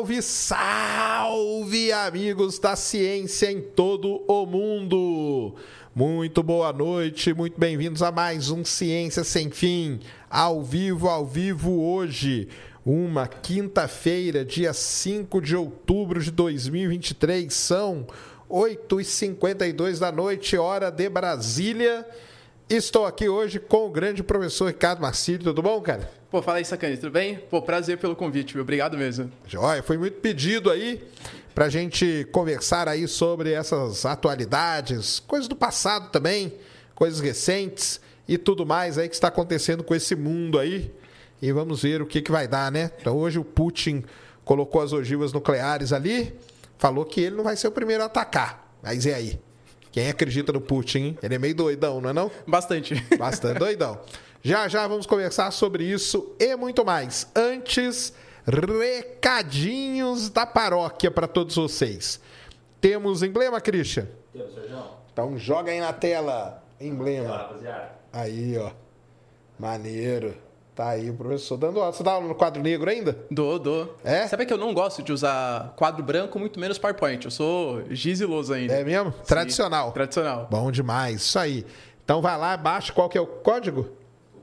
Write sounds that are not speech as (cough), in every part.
Salve, salve, amigos da ciência em todo o mundo! Muito boa noite, muito bem-vindos a mais um Ciência Sem Fim, ao vivo, ao vivo hoje, uma quinta-feira, dia 5 de outubro de 2023, são 8h52 da noite, hora de Brasília. Estou aqui hoje com o grande professor Ricardo Marcílio, tudo bom, cara? Pô, fala aí, Sacane, tudo bem? Pô, prazer pelo convite, meu. Obrigado mesmo. Joia, foi muito pedido aí para a gente conversar aí sobre essas atualidades, coisas do passado também, coisas recentes e tudo mais aí que está acontecendo com esse mundo aí. E vamos ver o que, que vai dar, né? Então hoje o Putin colocou as ogivas nucleares ali, falou que ele não vai ser o primeiro a atacar. Mas e aí? Quem acredita no Putin, hein? Ele é meio doidão, não é não? Bastante. Bastante doidão. (laughs) Já já vamos conversar sobre isso e muito mais. Antes, recadinhos da paróquia para todos vocês. Temos emblema, Christian? Temos, Sérgio. Então joga aí na tela, emblema. Aí, ó. Maneiro. Tá aí o professor dando aula. Você dá aula no quadro negro ainda? Dou, dou. É? Sabe que eu não gosto de usar quadro branco, muito menos PowerPoint. Eu sou giziloso ainda. É mesmo? Sim. Tradicional. Tradicional. Bom demais. Isso aí. Então vai lá, baixa qual que é o código?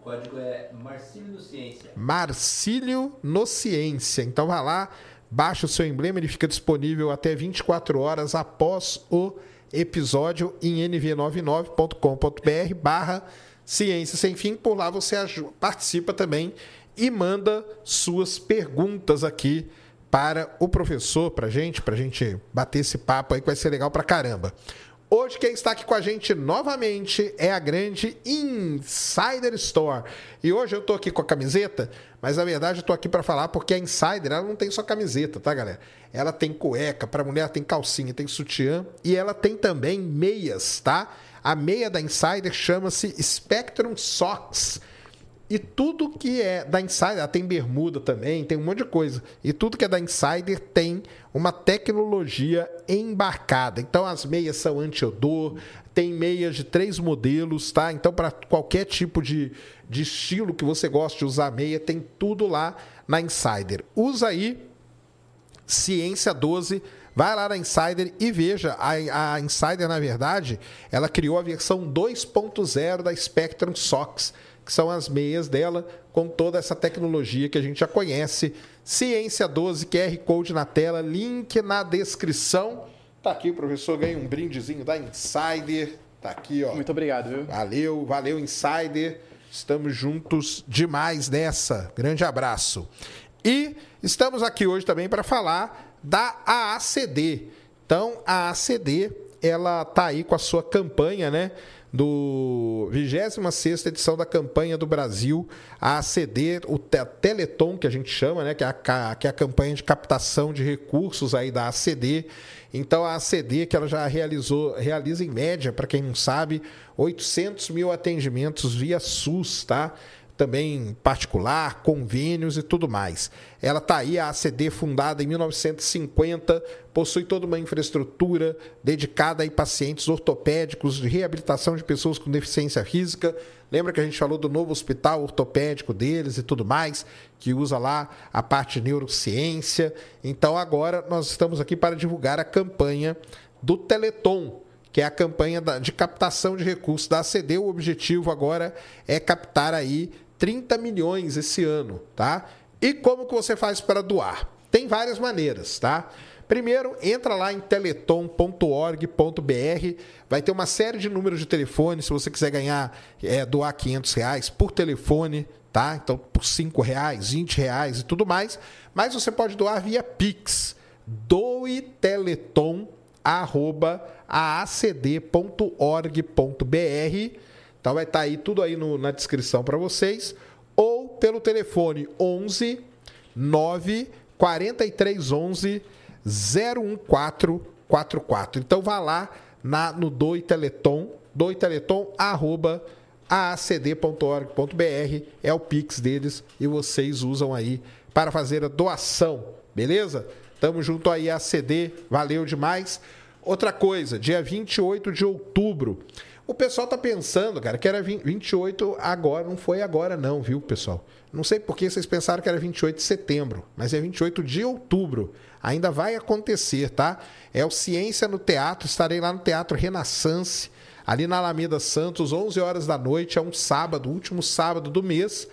Código é Marcílio no Ciência. Marcílio no Ciência. Então vai lá, baixa o seu emblema, ele fica disponível até 24 horas após o episódio em nv99.com.br barra Ciência Sem Fim. Por lá você participa também e manda suas perguntas aqui para o professor, para gente, para gente bater esse papo aí que vai ser legal pra caramba. Hoje quem está aqui com a gente novamente é a grande Insider Store. E hoje eu tô aqui com a camiseta, mas na verdade eu tô aqui para falar porque a Insider ela não tem só camiseta, tá, galera? Ela tem cueca, para mulher tem calcinha, tem sutiã e ela tem também meias, tá? A meia da Insider chama-se Spectrum Socks. E tudo que é da Insider, ela tem bermuda também, tem um monte de coisa. E tudo que é da Insider tem uma tecnologia embarcada. Então as meias são anti-odor, tem meias de três modelos, tá? Então para qualquer tipo de, de estilo que você goste de usar meia, tem tudo lá na Insider. Usa aí Ciência 12. Vai lá na Insider e veja. A, a Insider, na verdade, ela criou a versão 2.0 da Spectrum Socks, que são as meias dela com toda essa tecnologia que a gente já conhece. Ciência 12, QR Code na tela, link na descrição. Tá aqui, o professor ganha um brindezinho da Insider. Tá aqui, ó. Muito obrigado, viu? Valeu, valeu, Insider. Estamos juntos demais nessa. Grande abraço. E estamos aqui hoje também para falar da AACD. Então, a AACD, ela tá aí com a sua campanha, né? Do 26 edição da campanha do Brasil, a ACD, o Te- Teleton, que a gente chama, né? Que é a, que é a campanha de captação de recursos aí da ACD. Então, a ACD, que ela já realizou, realiza em média, para quem não sabe, 800 mil atendimentos via SUS, tá? Também particular, convênios e tudo mais. Ela está aí, a ACD, fundada em 1950, possui toda uma infraestrutura dedicada a pacientes ortopédicos, de reabilitação de pessoas com deficiência física. Lembra que a gente falou do novo hospital ortopédico deles e tudo mais, que usa lá a parte neurociência. Então agora nós estamos aqui para divulgar a campanha do Teleton, que é a campanha de captação de recursos da ACD. O objetivo agora é captar aí 30 milhões esse ano, tá? E como que você faz para doar? Tem várias maneiras, tá? Primeiro, entra lá em teleton.org.br, vai ter uma série de números de telefone, se você quiser ganhar, é, doar 500 reais por telefone, tá? Então, por 5 reais, 20 reais e tudo mais. Mas você pode doar via Pix. Doe Teleton arroba aacd.org.br. Então vai estar aí tudo aí no- na descrição para vocês. Ou pelo telefone 11 9 4311 01444. Então vá lá na, no Doe Teleton, Doe Teleton, arroba aacd.org.br, é o Pix deles e vocês usam aí para fazer a doação, beleza? Tamo junto aí, ACD, valeu demais. Outra coisa, dia 28 de outubro, O pessoal tá pensando, cara, que era 20 28 agora, não foi agora não, viu, pessoal? Não sei por que vocês pensaram que era 28 de setembro, mas é 28 de outubro. Ainda vai acontecer, tá? É o Ciência no Teatro, estarei lá no Teatro Renaissance, ali na Alameda Santos, 11 horas da noite, é um sábado, último sábado do mês,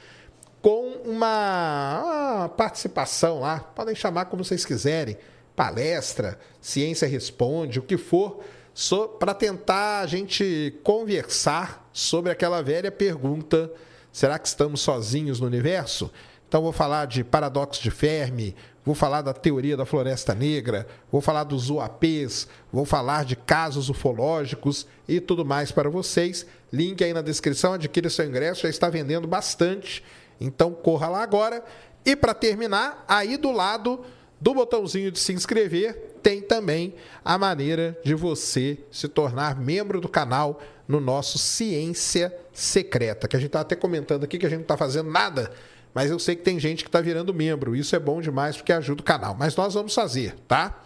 com uma, uma participação lá, podem chamar como vocês quiserem, palestra, Ciência Responde, o que for, so, para tentar a gente conversar sobre aquela velha pergunta: será que estamos sozinhos no universo? Então, vou falar de paradoxo de Fermi, vou falar da teoria da floresta negra, vou falar dos UAPs, vou falar de casos ufológicos e tudo mais para vocês. Link aí na descrição, adquira seu ingresso, já está vendendo bastante. Então, corra lá agora. E para terminar, aí do lado do botãozinho de se inscrever, tem também a maneira de você se tornar membro do canal no nosso Ciência Secreta, que a gente está até comentando aqui que a gente não está fazendo nada, mas eu sei que tem gente que está virando membro. Isso é bom demais porque ajuda o canal. Mas nós vamos fazer, tá?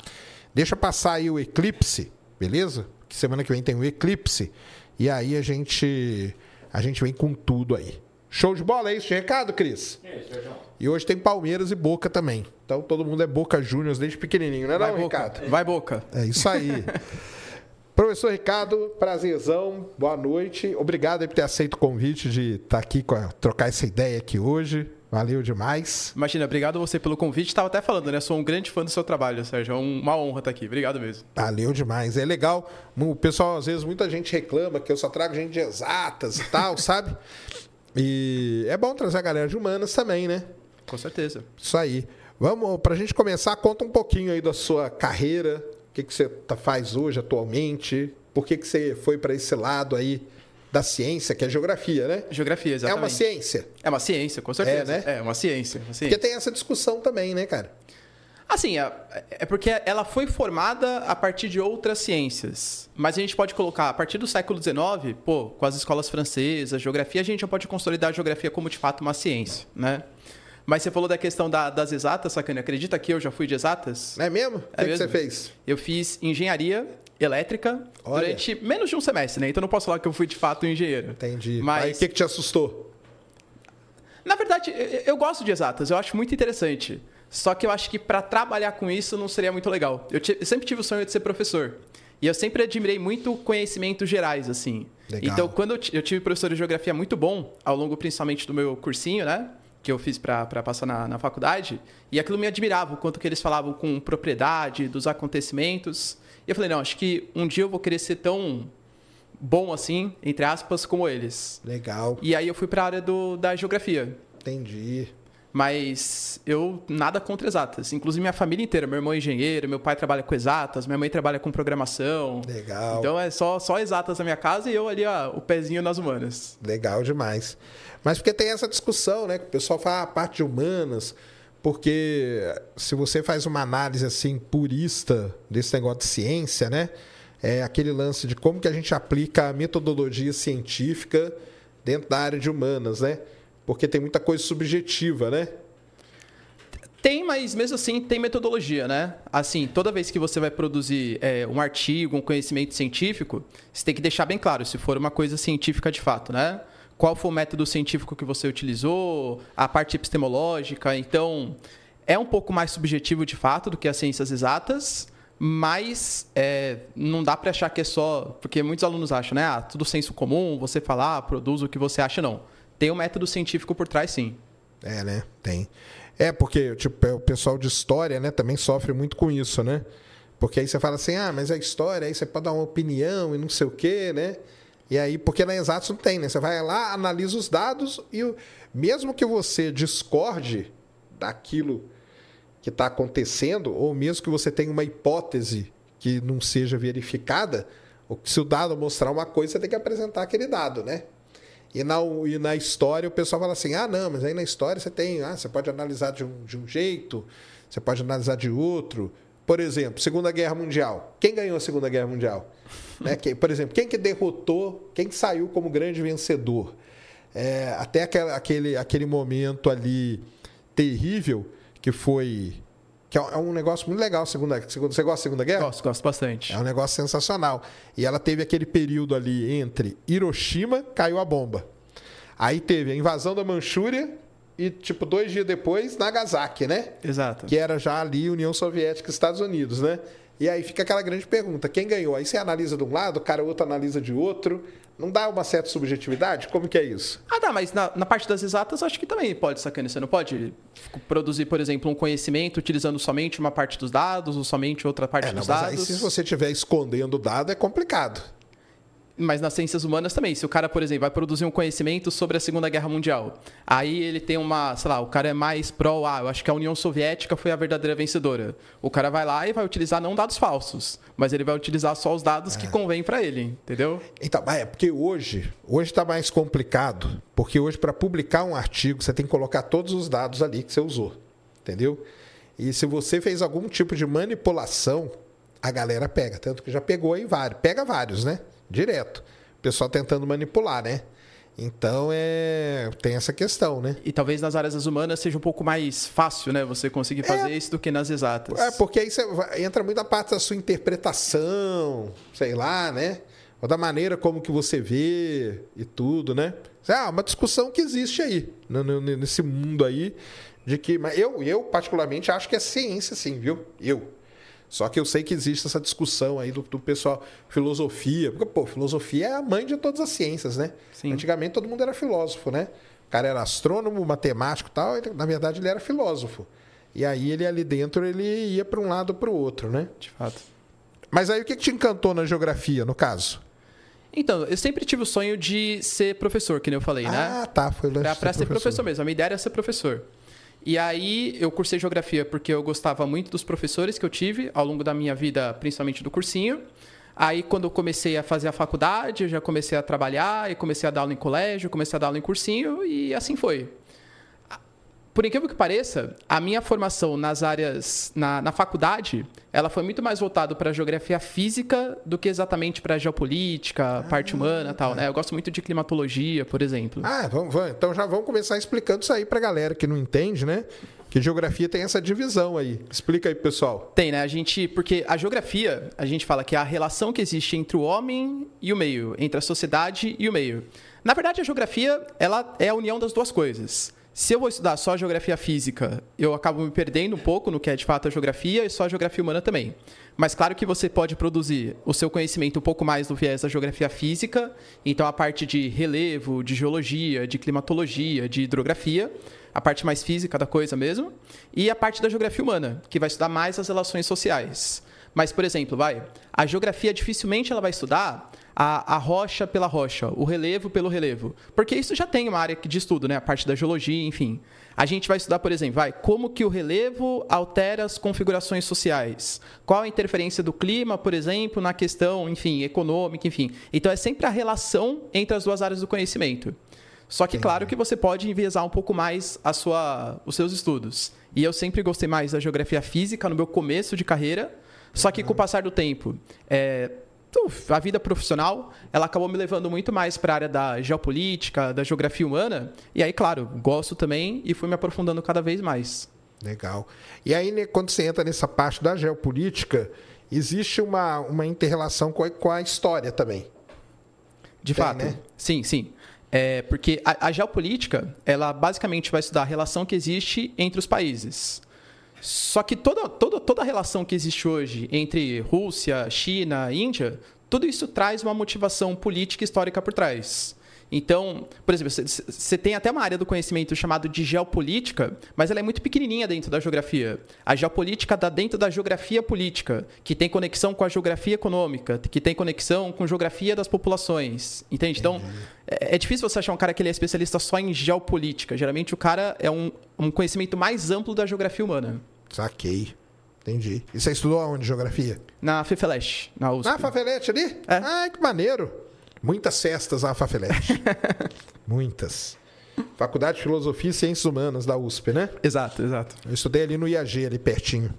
Deixa passar aí o eclipse, beleza? Que semana que vem tem o eclipse. E aí a gente a gente vem com tudo aí. Show de bola, é isso de recado, Cris? É isso. E hoje tem Palmeiras e Boca também. Então todo mundo é Boca Juniors desde pequenininho, né, Vai, não, Boca. Ricardo? Vai, Boca. É isso aí. (laughs) Professor Ricardo, prazerzão, boa noite. Obrigado por ter aceito o convite de estar aqui, com a- trocar essa ideia aqui hoje. Valeu demais. Imagina, obrigado você pelo convite. Tava até falando, né? Sou um grande fã do seu trabalho, Sérgio. É um- uma honra estar aqui. Obrigado mesmo. Valeu demais. É legal. O pessoal, às vezes, muita gente reclama que eu só trago gente de exatas e tal, (laughs) sabe? E é bom trazer a galera de humanas também, né? Com certeza. Isso aí. Vamos, pra gente começar, conta um pouquinho aí da sua carreira, o que, que você tá- faz hoje atualmente, por que, que você foi para esse lado aí da ciência, que é geografia, né? Geografia, É exatamente. uma ciência. É uma ciência, com certeza. É, né? É, uma ciência. Uma ciência. Porque tem essa discussão também, né, cara? Assim, é, é porque ela foi formada a partir de outras ciências. Mas a gente pode colocar, a partir do século XIX, pô, com as escolas francesas, geografia, a gente já pode consolidar a geografia como de fato uma ciência, né? Mas você falou da questão da- das exatas, Sacane. Acredita que eu já fui de exatas? É mesmo? O que, É você fez? Eu fiz engenharia elétrica Olha. durante menos de um semestre, né? Então não posso falar que eu fui de fato engenheiro. Entendi. Aí Mas o que, que te assustou? Na verdade, eu- eu gosto de exatas, eu acho muito interessante. Só que eu acho que para trabalhar com isso não seria muito legal. Eu, eu sempre tive o sonho de ser professor. E eu sempre admirei muito conhecimentos gerais, assim. Legal. Então, quando eu, eu tive professor de geografia muito bom, ao longo principalmente do meu cursinho, né? Que eu fiz para passar na, na faculdade, e aquilo me admirava, o quanto que eles falavam com propriedade dos acontecimentos. E eu falei, não, acho que um dia eu vou querer ser tão bom assim, entre aspas, como eles. Legal. E aí eu fui para a área do, da geografia. Entendi. Mas eu nada contra exatas. Inclusive minha família inteira, meu irmão é engenheiro, meu pai trabalha com exatas, minha mãe trabalha com programação. Legal. Então é só, só exatas na minha casa e eu ali, ó, o pezinho nas humanas. Legal demais. Mas porque tem essa discussão, né? Que o pessoal fala a parte de humanas, porque se você faz uma análise assim purista desse negócio de ciência, né? É aquele lance de como que a gente aplica a metodologia científica dentro da área de humanas, né? Porque tem muita coisa subjetiva, né? Tem, mas mesmo assim tem metodologia, né? Assim, toda vez que você vai produzir é, um artigo, um conhecimento científico, você tem que deixar bem claro se for uma coisa científica de fato, né? Qual foi o método científico que você utilizou, a parte epistemológica. Então, é um pouco mais subjetivo de fato do que as ciências exatas, mas é, não dá para achar que é só. Porque muitos alunos acham, né? Ah, tudo senso comum, você falar, produz o que você acha, não. Tem um método científico por trás, sim. É, né? Tem. É, porque tipo, é, o pessoal de história, né, também sofre muito com isso, né? Porque aí você fala assim, ah, mas a história, aí você pode dar uma opinião e não sei o quê, né? E aí, porque na Exatos não tem, né? Você vai lá, analisa os dados e o, mesmo que você discorde daquilo que está acontecendo, ou mesmo que você tenha uma hipótese que não seja verificada, se o dado mostrar uma coisa, você tem que apresentar aquele dado, né? E na, e na história o pessoal fala assim: ah, não, mas aí na história você tem, ah, você pode analisar de um, de um jeito, você pode analisar de outro. Por exemplo, Segunda Guerra Mundial. Quem ganhou a Segunda Guerra Mundial? (laughs) né? quem, por exemplo, quem que derrotou, quem que saiu como grande vencedor? É, até aquela, aquele, aquele momento ali terrível que foi que é um negócio muito legal. Segunda, segunda, você gosta da Segunda Guerra? Gosto, gosto bastante. É um negócio sensacional. E ela teve aquele período ali entre Hiroshima, caiu a bomba. Aí teve a invasão da Manchúria e, tipo, dois dias depois, Nagasaki, né? Exato. Que era já ali União Soviética e Estados Unidos, né? E aí fica aquela grande pergunta: quem ganhou? Aí você analisa de um lado, o cara outro analisa de outro. Não dá uma certa subjetividade? Como que é isso? Ah, tá, mas na, na parte das exatas, acho que também pode, sacane. Você não pode produzir, por exemplo, um conhecimento utilizando somente uma parte dos dados ou somente outra parte É, não, dos mas aí dados. se você estiver escondendo o dado, é complicado. Mas nas ciências humanas também. Se o cara, por exemplo, vai produzir um conhecimento sobre a Segunda Guerra Mundial, aí ele tem uma, sei lá, o cara é mais pró, ah, eu acho que a União Soviética foi a verdadeira vencedora. O cara vai lá e vai utilizar não dados falsos, mas ele vai utilizar só os dados É. que convém para ele, entendeu? Então, é porque hoje, hoje está mais complicado, porque hoje para publicar um artigo você tem que colocar todos os dados ali que você usou, entendeu? E se você fez algum tipo de manipulação, a galera pega, tanto que já pegou aí vários, pega vários, né? Direto. O pessoal tentando manipular, né? Então é tem essa questão, né? E talvez nas áreas humanas seja um pouco mais fácil, né, você conseguir fazer isso do que nas exatas. É, porque aí você entra muito a parte da sua interpretação, sei lá, né? Ou da maneira como que você vê e tudo, né? Ah, uma discussão que existe aí, nesse mundo aí, de que... Mas eu, eu, particularmente, acho que é ciência, sim, viu? Eu. Só que eu sei que existe essa discussão aí do, do pessoal, filosofia. Porque, pô, filosofia é a mãe de todas as ciências, né? Sim. Antigamente todo mundo era filósofo, né? O cara era astrônomo, matemático e tal, ele, na verdade ele era filósofo. E aí ele ali dentro ele ia para um lado ou para o outro, né? De fato. Mas aí o que, que te encantou na geografia, no caso? Então, eu sempre tive o sonho de ser professor, que nem eu falei, né? Ah, tá. Foi Pra, pra ser professor mesmo. A minha ideia era ser professor. E aí eu cursei geografia porque eu gostava muito dos professores que eu tive ao longo da minha vida, principalmente do cursinho. Aí quando eu comecei a fazer a faculdade, eu já comecei a trabalhar, e comecei a dar aula em colégio, comecei a dar aula em cursinho e assim foi. Por incrível que pareça, a minha formação nas áreas na, na faculdade, ela foi muito mais voltada para a geografia física do que exatamente para a geopolítica, parte humana, e tal, né? Eu gosto muito de climatologia, por exemplo. Ah, vamos, vamos. Então já vamos começar explicando isso aí pra galera que não entende, né? Que geografia tem essa divisão aí. Explica aí, pessoal. Tem, né? A gente, porque a geografia, a gente fala que é a relação que existe entre o homem e o meio, entre a sociedade e o meio. Na verdade, a geografia, ela é a união das duas coisas. Se eu vou estudar só geografia física, eu acabo me perdendo um pouco no que é de fato a geografia e só a geografia humana também. Mas claro que você pode produzir o seu conhecimento um pouco mais do viés da geografia física, então a parte de relevo, de geologia, de climatologia, de hidrografia, a parte mais física da coisa mesmo, e a parte da geografia humana, que vai estudar mais as relações sociais. Mas, por exemplo, vai, a geografia dificilmente ela vai estudar a, a rocha pela rocha, o relevo pelo relevo, porque isso já tem uma área de estudo, né? A parte da geologia, enfim. A gente vai estudar, por exemplo, vai, como que o relevo altera as configurações sociais? Qual a interferência do clima, por exemplo, na questão, enfim, econômica, enfim. Então é sempre a relação entre as duas áreas do conhecimento. Só que, claro, que você pode enviesar um pouco mais a sua, os seus estudos. E eu sempre gostei mais da geografia física no meu começo de carreira. Só que com o passar do tempo, é, a vida profissional, ela acabou me levando muito mais para a área da geopolítica, da geografia humana. E aí, claro, gosto também e fui me aprofundando cada vez mais. Legal. E aí, né, quando você entra nessa parte da geopolítica, existe uma, uma inter-relação com a, com a história também. De Tem, fato. né? Sim, sim. É, porque a, a geopolítica, ela basicamente vai estudar a relação que existe entre os países. Só que toda, toda, toda a relação que existe hoje entre Rússia, China, Índia, tudo isso traz uma motivação política e histórica por trás. Então, por exemplo, você tem até uma área do conhecimento chamado de geopolítica, mas ela é muito pequenininha dentro da geografia. A geopolítica está dentro da geografia política, que tem conexão com a geografia econômica, que tem conexão com a geografia das populações. Entende? Então, é, é difícil você achar um cara que ele é especialista só em geopolítica. Geralmente, o cara é um, um conhecimento mais amplo da geografia humana. Saquei. Entendi. E você estudou aonde, geografia? Na FEFELESH, na USP. Na Fafelete ali? É. Ai, que maneiro. Muitas festas na Fafelete. (laughs) Muitas. Faculdade de Filosofia e Ciências Humanas da USP, né? Exato, exato. Eu estudei ali no IAG, ali pertinho.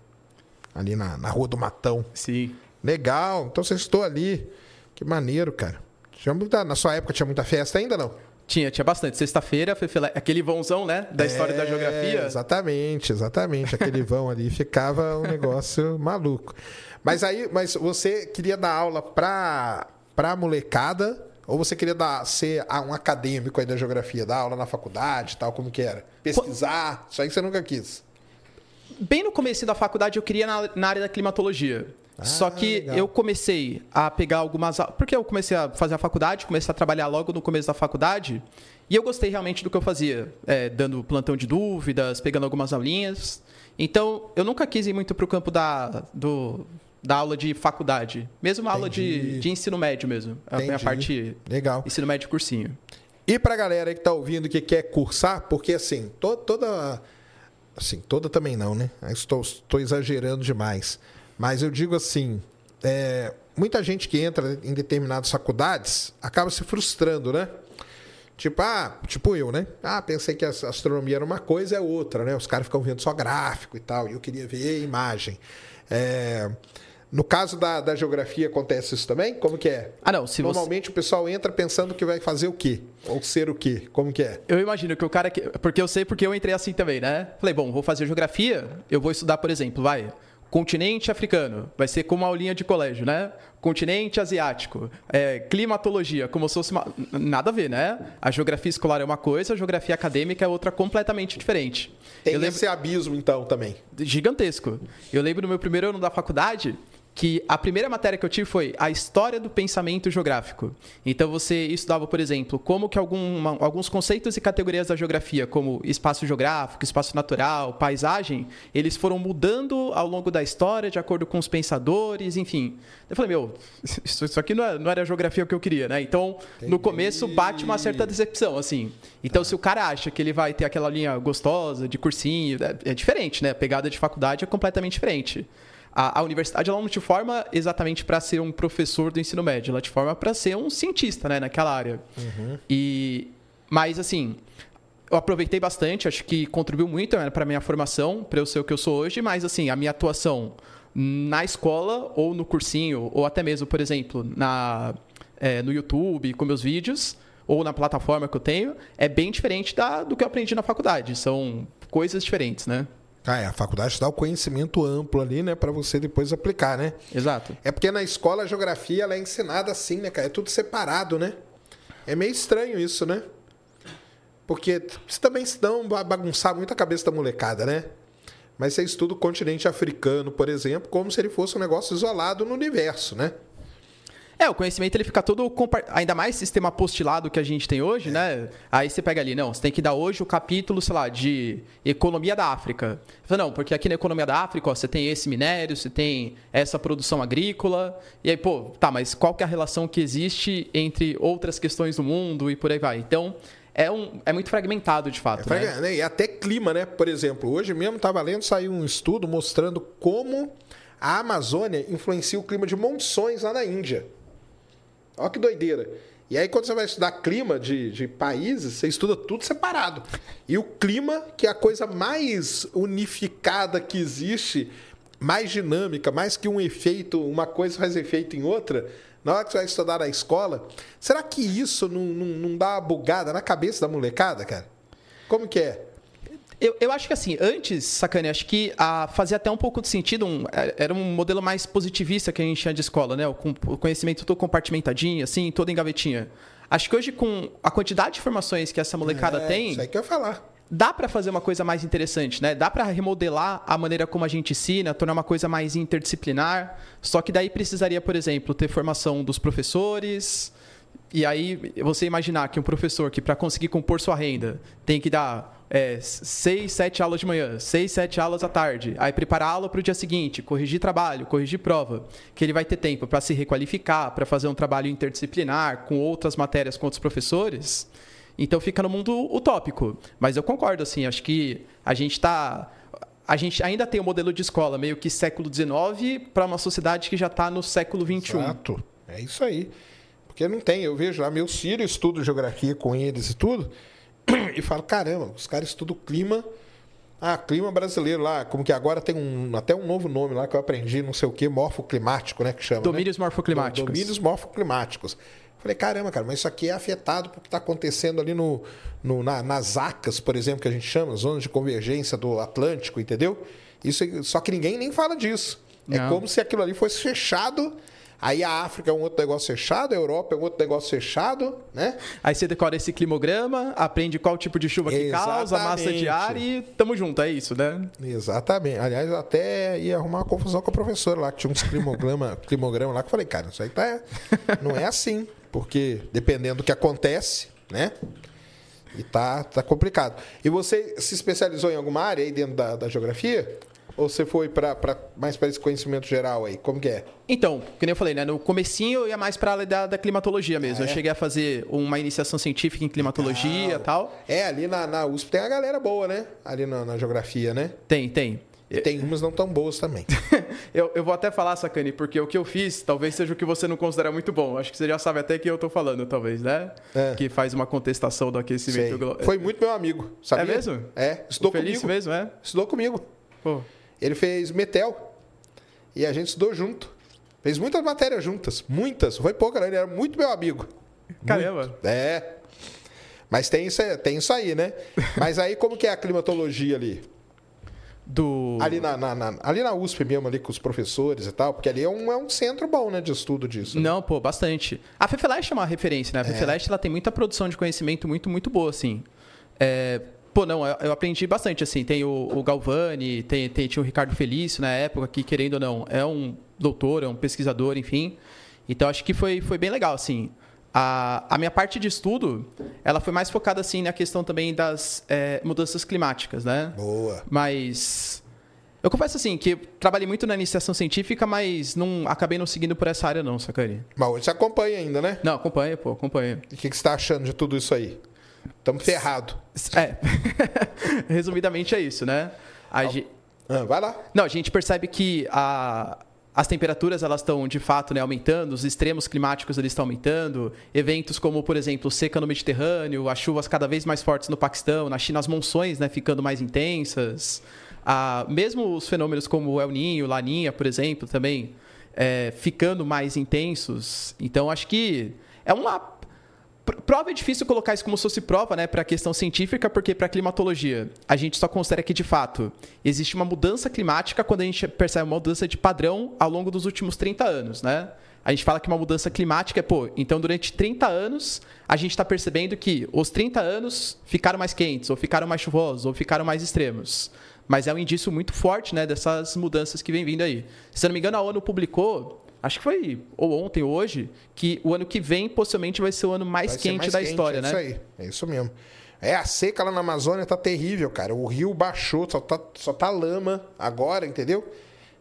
Ali na, na Rua do Matão. Sim. Legal. Então você estudou ali. Que maneiro, cara. Tinha muita, na sua época tinha muita festa ainda, não? Tinha, tinha bastante. Sexta-feira, aquele vãozão, né? Da história da É, geografia. Exatamente, exatamente. Aquele vão ali (laughs) ficava um negócio maluco. Mas aí, mas você queria dar aula pra, pra molecada ou você queria dar, ser ah, um acadêmico aí da geografia, dar aula na faculdade e tal, como que era? Pesquisar, isso aí você nunca quis. Bem no começo da faculdade, eu queria na, na área da climatologia. Ah, Só que legal. eu comecei a pegar algumas aulas. Porque eu comecei a fazer a faculdade, comecei a trabalhar logo no começo da faculdade. E eu gostei realmente do que eu fazia, é, dando plantão de dúvidas, pegando algumas aulinhas. Então, eu nunca quis ir muito para o campo da, do, da aula de faculdade. Mesmo a aula de, de ensino médio mesmo. A minha Entendi. parte Legal. ensino médio cursinho. E pra galera que tá ouvindo que quer cursar, porque assim, to- toda. Assim, toda também não, né? Estou, estou exagerando demais. Mas eu digo assim: é, muita gente que entra em determinadas faculdades acaba se frustrando, né? Tipo, ah, tipo eu, né? Ah, pensei que a astronomia era uma coisa, é outra, né? Os caras ficam vendo só gráfico e tal, e eu queria ver imagem. É, no caso da, da geografia, acontece isso também? Como que é? Ah, não, se você. Normalmente o pessoal entra pensando que vai fazer o quê? Ou ser o quê? Como que é? Eu imagino que o cara que. Porque eu sei porque eu entrei assim também, né? Falei, bom, vou fazer geografia, eu vou estudar, por exemplo, vai. Continente africano, vai ser como uma aulinha de colégio, né? Continente asiático, é, climatologia, como se fosse uma. Nada a ver, né? A geografia escolar é uma coisa, a geografia acadêmica é outra completamente diferente. Tem eu lembro esse abismo, então, também. gigantesco. Eu lembro no meu primeiro ano da faculdade que a primeira matéria que eu tive foi a história do pensamento geográfico. Então você estudava, por exemplo, como que alguma- alguns conceitos e categorias da geografia, como espaço geográfico, espaço natural, paisagem, eles foram mudando ao longo da história de acordo com os pensadores, enfim. Eu falei, meu, (laughs) isso, isso aqui não, é- não era a geografia que eu queria, né? Então, no começo bate uma certa decepção, assim. Então, se o cara acha que ele vai ter aquela linha gostosa de cursinho, é, é diferente, né? A pegada de faculdade é completamente diferente. A, a universidade ela não te forma exatamente para ser um professor do ensino médio, ela te forma para ser um cientista, né, naquela área. E mas assim, eu aproveitei bastante, acho que contribuiu muito né, para minha formação, para eu ser o que eu sou hoje, mas assim, a minha atuação na escola ou no cursinho, ou até mesmo, por exemplo, na, é, no YouTube com meus vídeos, ou na plataforma que eu tenho, é bem diferente da, do que eu aprendi na faculdade. São coisas diferentes, né? Ah, é, a faculdade dá o conhecimento amplo ali, né? Pra você depois aplicar, né? Exato. É porque na escola a geografia ela é ensinada assim, né, cara? É tudo separado, né? É meio estranho isso, né? Porque isso também se dão ba- bagunçar muito a cabeça da molecada, né? Mas você estuda o continente africano, por exemplo, como se ele fosse um negócio isolado no universo, né? É, o conhecimento ele fica todo ainda mais sistema apostilado que a gente tem hoje, né? Aí você pega ali, não, você tem que dar hoje o capítulo, sei lá, de economia da África. Fala, não, porque aqui na economia da África, ó, você tem esse minério, você tem essa produção agrícola. E aí, pô, tá, mas qual que é a relação que existe entre outras questões do mundo e por aí vai? Então, é um é muito fragmentado de fato, né? Frega- né? E até clima, né? Por exemplo, hoje mesmo estava lendo, saiu um estudo mostrando como a Amazônia influencia o clima de monções lá na Índia. Olha que doideira. E aí, quando você vai estudar clima de, de países, você estuda tudo separado. E o clima, que é a coisa mais unificada que existe, mais dinâmica, mais que um efeito, uma coisa faz efeito em outra, na hora que você vai estudar na escola, será que isso não, não, não dá uma bugada na cabeça da molecada, cara? Como que é? Eu, eu acho que assim, antes, Sacane, acho que ah, fazia até um pouco de sentido, um- era um modelo mais positivista que a gente tinha de escola, né? O, com- o conhecimento todo compartimentadinho, assim, todo em gavetinha. Acho que hoje, com a quantidade de informações que essa molecada É, tem, Isso aí que eu ia falar. dá para fazer uma coisa mais interessante, né? Dá para remodelar a maneira como a gente ensina, tornar uma coisa mais interdisciplinar. Só que daí precisaria, por exemplo, ter formação dos professores. E aí você imaginar que um professor que para conseguir compor sua renda tem que dar é, seis, sete aulas de manhã, seis, sete aulas à tarde, aí preparar a aula para o dia seguinte, corrigir trabalho, corrigir prova, que ele vai ter tempo para se requalificar, para fazer um trabalho interdisciplinar com outras matérias com outros professores. Então fica no mundo utópico. Mas eu concordo, assim, acho que a gente está. A gente ainda tem um modelo de escola meio que século XIX para uma sociedade que já está no século XXI. Exato. É isso aí. Porque não tem, eu vejo lá, meus filhos estudam geografia com eles e tudo, (clears throat) e falo, caramba, os caras estudam clima. Ah, clima brasileiro lá, como que agora tem um, até um novo nome lá que eu aprendi, não sei o que, morfoclimático, né, que chama. né? Domínios morfoclimáticos. Domínios morfoclimáticos. Falei, caramba, cara, mas isso aqui é afetado porque está acontecendo ali no, no, na, nas ACAS, por exemplo, que a gente chama, zonas de convergência do Atlântico, entendeu? Isso, só que ninguém nem fala disso. É Não. como se aquilo ali fosse fechado. Aí a África é um outro negócio fechado, a Europa é um outro negócio fechado, né? Aí você decora esse climograma, aprende qual tipo de chuva que causa, massa de Exatamente. ar e tamo junto, é isso, né? Exatamente. Aliás, até ia arrumar uma confusão com a professora lá, que tinha uns climograma, (laughs) climograma lá, que eu falei, cara, isso aí tá, não é assim. Porque dependendo do que acontece, né? E tá, tá complicado. E você se especializou em alguma área aí dentro da, da geografia? Ou você foi pra, pra- mais para esse conhecimento geral aí? Como que é? Então, que nem eu falei, né? No comecinho eu ia mais pra área da, da climatologia mesmo. Ah, é? Eu cheguei a fazer uma iniciação científica em climatologia e tal. É, ali na, na USP tem a galera boa, né? Ali na, na geografia, né? Tem, tem. E tem umas não tão boas também. (laughs) Eu, eu vou até falar, Sacani, porque o que eu fiz talvez seja o que você não considera muito bom. Acho que você já sabe até que eu tô falando, talvez, né? É. Que faz uma contestação do aquecimento global. Foi muito meu amigo, sabia? É mesmo? É, estudou O Felício comigo. mesmo, é? Estudou comigo. Pô. Ele fez Metel. E a gente estudou junto. Fez muitas matérias juntas. Muitas. Foi pouca, não. Ele era muito meu amigo. Caramba. Muito. É. Mas tem isso, tem isso aí, né? (laughs) Mas aí, como que é a climatologia ali? Do. Ali na, na- na- ali na USP mesmo, ali com os professores e tal, porque ali é um, é um centro bom, né, de estudo disso. Não, pô, bastante. A FEFELEST é uma referência, né? A FEFELEST ela tem muita produção de conhecimento muito, muito boa, assim. É, pô, não, eu aprendi bastante, assim. Tem o, o Galvani, tem, tem- tinha o Ricardo Felício na época, que, querendo ou não, é um doutor, é um pesquisador, enfim. Então, acho que foi, foi bem legal, assim. A, a minha parte de estudo, ela foi mais focada, assim, na questão também das é, mudanças climáticas, né? Boa. Mas eu confesso assim que trabalhei muito na iniciação científica, mas não acabei não seguindo por essa área não, sacane. Mas hoje você acompanha ainda, né? Não, acompanha, pô, acompanha. E o que, que você tá achando de tudo isso aí? Estamos ferrados. É. (laughs) Resumidamente é isso, né? A ge- Ah, vai lá. Não, a gente percebe que a- as temperaturas elas estão de fato né, aumentando, os extremos climáticos eles estão aumentando, eventos como por exemplo seca no Mediterrâneo, as chuvas cada vez mais fortes no Paquistão, na China as monções né, ficando mais intensas, Ah, mesmo os fenômenos como o El Ninho, Laninha, por exemplo, também é, ficando mais intensos. Então acho que é uma Prova é difícil colocar isso como se fosse prova, né, para a questão científica, porque para a climatologia a gente só considera que de fato existe uma mudança climática quando a gente percebe uma mudança de padrão ao longo dos últimos 30 anos, né? A gente fala que uma mudança climática é, pô, então durante 30 anos a gente está percebendo que os 30 anos ficaram mais quentes, ou ficaram mais chuvosos, ou ficaram mais extremos. Mas é um indício muito forte, né, dessas mudanças que vem vindo aí. Se eu não me engano, a ONU publicou, acho que foi ou ontem ou hoje, que o ano que vem possivelmente vai ser o ano mais Vai quente mais da quente, história, é né? Isso aí, é isso mesmo. É, a seca lá na Amazônia tá terrível, cara. O rio baixou, só tá, só tá lama agora, entendeu?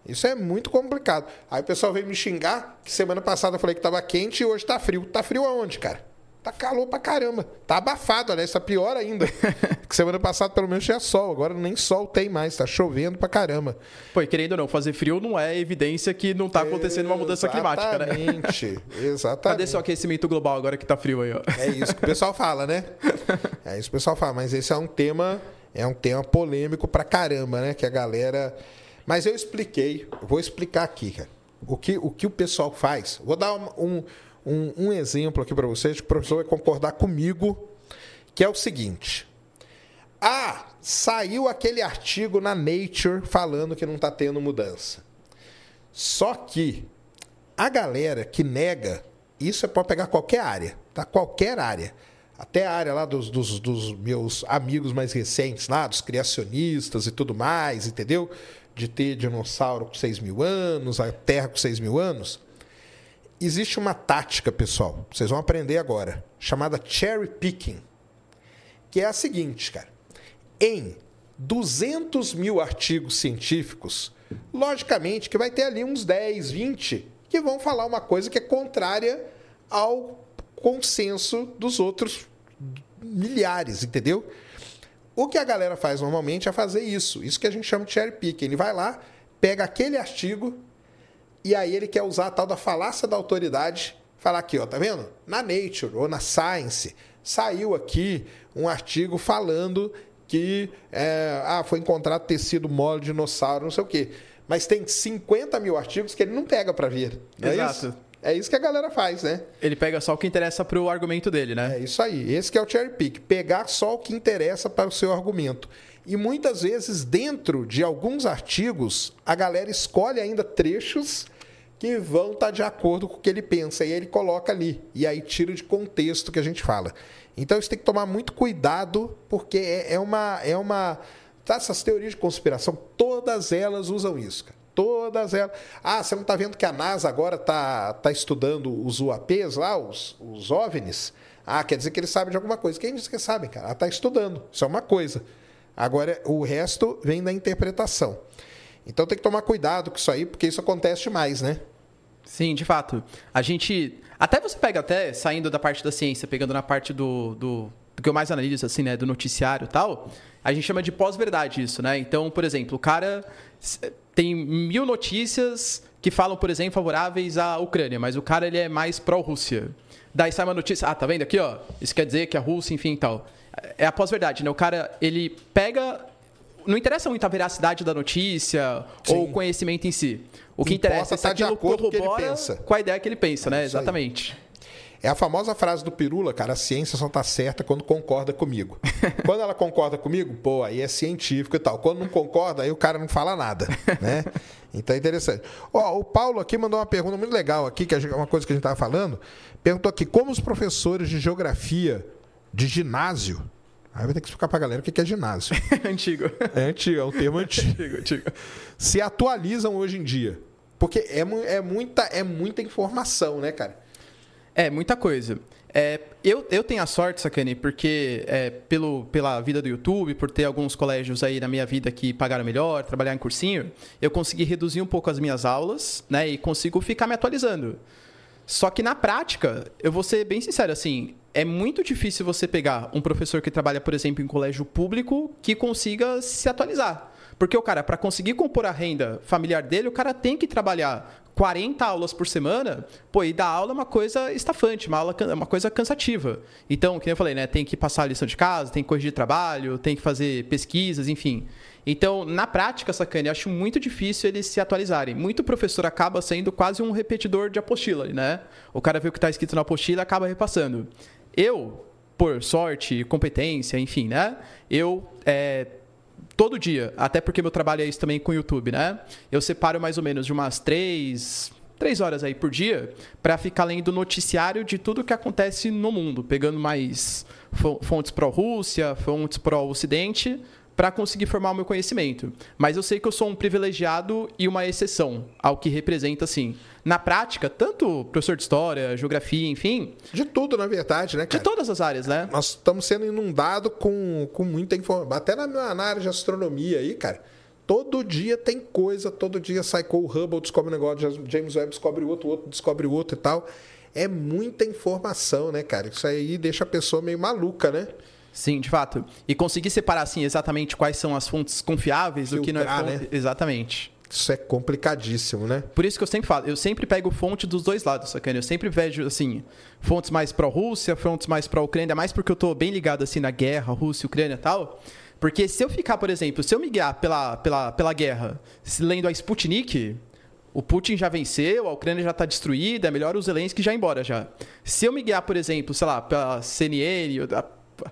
Isso é muito complicado. Aí o pessoal veio me xingar que semana passada eu falei que tava quente e hoje tá frio. Tá frio aonde, cara? Tá calor pra caramba. Tá abafado, aliás, tá pior ainda. (laughs) que semana passada pelo menos tinha sol, agora nem sol tem mais, tá chovendo pra caramba. Pô, e querendo ou não, fazer frio não é evidência que não tá acontecendo uma mudança climática, né? Exatamente, (laughs) exatamente. Cadê seu aquecimento global agora que tá frio aí, ó? É isso que o pessoal fala, né? (laughs) É isso que o pessoal fala, mas esse é um tema, é um tema polêmico pra caramba, né? Que a galera. Mas eu expliquei, eu vou explicar aqui, cara. O que o, que o pessoal faz. Vou dar um, um, um exemplo aqui pra vocês, que o professor vai concordar comigo, que é o seguinte. Ah, saiu aquele artigo na Nature falando que não está tendo mudança. Só que a galera que nega, isso é pode pegar qualquer área, tá? Qualquer área. Até a área lá dos, dos, dos meus amigos mais recentes lá, dos criacionistas e tudo mais, entendeu? De ter dinossauro com 6 mil anos, a Terra com 6 mil anos. Existe uma tática, pessoal, vocês vão aprender agora, chamada cherry picking que é a seguinte, cara. Em 200 mil artigos científicos, logicamente que vai ter ali uns 10, 20 que vão falar uma coisa que é contrária ao consenso dos outros milhares, entendeu? O que a galera faz normalmente é fazer isso. Isso que a gente chama de cherry picking. Ele vai lá, pega aquele artigo e aí ele quer usar a tal da falácia da autoridade, falar aqui, ó, tá vendo? Na Nature ou na Science saiu aqui um artigo falando que é, ah, foi encontrado tecido mole de dinossauro, não sei o quê. Mas tem 50 mil artigos que ele não pega para ver. Não é Exato. isso? É isso que a galera faz, né? Ele pega só o que interessa pro argumento dele, né? É isso aí. Esse que é o cherry pick. Pegar só o que interessa para o seu argumento. E muitas vezes, dentro de alguns artigos, a galera escolhe ainda trechos que vão estar de acordo com o que ele pensa. E aí ele coloca ali. E aí tira de contexto que a gente fala. Então você tem que tomar muito cuidado, porque é, é uma. É uma tá, essas teorias de conspiração, todas elas usam isso, cara. Todas elas. Ah, você não está vendo que a NASA agora está tá estudando os UAPs lá, os, os OVNIs? Ah, quer dizer que eles sabem de alguma coisa. Quem diz que sabem, cara? Ela está estudando. Isso é uma coisa. Agora, o resto vem da interpretação. Então tem que tomar cuidado com isso aí, porque isso acontece demais, né? Sim, de fato. A gente. Até você pega, até saindo da parte da ciência, pegando na parte do, do, do que eu mais analiso, assim, né? Do noticiário e tal, a gente chama de pós-verdade isso, né? Então, por exemplo, o cara tem mil notícias que falam, por exemplo, favoráveis à Ucrânia, mas o cara ele é mais pró-Rússia. Daí sai uma notícia, ah, tá vendo aqui, ó? Isso quer dizer que a Rússia, enfim, tal. É a pós-verdade, né? O cara, ele pega não interessa muito a veracidade da notícia Sim. ou o conhecimento em si. O que interessa é tá aquilo corrobora com, com a ideia que ele pensa, é né? Exatamente. Aí. É a famosa frase do Pirula, cara, a ciência só tá certa quando concorda comigo. (laughs) quando ela concorda comigo, pô, aí é científico e tal. Quando não concorda, aí o cara não fala nada, (laughs) né? Então é interessante. Ó, o Paulo aqui mandou uma pergunta muito legal aqui, que é uma coisa que a gente estava falando. Perguntou aqui, como os professores de geografia de ginásio Aí vai ter que explicar pra galera o que é ginásio. (laughs) antigo. É antigo, é um termo antigo. antigo, antigo. Se atualizam hoje em dia. Porque é, é, muita, é muita informação, né, cara? É, muita coisa. É, eu, eu tenho a sorte, Sacane, porque é, pelo, pela vida do YouTube, por ter alguns colégios aí na minha vida que pagaram melhor, trabalhar em cursinho, eu consegui reduzir um pouco as minhas aulas, né? E consigo ficar me atualizando. Só que na prática, eu vou ser bem sincero, assim, é muito difícil você pegar um professor que trabalha, por exemplo, em colégio público que consiga se atualizar. Porque o cara, para conseguir compor a renda familiar dele, o cara tem que trabalhar 40 aulas por semana, pô, e dar aula é uma coisa estafante, uma aula uma coisa cansativa. Então, como eu falei, né, tem que passar a lição de casa, tem que corrigir trabalho, tem que fazer pesquisas, enfim. Então, na prática, sacane, acho muito difícil eles se atualizarem. Muito professor acaba sendo quase um repetidor de apostila, né? O cara vê o que está escrito na apostila e acaba repassando. Eu, por sorte, competência, enfim, né? Eu é, todo dia, até porque meu trabalho é isso também com o YouTube, né? Eu separo mais ou menos de umas três, três horas aí por dia para ficar lendo noticiário de tudo que acontece no mundo, pegando mais fontes pró-Rússia, fontes pró-Ocidente, para conseguir formar o meu conhecimento. Mas eu sei que eu sou um privilegiado e uma exceção ao que representa, assim. Na prática, tanto professor de história, geografia, enfim. De tudo, na verdade, né, cara? De todas as áreas, né? Nós estamos sendo inundados com, com muita informação. Até na, na área de astronomia aí, cara. Todo dia tem coisa, todo dia sai com o Hubble, descobre um negócio, James Webb descobre outro, outro descobre outro e tal. É muita informação, né, cara? Isso aí deixa a pessoa meio maluca, né? Sim, de fato. E conseguir separar assim exatamente quais são as fontes confiáveis Filtrar, do que não é fonte. Né? Exatamente. Isso é complicadíssimo, né? Por isso que eu sempre falo, eu sempre pego fonte dos dois lados, sacane. Eu sempre vejo, assim, fontes mais pró-Rússia, fontes mais pró-Ucrânia, mais porque eu tô bem ligado, assim, na guerra, Rússia, Ucrânia e tal. Porque se eu ficar, por exemplo, se eu me guiar pela, pela, pela guerra, lendo a Sputnik, o Putin já venceu, a Ucrânia já está destruída, é melhor o Zelensky já ir embora já. Se eu me guiar, por exemplo, sei lá, pela CNN,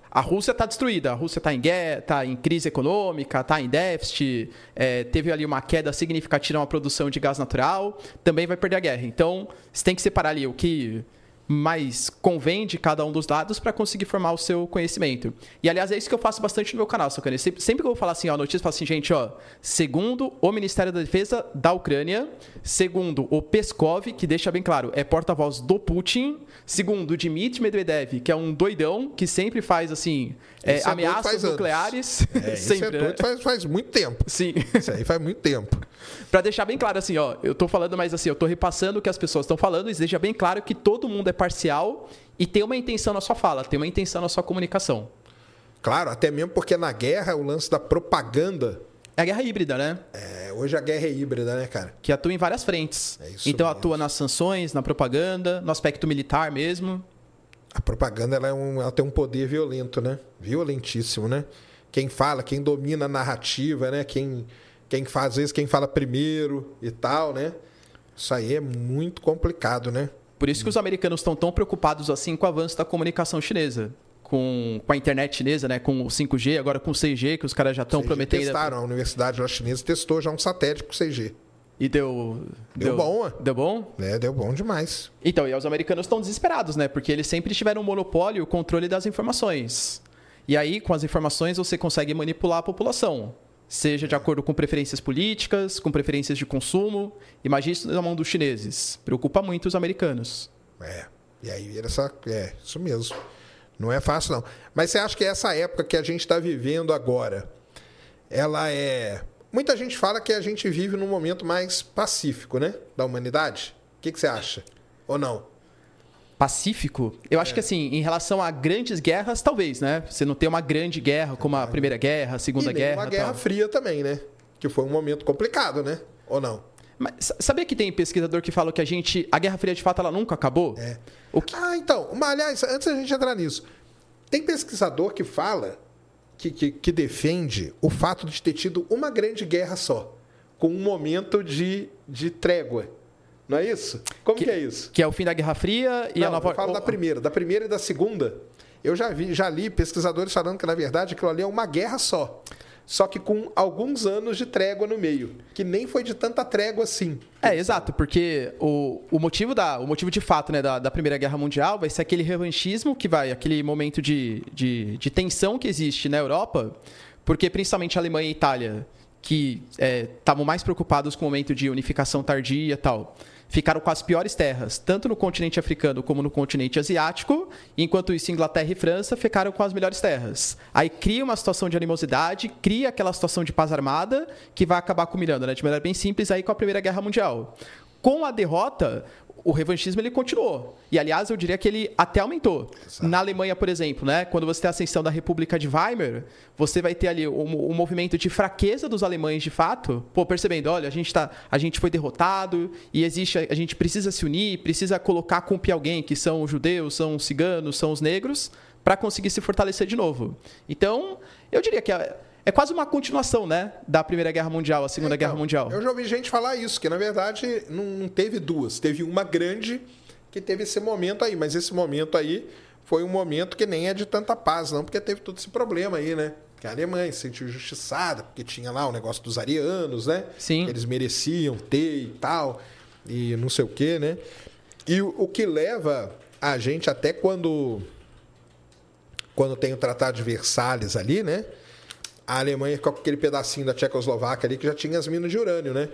a Rússia está destruída, a Rússia está em guerra, está em crise econômica, está em déficit, é, teve ali uma queda significativa na produção de gás natural, também vai perder a guerra. Então, você tem que separar ali o que mais convém de cada um dos dados para conseguir formar o seu conhecimento. E, aliás, é isso que eu faço bastante no meu canal, Sacane. Sempre, sempre que eu vou falar assim, ó, notícia, eu falo assim, gente, ó, segundo o Ministério da Defesa da Ucrânia, segundo o Peskov, que deixa bem claro, é porta-voz do Putin, segundo o Dmitry Medvedev, que é um doidão, que sempre faz, assim, é, é ameaças nucleares. É, (laughs) sempre, é né? faz, faz muito tempo. Sim. Isso aí faz muito tempo. para deixar bem claro, assim, ó, eu tô falando, mas assim, eu tô repassando o que as pessoas estão falando e deixa bem claro que todo mundo é parcial e tem uma intenção na sua fala, tem uma intenção na sua comunicação. Claro, até mesmo porque na guerra o lance da propaganda. É a guerra híbrida, né? É, hoje a guerra é híbrida, né, cara? Que atua em várias frentes. É isso então mesmo. atua nas sanções, na propaganda, no aspecto militar mesmo. A propaganda ela, é um, ela tem um poder violento, né? Violentíssimo, né? Quem fala, quem domina a narrativa, né? Quem, quem faz, às vezes quem fala primeiro e tal, né? Isso aí é muito complicado, né? Por isso que os americanos estão tão preocupados assim com o avanço da comunicação chinesa. Com, com a internet chinesa, né? Com o 5G, agora com o 6G, que os caras já estão 6G prometendo. Testaram, a Universidade lá chinesa testou já um satélite com 6G. E deu. Deu bom, ué. Deu bom? É, deu bom demais. Então, e os americanos estão desesperados, né? Porque eles sempre tiveram um monopólio e o controle das informações. E aí, com as informações, você consegue manipular a população. Seja de acordo com preferências políticas, com preferências de consumo. Imagine isso na mão dos chineses. Preocupa muito os americanos. É. E aí, essa, é, isso mesmo. Não é fácil, não. Mas você acha que essa época que a gente está vivendo agora, ela é. Muita gente fala que a gente vive num momento mais pacífico, né? Da humanidade. O que, que você acha? Ou não? Pacífico? Eu acho É. que assim, em relação a grandes guerras, talvez, né? Você não tem uma grande guerra como a Primeira Guerra, a Segunda e nem Guerra. uma guerra tal. fria também, né? Que foi um momento complicado, né? Ou não? Mas sa- sabia que tem pesquisador que fala que a gente. A Guerra Fria de fato ela nunca acabou? É. O que, Ah, então, mas, aliás, antes da gente entrar nisso, tem pesquisador que fala, que, que, que defende o fato de ter tido uma grande guerra só, com um momento de, de trégua. Não é isso? Como que, é isso? que é o fim da Guerra Fria e Não, a nova. eu falo da primeira, da primeira e da segunda. Eu já vi, já li pesquisadores falando que, na verdade, aquilo ali é uma guerra só. Só que com alguns anos de trégua no meio. Que nem foi de tanta trégua assim. É, exato, porque o, o motivo da, o motivo de fato né, da, da Primeira Guerra Mundial vai ser aquele revanchismo que vai, aquele momento de, de, de tensão que existe na Europa, porque principalmente a Alemanha e a Itália, que estavam mais preocupados com o momento de unificação tardia e tal, ficaram com as piores terras, tanto no continente africano como no continente asiático, enquanto isso Inglaterra e França ficaram com as melhores terras. Aí cria uma situação de animosidade, cria aquela situação de paz armada que vai acabar culminando, né, de maneira bem simples aí com a Primeira Guerra Mundial. Com a derrota, o revanchismo ele continuou. E aliás, eu diria que ele até aumentou. Na Alemanha, por exemplo, né, quando você tem a ascensão da República de Weimar, você vai ter ali um, um movimento de fraqueza dos alemães de fato, pô, percebendo, olha, a gente tá, a gente foi derrotado e existe a gente precisa se unir, precisa colocar com pé alguém que são os judeus, são os ciganos, são os negros para conseguir se fortalecer de novo. Então, eu diria que é, é quase uma continuação, né, da Primeira Guerra Mundial, a Segunda Então, Guerra Mundial. Eu já ouvi gente falar isso, que na verdade não, teve duas. Teve uma grande que teve esse momento aí, mas esse momento aí foi um momento que nem é de tanta paz, não, porque teve todo esse problema aí, né? Que a Alemanha se sentiu injustiçada, porque tinha lá o negócio dos arianos, né? Sim. Que eles mereciam ter e tal, e não sei o quê, né? E o, o que leva a gente até quando quando tem o Tratado de Versalhes ali, né? A Alemanha com aquele pedacinho da Tchecoslováquia ali que já tinha as minas de urânio, né?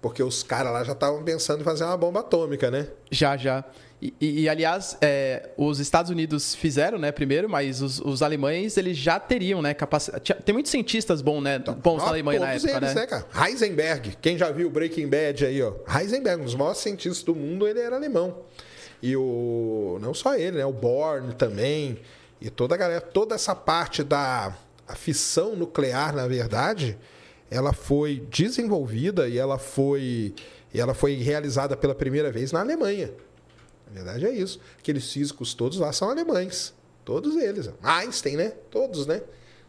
Porque os caras lá já estavam pensando em fazer uma bomba atômica, né? Já, já. E, e- e, aliás, é, os Estados Unidos fizeram, né, primeiro, mas os, os alemães, eles já teriam, né, capacidade... Tem muitos cientistas bons, né, bons na Ó, Alemanha na época, eles, né? cara? Heisenberg, quem já viu Breaking Bad aí, ó. Heisenberg, um dos maiores cientistas do mundo, ele era alemão. E o. Não só ele, né? O Born também. E toda a galera, toda essa parte da a fissão nuclear, na verdade, ela foi desenvolvida e ela foi, ela foi realizada pela primeira vez na Alemanha. Na verdade é isso. Aqueles físicos todos lá são alemães. Todos eles. Einstein, né? Todos, né?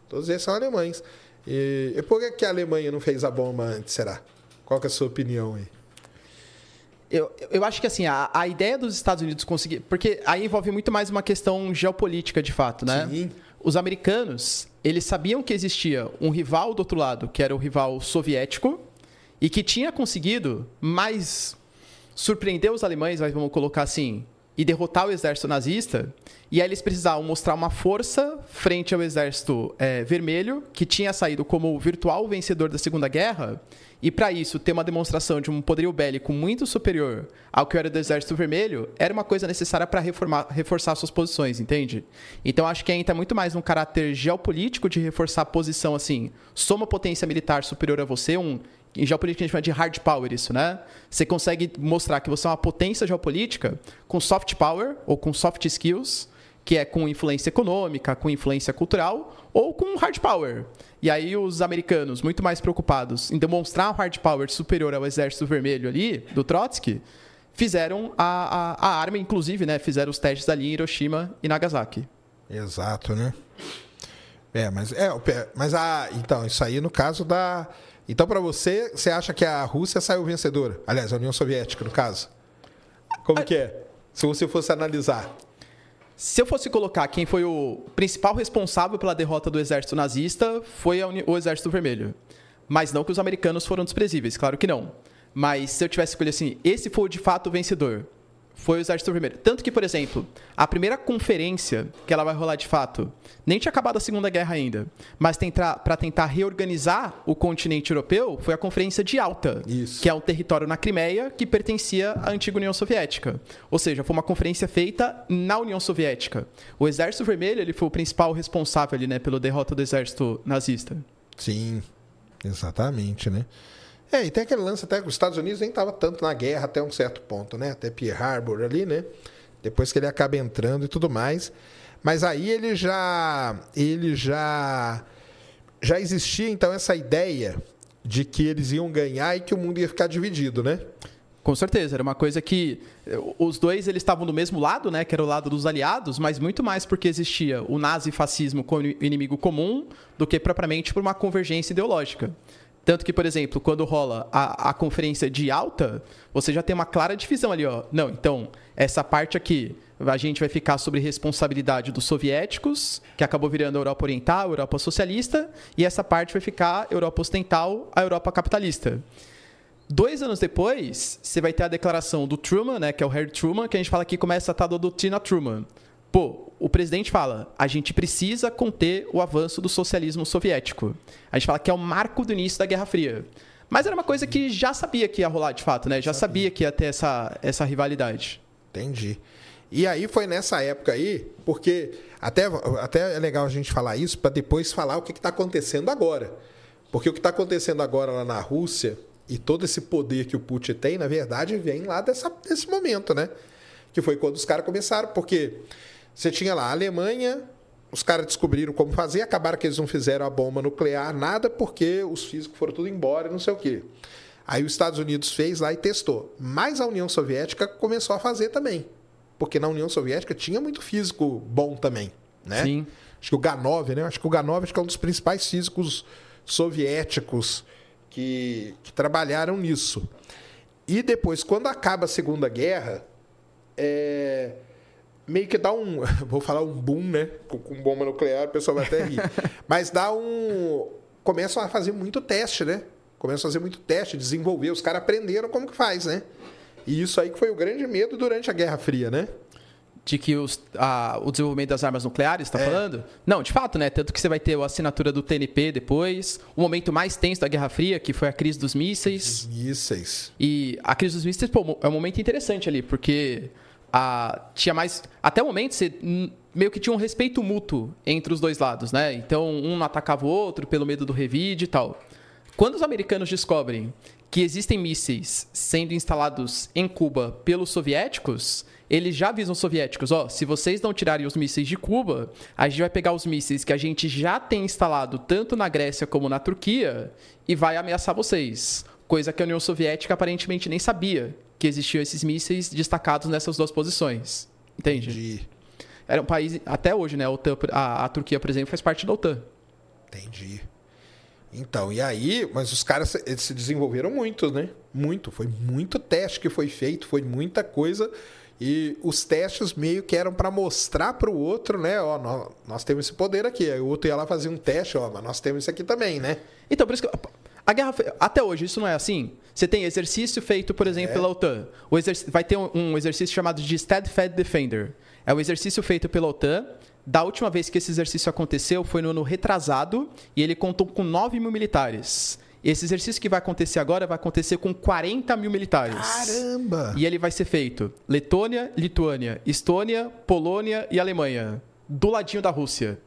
Todos eles são alemães. E, e por que, que a Alemanha não fez a bomba antes, será? Qual que é a sua opinião aí? Eu, eu acho que, assim, a, a ideia dos Estados Unidos conseguir... Porque aí envolve muito mais uma questão geopolítica, de fato, né? Sim. Os americanos, eles sabiam que existia um rival do outro lado, que era o rival soviético, e que tinha conseguido mais surpreender os alemães, mas vamos colocar assim, e derrotar o exército nazista. E aí eles precisavam mostrar uma força frente ao exército eh, vermelho, que tinha saído como o virtual vencedor da Segunda Guerra. E para isso, ter uma demonstração de um poderio bélico muito superior ao que era do Exército Vermelho era uma coisa necessária para reforçar suas posições, entende? Então acho que ainda muito mais um caráter geopolítico de reforçar a posição assim. Sou uma potência militar superior a você, um em geopolítica a gente chama de hard power isso, né? Você consegue mostrar que você é uma potência geopolítica com soft power ou com soft skills, que é com influência econômica, com influência cultural, ou com hard power. E aí os americanos, muito mais preocupados em demonstrar um hard power superior ao exército vermelho ali, do Trotsky, fizeram a, a, a arma, inclusive, né? Fizeram os testes ali em Hiroshima e Nagasaki. Exato, né? É, mas é, mas a então isso aí no caso da então para você, você acha que a Rússia saiu vencedora? Aliás, a União Soviética no caso. Como que é? Se você fosse analisar. Se eu fosse colocar quem foi o principal responsável pela derrota do exército nazista, foi o Exército Vermelho. Mas não que os americanos foram desprezíveis, claro que não. Mas se eu tivesse escolhido assim, esse foi de fato o vencedor. Foi o Exército Vermelho. Tanto que, por exemplo, a primeira conferência que ela vai rolar de fato, nem tinha acabado a Segunda Guerra ainda, mas para tentar reorganizar o continente europeu, foi a Conferência de Alta, Isso. que é um território na Crimeia que pertencia à antiga União Soviética. Ou seja, foi uma conferência feita na União Soviética. O Exército Vermelho ele foi o principal responsável ali, né, pela derrota do exército nazista. Sim, exatamente, né? É, e tem aquele lance até que os Estados Unidos nem estava tanto na guerra até um certo ponto, né? Até Pearl Harbor ali, né? Depois que ele acaba entrando e tudo mais. Mas aí ele já ele já já existia então essa ideia de que eles iam ganhar e que o mundo ia ficar dividido, né? Com certeza, era uma coisa que eh, os dois eles estavam do mesmo lado, né, que era o lado dos aliados, mas muito mais porque existia o nazifascismo como inimigo comum do que propriamente por uma convergência ideológica. Tanto que, por exemplo, quando rola a, a conferência de alta, você já tem uma clara divisão ali, ó. Não, então, essa parte aqui, a gente vai ficar sobre responsabilidade dos soviéticos, que acabou virando a Europa Oriental, a Europa Socialista, e essa parte vai ficar Europa Ocidental, a Europa Capitalista. Dois anos depois, você vai ter a declaração do Truman, né, que é o Harry Truman, que a gente fala que começa a tal da doutrina Truman. Pô, o presidente fala, a gente precisa conter o avanço do socialismo soviético. A gente fala que é o marco do início da Guerra Fria. Mas era uma coisa que já sabia que ia rolar de fato, né? Já sabia que ia ter essa, essa rivalidade. Entendi. E aí foi nessa época aí, porque até, até é legal a gente falar isso para depois falar o que está acontecendo agora. Porque o que está acontecendo agora lá na Rússia e todo esse poder que o Putin tem, na verdade, vem lá dessa, desse momento, né? Que foi quando os caras começaram, porque você tinha lá a Alemanha, os caras descobriram como fazer, acabaram que eles não fizeram a bomba nuclear, nada, porque os físicos foram tudo embora e não sei o quê. Aí os Estados Unidos fez lá e testou. Mas a União Soviética começou a fazer também. Porque na União Soviética tinha muito físico bom também, né? Sim. Acho que o Ganov, né? Acho que o Ganov acho que é um dos principais físicos soviéticos que, que trabalharam nisso. E depois, quando acaba a Segunda Guerra, é, meio que dá um. (laughs) Vou falar um boom, né? Com, com bomba nuclear, o pessoal vai até rir. (laughs) Mas dá um. Começam a fazer muito teste, né? Começam a fazer muito teste, desenvolver. Os caras aprenderam como que faz, né? E isso aí que foi o grande medo durante a Guerra Fria, né? De que os, a- o desenvolvimento das armas nucleares, está É. falando? Não, de fato, né? Tanto que você vai ter a assinatura do TNP depois, o momento mais tenso da Guerra Fria, que foi a crise dos mísseis. Mísseis. E a crise dos mísseis pô, é um momento interessante ali, porque a, tinha mais. Até o momento, você meio que tinha um respeito mútuo entre os dois lados, né? Então, um atacava o outro pelo medo do revide e tal. Quando os americanos descobrem que existem mísseis sendo instalados em Cuba pelos soviéticos, eles já avisam os soviéticos: ó, se vocês não tirarem os mísseis de Cuba, a gente vai pegar os mísseis que a gente já tem instalado tanto na Grécia como na Turquia e vai ameaçar vocês. Coisa que a União Soviética aparentemente nem sabia que existiam esses mísseis destacados nessas duas posições. Entende? Entendi. Era um país, até hoje, né? A, OTAN, a, a Turquia, por exemplo, faz parte da OTAN. Entendi. Então, e aí, mas os caras eles se desenvolveram muito, né? Muito. Foi muito teste que foi feito, foi muita coisa. E os testes meio que eram para mostrar para o outro, né? Ó, nós, nós temos esse poder aqui. Aí o outro ia lá fazer um teste, ó, mas nós temos isso aqui também, né? Então, por isso que a guerra até hoje isso não é assim. Você tem exercício feito, por exemplo, pela OTAN. Vai ter um, um exercício chamado de Steadfast Defender. É um exercício feito pela OTAN. Da última vez que esse exercício aconteceu foi no ano retrasado e ele contou com 9 mil militares. Esse exercício que vai acontecer agora vai acontecer com 40 mil militares. Caramba! E ele vai ser feito Letônia, Lituânia, Estônia, Polônia e Alemanha, do ladinho da Rússia.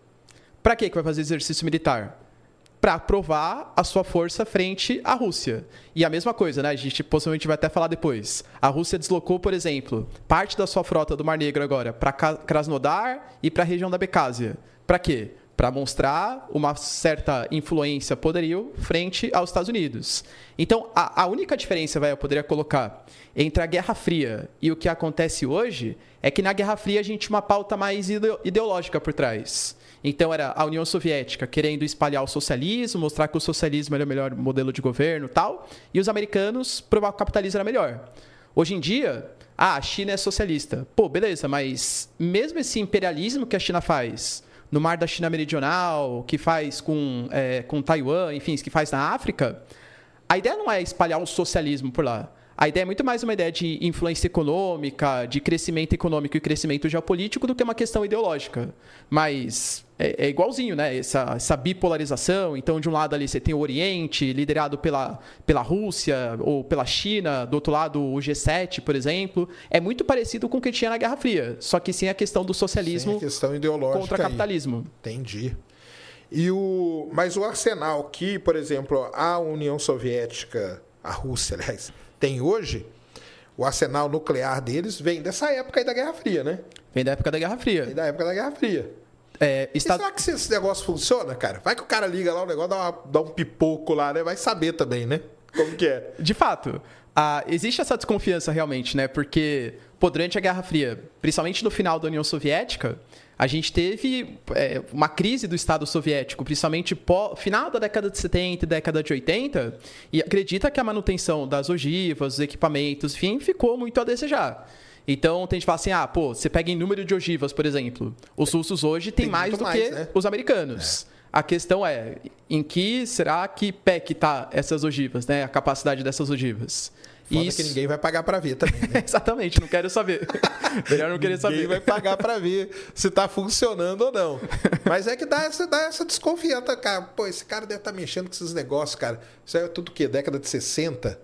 Para que que vai fazer exercício militar? Para provar a sua força frente à Rússia. E a mesma coisa, né? A gente possivelmente vai até falar depois. A Rússia deslocou, por exemplo, parte da sua frota do Mar Negro agora para Krasnodar e para a região da Becásia. Para quê? Para mostrar uma certa influência poderio frente aos Estados Unidos. Então, a, a única diferença, vai, eu poderia colocar, entre a Guerra Fria e o que acontece hoje é que na Guerra Fria a gente tinha uma pauta mais ide- ideológica por trás. Então era a União Soviética querendo espalhar o socialismo, mostrar que o socialismo era o melhor modelo de governo tal, e os americanos provar que o capitalismo era melhor. Hoje em dia, ah, a China é socialista. Pô, beleza, mas mesmo esse imperialismo que a China faz no mar da China Meridional, que faz com, é, com Taiwan, enfim, que faz na África, a ideia não é espalhar o socialismo por lá. A ideia é muito mais uma ideia de influência econômica, de crescimento econômico e crescimento geopolítico do que uma questão ideológica. Mas é, é igualzinho, né? Essa, essa, bipolarização. Então, de um lado ali você tem o Oriente, liderado pela, pela Rússia ou pela China, do outro lado o G7, por exemplo. É muito parecido com o que tinha na Guerra Fria, só que sem a questão do socialismo questão ideológica contra o capitalismo. Aí. Entendi. E o, mas o arsenal que, por exemplo, a União Soviética, a Rússia, aliás, tem hoje, o arsenal nuclear deles vem dessa época aí da Guerra Fria, né? Vem da época da Guerra Fria. Vem da época da Guerra Fria. É, está... será que esse negócio funciona, cara? Vai que o cara liga lá, o negócio dá, uma, dá um pipoco lá, né? Vai saber também, né? Como que é? (laughs) De fato. Ah, existe essa desconfiança realmente, né? Porque, pô, durante a Guerra Fria, principalmente no final da União Soviética, a gente teve é, uma crise do Estado soviético, principalmente pó, final da década de 70 e década de 80, e acredita que a manutenção das ogivas, dos equipamentos, enfim, ficou muito a desejar. Então, tem gente que fala assim, ah, pô, você pega em número de ogivas, por exemplo. Os russos hoje têm mais do mais, que né? os americanos. É. A questão é, em que será que pé que tá essas ogivas, né? A capacidade dessas ogivas. Foda Isso. que ninguém vai pagar para ver também, né? (laughs) Exatamente, não quero saber. (laughs) Melhor não querer saber. Ninguém vai pagar para ver se está funcionando ou não. Mas é que dá essa, dá essa desconfiança, cara. Pô, esse cara deve estar tá mexendo com esses negócios, cara. Isso é tudo o quê? Década de 60?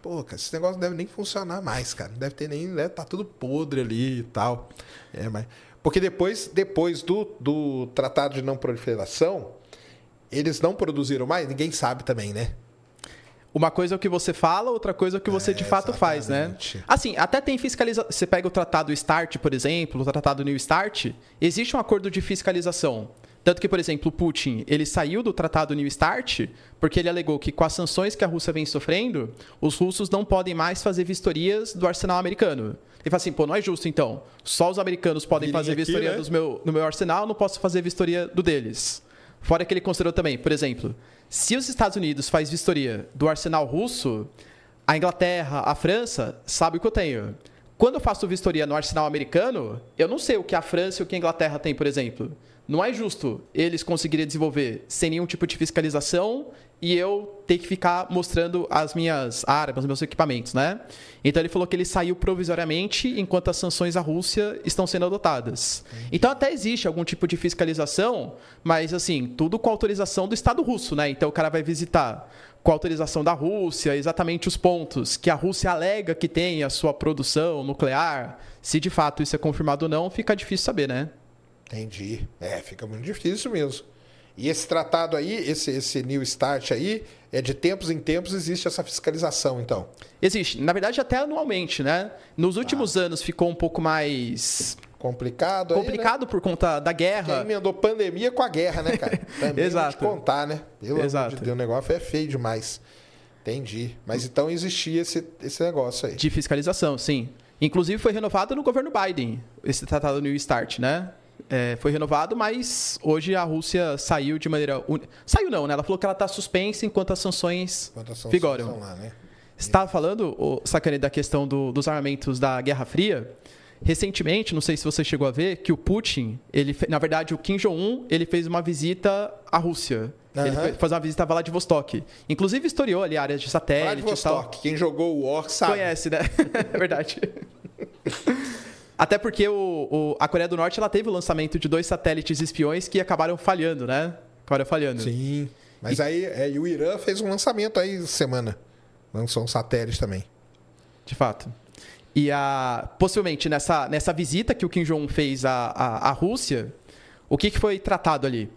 Pô, cara, esse negócio não deve nem funcionar mais, cara. Não deve ter nem. Deve tá tudo podre ali e tal. É, mas. Porque depois, depois do, do Tratado de Não Proliferação, eles não produziram mais, ninguém sabe também, né? Uma coisa é o que você fala, outra coisa é o que você é, de fato exatamente. faz, né? Assim, até tem fiscalização. Você pega o tratado START, por exemplo, o tratado New START, existe um acordo de fiscalização. Tanto que, por exemplo, o Putin, ele saiu do tratado New START porque ele alegou que com as sanções que a Rússia vem sofrendo, os russos não podem mais fazer vistorias do arsenal americano. Ele fala assim, pô, não é justo então. Só os americanos podem fazer aqui, vistoria né? meu, no meu arsenal, não posso fazer vistoria do deles. Fora que ele considerou também, por exemplo, se os Estados Unidos faz vistoria do arsenal russo, a Inglaterra, a França, sabe o que eu tenho. Quando eu faço vistoria no arsenal americano, eu não sei o que a França e o que a Inglaterra tem, por exemplo. Não é justo eles conseguirem desenvolver sem nenhum tipo de fiscalização e eu ter que ficar mostrando as minhas armas, os meus equipamentos, né? Então ele falou que ele saiu provisoriamente enquanto as sanções à Rússia estão sendo adotadas. Então até existe algum tipo de fiscalização, mas assim, tudo com autorização do Estado russo, né? Então o cara vai visitar com autorização da Rússia, exatamente os pontos que a Rússia alega que tem a sua produção nuclear. Se de fato isso é confirmado ou não, fica difícil saber, né? Entendi. É, fica muito difícil mesmo. E esse tratado aí, esse, esse New Start aí, é de tempos em tempos existe essa fiscalização, então? Existe. Na verdade, até anualmente, né? Nos últimos ah. anos ficou um pouco mais... Complicado Complicado aí, né? por conta da guerra. Quem emendou pandemia com a guerra, né, cara? (laughs) Também Exato. contar, né? Pelo Exato. amor de Deus, o negócio é feio demais. Entendi. Mas então existia esse, esse negócio aí. De fiscalização, sim. Inclusive foi renovado no governo Biden, esse tratado New Start, né? É, foi renovado, mas hoje a Rússia saiu de maneira. Un... Saiu não, né? Ela falou que ela está suspensa enquanto as sanções, enquanto as sanções vigoram. Lá, né? Estava falando, o Sacane, da questão do, dos armamentos da Guerra Fria. Recentemente, não sei se você chegou a ver, que o Putin, ele, na verdade, o Kim Jong-un, ele fez uma visita à Rússia. Uhum. Ele fazer uma visita a Vladivostok. Inclusive, historiou ali áreas de satélite Vladivostok, e tal. quem jogou o War sabe. Conhece, né? (laughs) é verdade. (laughs) Até porque o, o, a Coreia do Norte ela teve o lançamento de dois satélites espiões que acabaram falhando, né? Acabaram falhando. Sim. Mas e... aí é, e o Irã fez um lançamento aí semana. Lançou um satélite também. De fato. E a, possivelmente nessa, nessa visita que o Kim Jong-un fez à, à, à Rússia, o que, que foi tratado ali?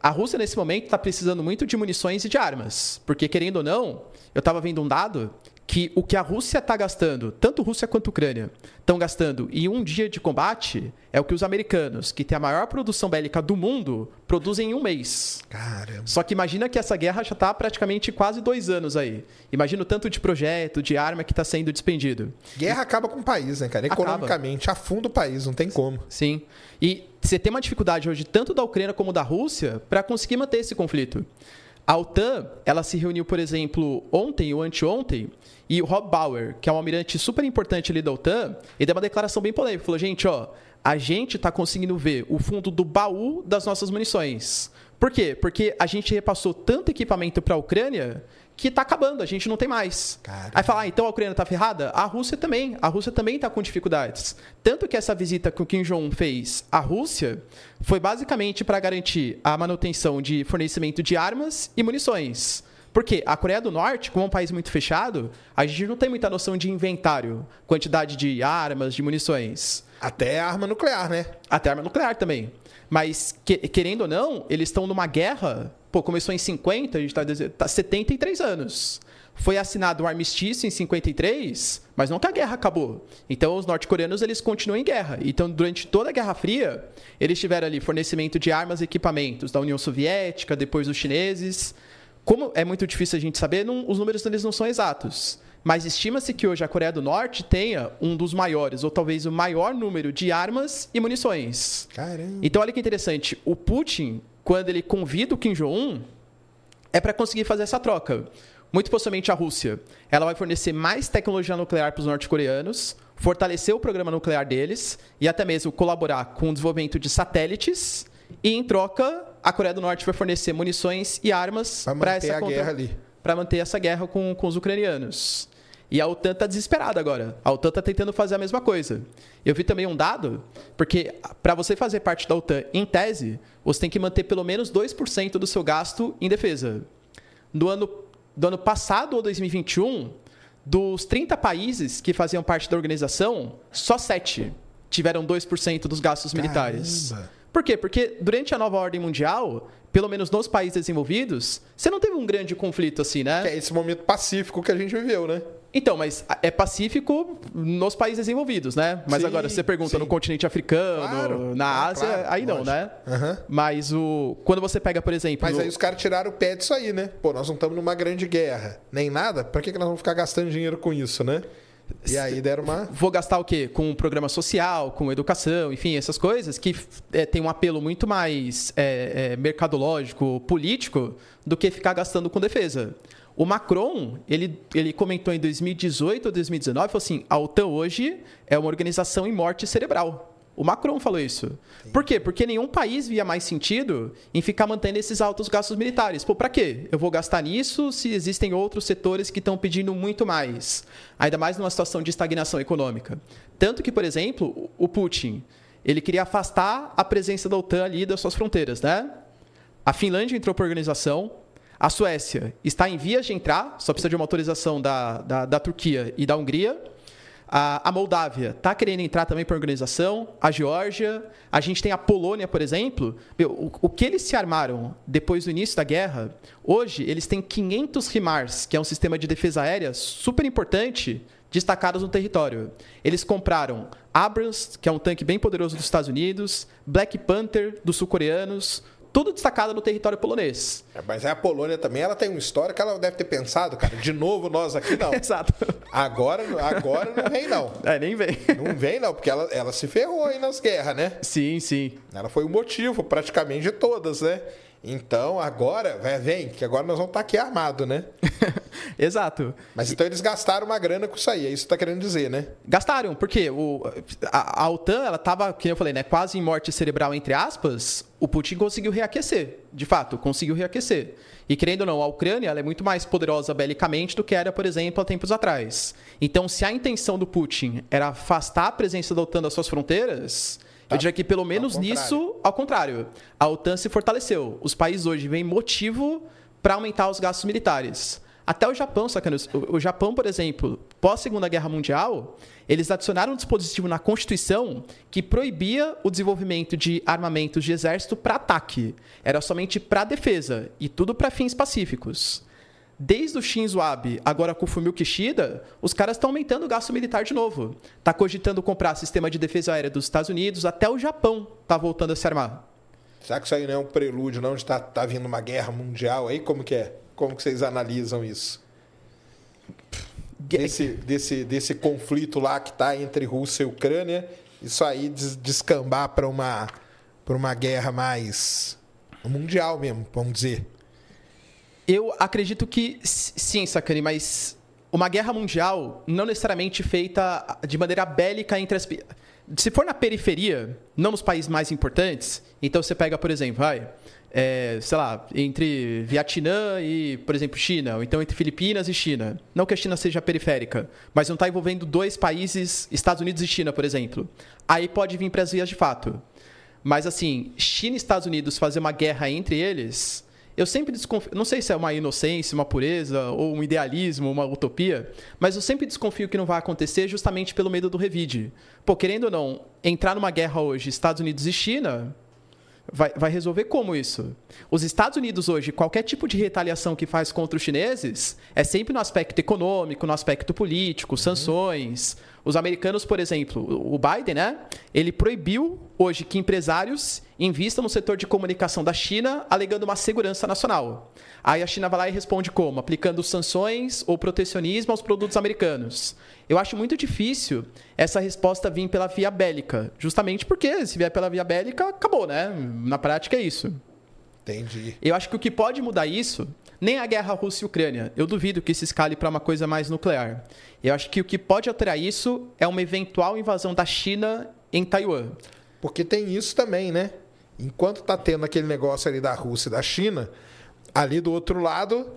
A Rússia, nesse momento, está precisando muito de munições e de armas. Porque, querendo ou não, eu estava vendo um dado que o que a Rússia está gastando, tanto Rússia quanto Ucrânia, estão gastando em um dia de combate é o que os americanos, que têm a maior produção bélica do mundo, produzem em um mês. Caramba. Só que imagina que essa guerra já está praticamente quase dois anos aí. Imagina o tanto de projeto, de arma que está sendo despendido. Guerra acaba com o país, né, cara? Acaba. Economicamente, afunda o país, não tem como. Sim. E você tem uma dificuldade hoje, tanto da Ucrânia como da Rússia, para conseguir manter esse conflito. A OTAN, ela se reuniu, por exemplo, ontem ou anteontem, e o Rob Bauer, que é um almirante super importante ali da OTAN, ele deu uma declaração bem polêmica. Falou, gente, ó, a gente está conseguindo ver o fundo do baú das nossas munições. Por quê? Porque a gente repassou tanto equipamento para a Ucrânia que está acabando, a gente não tem mais. Caramba. Aí falar, ah, então a Ucrânia está ferrada? A Rússia também. A Rússia também está com dificuldades. Tanto que essa visita que o Kim Jong-un fez à Rússia foi basicamente para garantir a manutenção de fornecimento de armas e munições. Porque a Coreia do Norte, como é um país muito fechado, a gente não tem muita noção de inventário, quantidade de armas, de munições. Até arma nuclear, né? Até arma nuclear também. Mas, que- querendo ou não, eles estão numa guerra. Pô, começou em 50, a gente está tá 73 anos. Foi assinado um armistício em 53, mas não que a guerra acabou. Então, os norte-coreanos eles continuam em guerra. Então, durante toda a Guerra Fria, eles tiveram ali fornecimento de armas e equipamentos da União Soviética, depois dos chineses. Como é muito difícil a gente saber, não- os números deles não são exatos. Mas estima-se que hoje a Coreia do Norte tenha um dos maiores, ou talvez o maior número de armas e munições. Caramba. Então, olha que interessante. O Putin, quando ele convida o Kim Jong-un, é para conseguir fazer essa troca. Muito possivelmente a Rússia. Ela vai fornecer mais tecnologia nuclear para os norte-coreanos, fortalecer o programa nuclear deles e até mesmo colaborar com o desenvolvimento de satélites. E, em troca, a Coreia do Norte vai fornecer munições e armas para manter essa a contra- guerra ali. para manter essa guerra com, com os ucranianos. E a OTAN está desesperada agora. A OTAN está tentando fazer a mesma coisa. Eu vi também um dado, porque para você fazer parte da OTAN, em tese, você tem que manter pelo menos 2% do seu gasto em defesa. No ano, do ano passado, ou 2021, dos 30 países que faziam parte da organização, só 7 tiveram 2% dos gastos militares. Caramba. Por quê? Porque durante a nova ordem mundial, pelo menos nos países desenvolvidos, você não teve um grande conflito assim, né? Que é esse momento pacífico que a gente viveu, né? Então, mas é pacífico nos países desenvolvidos, né? Mas Sim, agora, se você pergunta sim. no continente africano, Claro, na claro, Ásia, claro, aí não, lógico. né? Aham. Mas o quando você pega, por exemplo... Mas aí os caras tiraram o pé disso aí, né? Pô, nós não estamos numa grande guerra, nem nada. Pra que, que nós vamos ficar gastando dinheiro com isso, né? E aí deram uma. Vou gastar o quê? Com programa social, com educação, enfim, essas coisas que é, tem um apelo muito mais é, é, mercadológico, político, do que ficar gastando com defesa. O Macron, ele, ele comentou em 2018 ou 2019, falou assim, a OTAN hoje é uma organização em morte cerebral. O Macron falou isso. Por quê? Porque nenhum país via mais sentido em ficar mantendo esses altos gastos militares. Pô, pra quê? Eu vou gastar nisso se existem outros setores que estão pedindo muito mais. Ainda mais numa situação de estagnação econômica. Tanto que, por exemplo, o Putin, ele queria afastar a presença da OTAN ali das suas fronteiras, né? A Finlândia entrou para a organização. A Suécia está em vias de entrar, só precisa de uma autorização da, da, da Turquia e da Hungria. A, a Moldávia está querendo entrar também para a organização. A Geórgia. A gente tem a Polônia, por exemplo. Meu, o, o que eles se armaram depois do início da guerra, hoje eles têm 500 RIMARS, que é um sistema de defesa aérea super importante, destacados no território. Eles compraram Abrams, que é um tanque bem poderoso dos Estados Unidos, Black Panther dos sul-coreanos, tudo destacado no território polonês. É, Mas a Polônia também, ela tem uma história que ela deve ter pensado, cara. De novo, nós aqui não. (laughs) Exato. Agora, agora não vem, não. (laughs) É, nem vem. Não vem, não, porque ela, ela se ferrou aí nas guerras, né? Sim, sim. Ela foi o motivo, praticamente, de todas, né? Então, agora, vem, que agora nós vamos estar aqui armado, né? (laughs) Exato. Mas então eles gastaram uma grana com isso aí, é isso que tá querendo dizer, né? Gastaram, porque o, a, a OTAN, ela estava, como eu falei, né, quase em morte cerebral, entre aspas, o Putin conseguiu reaquecer. De fato, conseguiu reaquecer. E querendo ou não, a Ucrânia ela é muito mais poderosa belicamente do que era, por exemplo, há tempos atrás. Então, se a intenção do Putin era afastar a presença da OTAN das suas fronteiras, eu diria que pelo menos contrário. nisso, ao contrário, a OTAN se fortaleceu. Os países hoje veem motivo para aumentar os gastos militares. Até o Japão, sacana, o o Japão, por exemplo, pós Segunda Guerra Mundial, eles adicionaram um dispositivo na Constituição que proibia o desenvolvimento de armamentos de exército para ataque. Era somente para defesa e tudo para fins pacíficos. Desde o Shinzo Abe, agora com o Fumio Kishida, os caras estão aumentando o gasto militar de novo. Tá cogitando comprar sistema de defesa aérea dos Estados Unidos, até o Japão tá voltando a se armar. Será que isso aí não é um prelúdio, não, de tá, tá vindo uma guerra mundial aí? Como que é? Como que vocês analisam isso? Desse, desse, desse conflito lá que tá entre Rússia e Ucrânia, isso aí des- descambar para uma, pra uma guerra mais mundial mesmo, vamos dizer. Eu acredito que sim, Sakane, mas uma guerra mundial não necessariamente feita de maneira bélica entre as. Se for na periferia, não nos países mais importantes, então você pega, por exemplo, vai, é, sei lá, entre Vietnã e, por exemplo, China, ou então entre Filipinas e China. Não que a China seja periférica, mas não está envolvendo dois países, Estados Unidos e China, por exemplo. Aí pode vir para as vias de fato. Mas assim, China e Estados Unidos fazer uma guerra entre eles, eu sempre desconfio. Não sei se é uma inocência, uma pureza, ou um idealismo, uma utopia, mas eu sempre desconfio que não vai acontecer justamente pelo medo do revide. Pô, querendo ou não, entrar numa guerra hoje, Estados Unidos e China, vai, vai resolver como isso? Os Estados Unidos hoje, qualquer tipo de retaliação que faz contra os chineses é sempre no aspecto econômico, no aspecto político, sanções. Os americanos, por exemplo, o Biden, né? Ele proibiu hoje que empresários invistam no setor de comunicação da China, alegando uma segurança nacional. Aí a China vai lá e responde como? Aplicando sanções ou protecionismo aos produtos americanos. Eu acho muito difícil essa resposta vir pela via bélica, justamente porque se vier pela via bélica, acabou, né? Na prática é isso. Entendi. Eu acho que o que pode mudar isso, nem a guerra Rússia e Ucrânia. Eu duvido que se escale para uma coisa mais nuclear. Eu acho que o que pode alterar isso é uma eventual invasão da China em Taiwan. Porque tem isso também, né? Enquanto tá tendo aquele negócio ali da Rússia e da China, ali do outro lado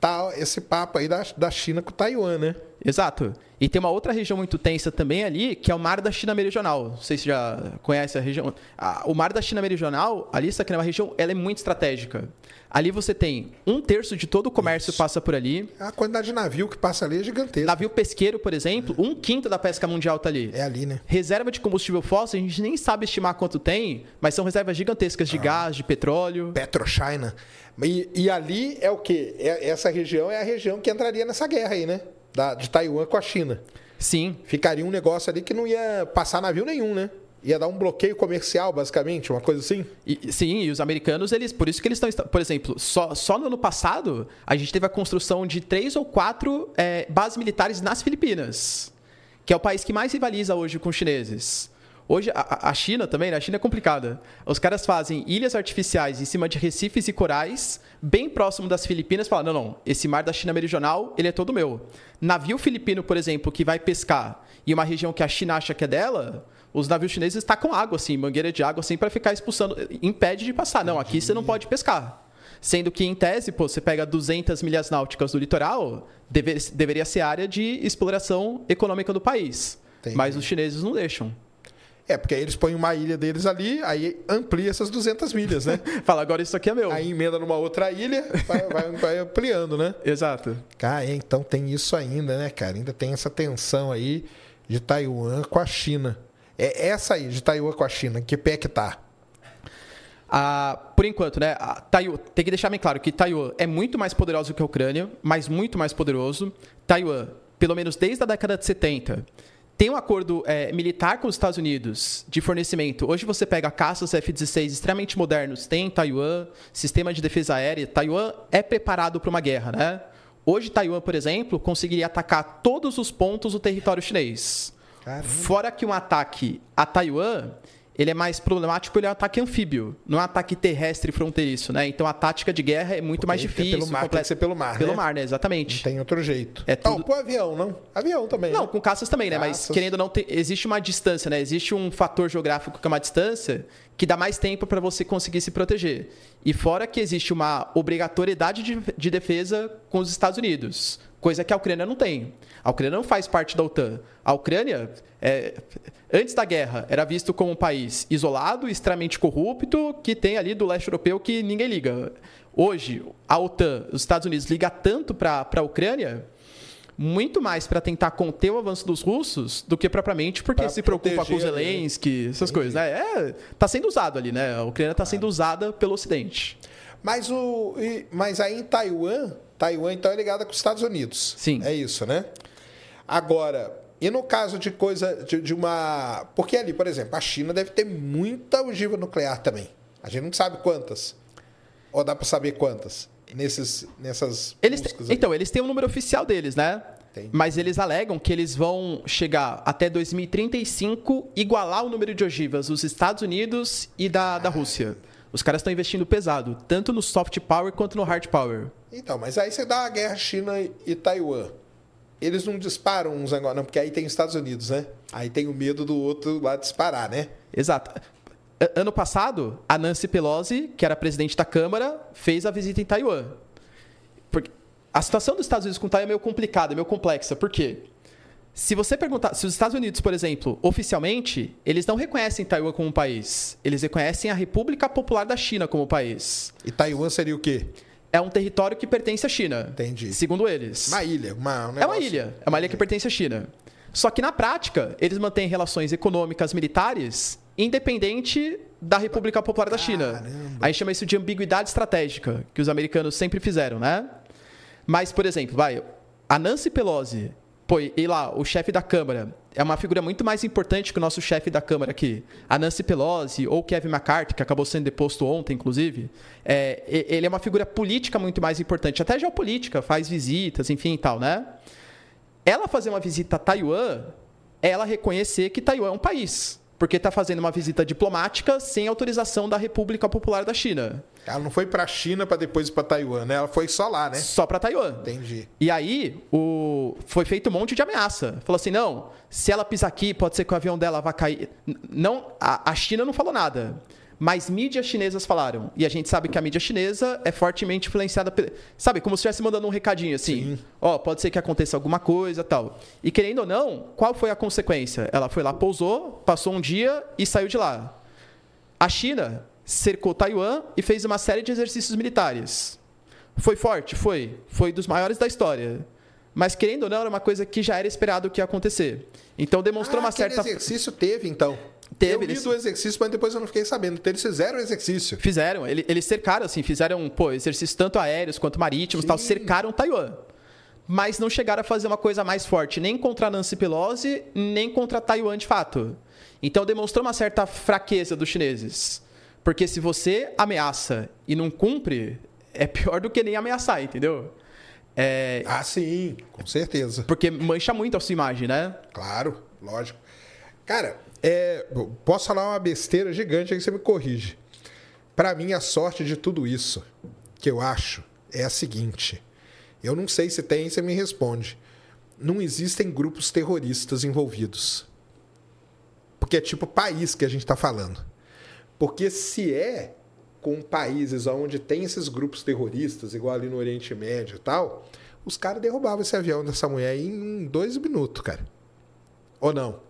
tá esse papo aí da, da China com Taiwan, né? Exato. E tem uma outra região muito tensa também ali, que é o Mar da China Meridional. Não sei se você já conhece a região. Ah, o Mar da China Meridional, ali, isso aqui é uma região, ela é muito estratégica. Ali você tem um terço de todo o comércio passa por ali. A quantidade de navio que passa ali é gigantesca. Navio pesqueiro, por exemplo, um quinto da pesca mundial tá ali. É ali, né? Reserva de combustível fóssil, a gente nem sabe estimar quanto tem, mas são reservas gigantescas de gás, de petróleo. PetroChina. E, e ali é o quê? É- essa região é a região que entraria nessa guerra aí, né? Da, de Taiwan com a China. Sim, Ficaria um negócio ali que não ia passar navio nenhum, né? Ia dar um bloqueio comercial, basicamente, uma coisa assim. E, sim, e os americanos, eles, por isso que eles estão. Por exemplo, só, só no ano passado, a gente teve a construção de três ou quatro é, bases militares nas Filipinas, que é o país que mais rivaliza hoje com os chineses. Hoje, a, a China também, né? A China é complicada. Os caras fazem ilhas artificiais em cima de recifes e corais, bem próximo das Filipinas, falam: não, não, esse mar da China meridional, ele é todo meu. Navio filipino, por exemplo, que vai pescar em uma região que a China acha que é dela, os navios chineses tacam água, assim, mangueira de água, assim, para ficar expulsando. Impede de passar. Não, aqui você não pode pescar. Sendo que, em tese, pô, você pega 200 milhas náuticas do litoral, deve- deveria ser área de exploração econômica do país. Entendi. Mas os chineses não deixam. É, porque aí eles põem uma ilha deles ali, aí amplia essas 200 milhas, né? (laughs) Fala, agora isso aqui é meu. aí emenda numa outra ilha, vai, vai- vai ampliando, né? (laughs) Exato. Cara, é, então tem isso ainda, né, cara? Ainda tem essa tensão aí de Taiwan com a China. É essa aí, de Taiwan com a China, que pé que tá? Ah, por enquanto, né? a Taiwan, tem que deixar bem claro que Taiwan é muito mais poderoso que a Ucrânia, mas muito mais poderoso. Taiwan, pelo menos desde a década de 70, tem um acordo é, militar com os Estados Unidos de fornecimento. Hoje você pega caças F-16 extremamente modernos, tem em Taiwan, sistema de defesa aérea. Taiwan é preparado para uma guerra, né? Hoje, Taiwan, por exemplo, conseguiria atacar todos os pontos do território chinês. Caramba. Fora que um ataque a Taiwan, ele é mais problemático, ele é um ataque anfíbio, não é um ataque terrestre fronteiriço, né? Então a tática de guerra é muito mais Porque ser difícil. Pelo mar, tem que ser pelo mar, Pelo né? mar, né? Não Exatamente. tem outro jeito. É tudo- Não, pro avião, não? Avião também. Não, né? com caças também, né? Mas Caças. querendo ou não, tem- existe uma distância, né? Existe um fator geográfico que é uma distância que dá mais tempo para você conseguir se proteger. E fora que existe uma obrigatoriedade de, de defesa com os Estados Unidos, coisa que a Ucrânia não tem. A Ucrânia não faz parte da OTAN. A Ucrânia, é, antes da guerra, era visto como um país isolado, extremamente corrupto, que tem ali do leste europeu que ninguém liga. Hoje, a OTAN, os Estados Unidos, liga tanto para a Ucrânia muito mais para tentar conter o avanço dos russos do que propriamente porque Pra se preocupa com ali? Zelensky, essas coisas, né? É, tá sendo usado ali, né? A Ucrânia tá sendo usada pelo Ocidente. Mas, o, mas aí em Taiwan, Taiwan então é ligada com os Estados Unidos. Sim. É isso, né? Agora, e no caso de coisa de, de uma. Porque ali, por exemplo, a China deve ter muita ogiva nuclear também. A gente não sabe quantas. Ou dá para saber quantas? Nesses, nessas Eles então, eles têm um número oficial deles, né? Entendi. Mas eles alegam que eles vão chegar até 2035 igualar o número de ogivas dos Estados Unidos e da, da Rússia. Os caras estão investindo pesado, tanto no soft power quanto no hard power. Então, mas aí você dá uma guerra China e Taiwan. Eles não disparam uns agora, não, porque aí tem os Estados Unidos, né? Aí tem o medo do outro lá disparar, né? Exato. Ano passado, a Nancy Pelosi, que era presidente da Câmara, fez a visita em Taiwan. Porque a situação dos Estados Unidos com Taiwan é meio complicada, é meio complexa. Por quê? Se você perguntar, se os Estados Unidos, por exemplo, oficialmente, eles não reconhecem Taiwan como um país. Eles reconhecem a República Popular da China como país. E Taiwan seria o quê? É um território que pertence à China. Entendi. Segundo eles. Uma ilha, uma, um É uma ilha. É uma ilha que pertence à China. Só que na prática, eles mantêm relações econômicas militares independente da República Popular da China. Caramba. A gente chama isso de ambiguidade estratégica, que os americanos sempre fizeram, né? Mas, por exemplo, vai, a Nancy Pelosi, pô, e lá, o chefe da Câmara, é uma figura muito mais importante que o nosso chefe da Câmara aqui. A Nancy Pelosi ou Kevin McCarthy, que acabou sendo deposto ontem, inclusive, é, ele é uma figura política muito mais importante, até geopolítica, faz visitas, enfim e tal, né? Ela fazer uma visita a Taiwan, é ela reconhecer que Taiwan é um país. Porque está fazendo uma visita diplomática sem autorização da República Popular da China. Ela não foi pra China pra depois ir pra Taiwan, né? Ela foi só lá, né? Só para Taiwan. Entendi. E aí, o... foi feito um monte de ameaça. Falou assim: não, se ela pisar aqui, pode ser que o avião dela vá cair. Não, a, a China não falou nada. Mas mídias chinesas falaram. E a gente sabe que a mídia chinesa é fortemente influenciada. Por... Sabe, como se estivesse mandando um recadinho assim: ó, pode ser que aconteça alguma coisa tal. E querendo ou não, qual foi a consequência? Ela foi lá, pousou, passou um dia e saiu de lá. A China cercou Taiwan e fez uma série de exercícios militares. Foi forte? Foi. Foi dos maiores da história. Mas, querendo ou não, era uma coisa que já era esperado que ia acontecer. Então, demonstrou ah, uma certa. exercício teve, então. Teve, Eu li eles- do exercício, mas depois eu não fiquei sabendo. Então eles fizeram o exercício. Fizeram. ele- Eles cercaram, assim, fizeram pô, exercícios tanto aéreos quanto marítimos tal, Sim. cercaram Taiwan. Mas não chegaram a fazer uma coisa mais forte, nem contra a Nancy Pelosi, nem contra Taiwan de fato. Então demonstrou uma certa fraqueza dos chineses. Porque se você ameaça e não cumpre, é pior do que nem ameaçar, entendeu? É, Ah, sim, com certeza. porque mancha muito a sua imagem, né? Claro, lógico. Cara, é, posso falar uma besteira gigante aí você me corrige. Pra mim, a sorte de tudo isso, que eu acho, é a seguinte. Eu não sei se tem, você me responde. Não existem grupos terroristas envolvidos. Porque é tipo país que a gente está falando. Porque se é com países onde tem esses grupos terroristas, igual ali no Oriente Médio e tal, os caras derrubavam esse avião dessa mulher em dois minutos, cara. Ou não?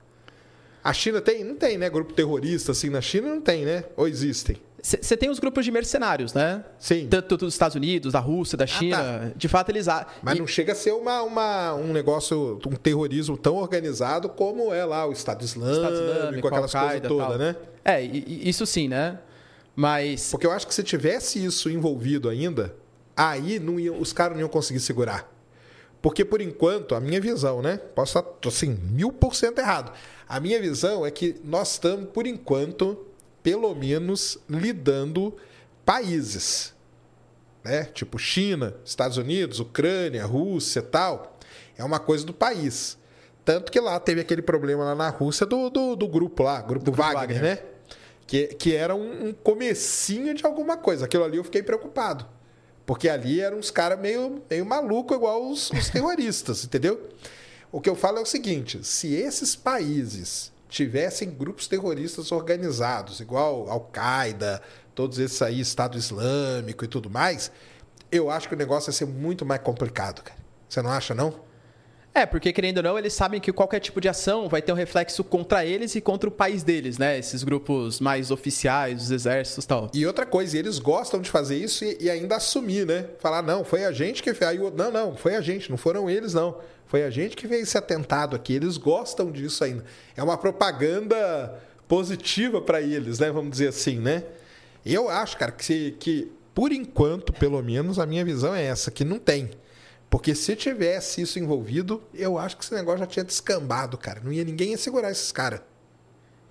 A China tem? Não tem, né? Grupo terrorista assim na China não tem, né? Ou existem? Você tem os grupos de mercenários, né? Sim. Tanto dos Estados Unidos, da Rússia, da China. De fato, eles. a- Mas e- não chega a ser uma, uma- um negócio, um terrorismo tão organizado como é lá o Estado Islâmico, Estado Islâmico, aquelas coisas todas, né? É, isso sim, né? Mas. Porque eu acho que se tivesse isso envolvido ainda, aí não iam- os caras não iam conseguir segurar. Porque, por enquanto, a minha visão, né? Posso estar, assim, mil por cento errado. A minha visão é que nós estamos, por enquanto, pelo menos, lidando países. Né? Tipo China, Estados Unidos, Ucrânia, Rússia tal. É uma coisa do país. Tanto que lá teve aquele problema lá na Rússia do, do, do grupo lá, grupo, Wagner, Wagner. né? Que, que era um, um comecinho de alguma coisa. Aquilo ali eu fiquei preocupado. Porque ali eram uns caras meio, meio maluco, igual os, os (laughs) terroristas, entendeu? O que eu falo é o seguinte: se esses países tivessem grupos terroristas organizados, igual Al-Qaeda, todos esses aí, Estado Islâmico e tudo mais, eu acho que o negócio ia ser muito mais complicado, cara. Você não acha, não? É, porque querendo ou não, eles sabem que qualquer tipo de ação vai ter um reflexo contra eles e contra o país deles, né? Esses grupos mais oficiais, os exércitos e tal. E outra coisa, eles gostam de fazer isso e, e ainda assumir, né? Falar, não, foi a gente que fez. Aí o não, não, foi a gente, não foram eles, não. Foi a gente que fez esse atentado aqui. Eles gostam disso ainda. É uma propaganda positiva para eles, né? Vamos dizer assim, né? Eu acho, cara, que, que por enquanto, pelo menos, a minha visão é essa, que não tem. Porque se tivesse isso envolvido, eu acho que esse negócio já tinha descambado, cara. Não ia ninguém ia segurar esses caras.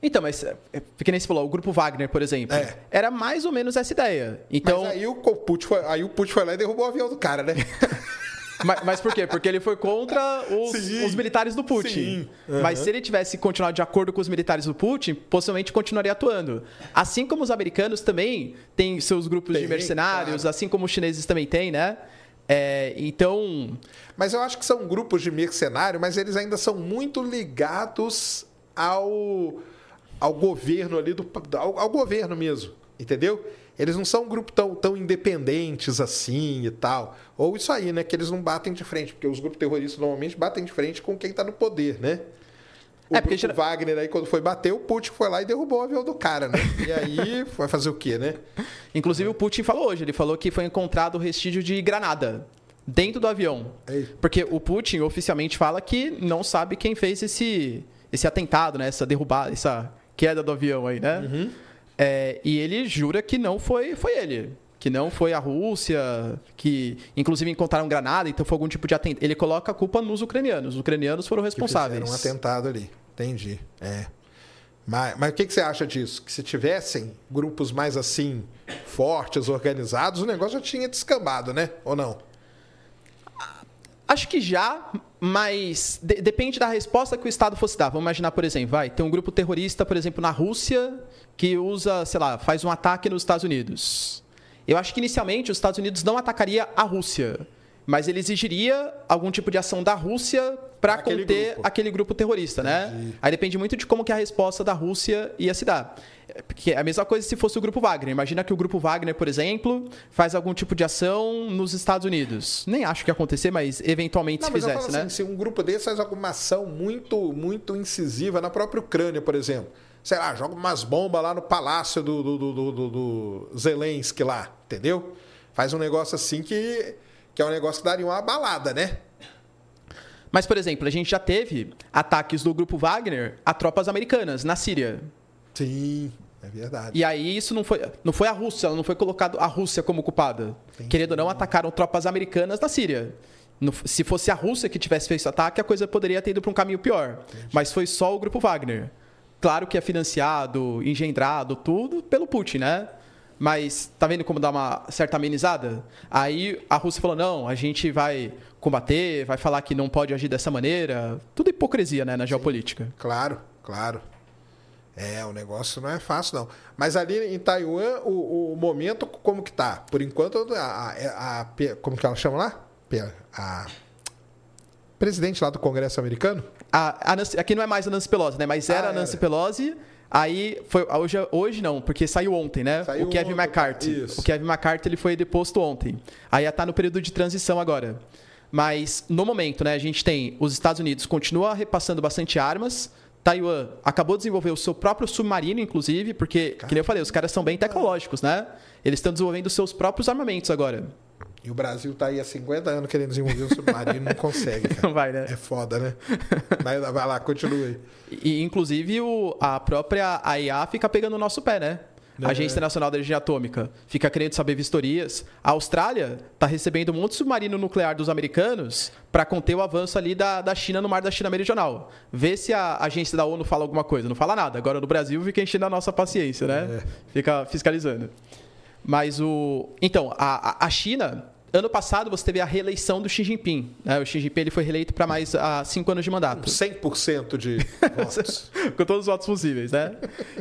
Então, mas, é, é, que nem você falou, o grupo Wagner, por exemplo, É. era mais ou menos essa ideia. Então, Mas aí o Putin foi, aí o Putin foi lá e derrubou o avião do cara, né? (laughs) mas, mas por quê? Porque ele foi contra os, os militares do Putin. Aham. Mas se ele tivesse continuado de acordo com os militares do Putin, possivelmente continuaria atuando. Assim como os americanos também têm seus grupos de Tem, mercenários, claro. assim como os chineses também têm, né? É, então, Mas eu acho que são grupos de mercenário, mas eles ainda são muito ligados ao, ao governo ali, do, ao, ao governo mesmo, entendeu? Eles não são um grupo tão, tão independentes assim e tal. Ou isso aí, né? Que eles não batem de frente, porque os grupos terroristas normalmente batem de frente com quem está no poder, né? O É, porque gera- Wagner aí, quando foi bater, o Putin foi lá e derrubou o avião do cara, né? E aí (laughs) vai fazer o quê, né? inclusive o Putin falou hoje, ele falou que foi encontrado restígio de granada dentro do avião. Ei. Porque o Putin oficialmente fala que não sabe quem fez esse, esse atentado, né? Essa derrubada, essa queda do avião aí, né? Uhum. É, e ele jura que não foi, foi ele. Que não foi a Rússia, que inclusive encontraram granada, então foi algum tipo de atentado. Ele coloca a culpa nos ucranianos. Os ucranianos foram Que responsáveis. fizeram um atentado ali. Entendi. É. Mas, mas o que, que você acha disso? Que se tivessem grupos mais assim, fortes, organizados, o negócio já tinha descambado, né? Ou não? Acho que já, mas de- depende da resposta que o Estado fosse dar. Vamos imaginar, por exemplo, vai, tem um grupo terrorista, por exemplo, na Rússia, que usa, sei lá, faz um ataque nos Estados Unidos. Eu acho que inicialmente os Estados Unidos não atacaria a Rússia, mas ele exigiria algum tipo de ação da Rússia para conter grupo. aquele grupo terrorista, né? Entendi. Aí depende muito de como que a resposta da Rússia ia se dar. É, Porque é a mesma coisa se fosse o grupo Wagner. Imagina que o grupo Wagner, por exemplo, faz algum tipo de ação nos Estados Unidos. Nem acho que ia acontecer, mas eventualmente Não, se mas eu fizesse, falo né? assim, se um grupo desse faz alguma ação muito, muito incisiva na própria Ucrânia, por exemplo. Sei lá, joga umas bombas lá no palácio do, do, do, do, do- Zelensky lá, entendeu? Faz um negócio assim que, que é um negócio que daria uma balada, né? Mas, por exemplo, a gente já teve ataques do grupo Wagner a tropas americanas na Síria. Sim, é verdade. E aí isso não foi, não foi a Rússia, ela não foi colocado a Rússia como culpada. Querendo ou não, atacaram tropas americanas na Síria. No- se fosse a Rússia que tivesse feito esse ataque, a coisa poderia ter ido para um caminho pior. Mas foi só o grupo Wagner. Claro que é financiado, engendrado, tudo pelo Putin, né? Mas tá vendo como dá uma certa amenizada? Aí a Rússia falou: não, a gente vai combater, vai falar que não pode agir dessa maneira. Tudo hipocrisia, né, na geopolítica. Claro, claro. É, o negócio não é fácil, não. Mas ali em Taiwan, o, o momento como que tá? Por enquanto, a, a- a- como que ela chama lá? Pe- A presidente lá do Congresso americano? A, a Nancy- aqui não é mais a Nancy Pelosi, né? Mas era Ah, a Nancy era. Pelosi. Aí foi hoje, hoje não, porque saiu ontem, né? Saiu o Kevin ontem, McCarthy. isso. O Kevin McCarthy ele foi deposto ontem. Aí já tá no período de transição agora. Mas no momento, né, a gente tem os Estados Unidos continua repassando bastante armas. Taiwan acabou de desenvolver o seu próprio submarino, inclusive, porque, que nem eu falei, os caras são bem tecnológicos, né? Eles estão desenvolvendo os seus próprios armamentos agora. E o Brasil tá aí há 50 anos querendo desenvolver um submarino, não consegue, cara. Não (laughs) vai, né? É foda, né? Vai, lá, vai lá, continue. E, inclusive, o- a própria AIA fica pegando o nosso pé, né? A É. Agência Internacional da Energia Atômica fica querendo saber vistorias. A Austrália está recebendo um monte de submarino nuclear dos americanos para conter o avanço ali da, da China no mar da China Meridional. Vê se a agência da ONU fala alguma coisa. Não fala nada. Agora no Brasil fica enchendo a nossa paciência, né? É. Fica fiscalizando. Mas o. Então, a, a- China. Ano passado você teve a reeleição do Xi Jinping. né? O Xi Jinping ele foi reeleito para mais ah, cinco anos de mandato. 100% de (laughs) votos. com todos os votos possíveis, né?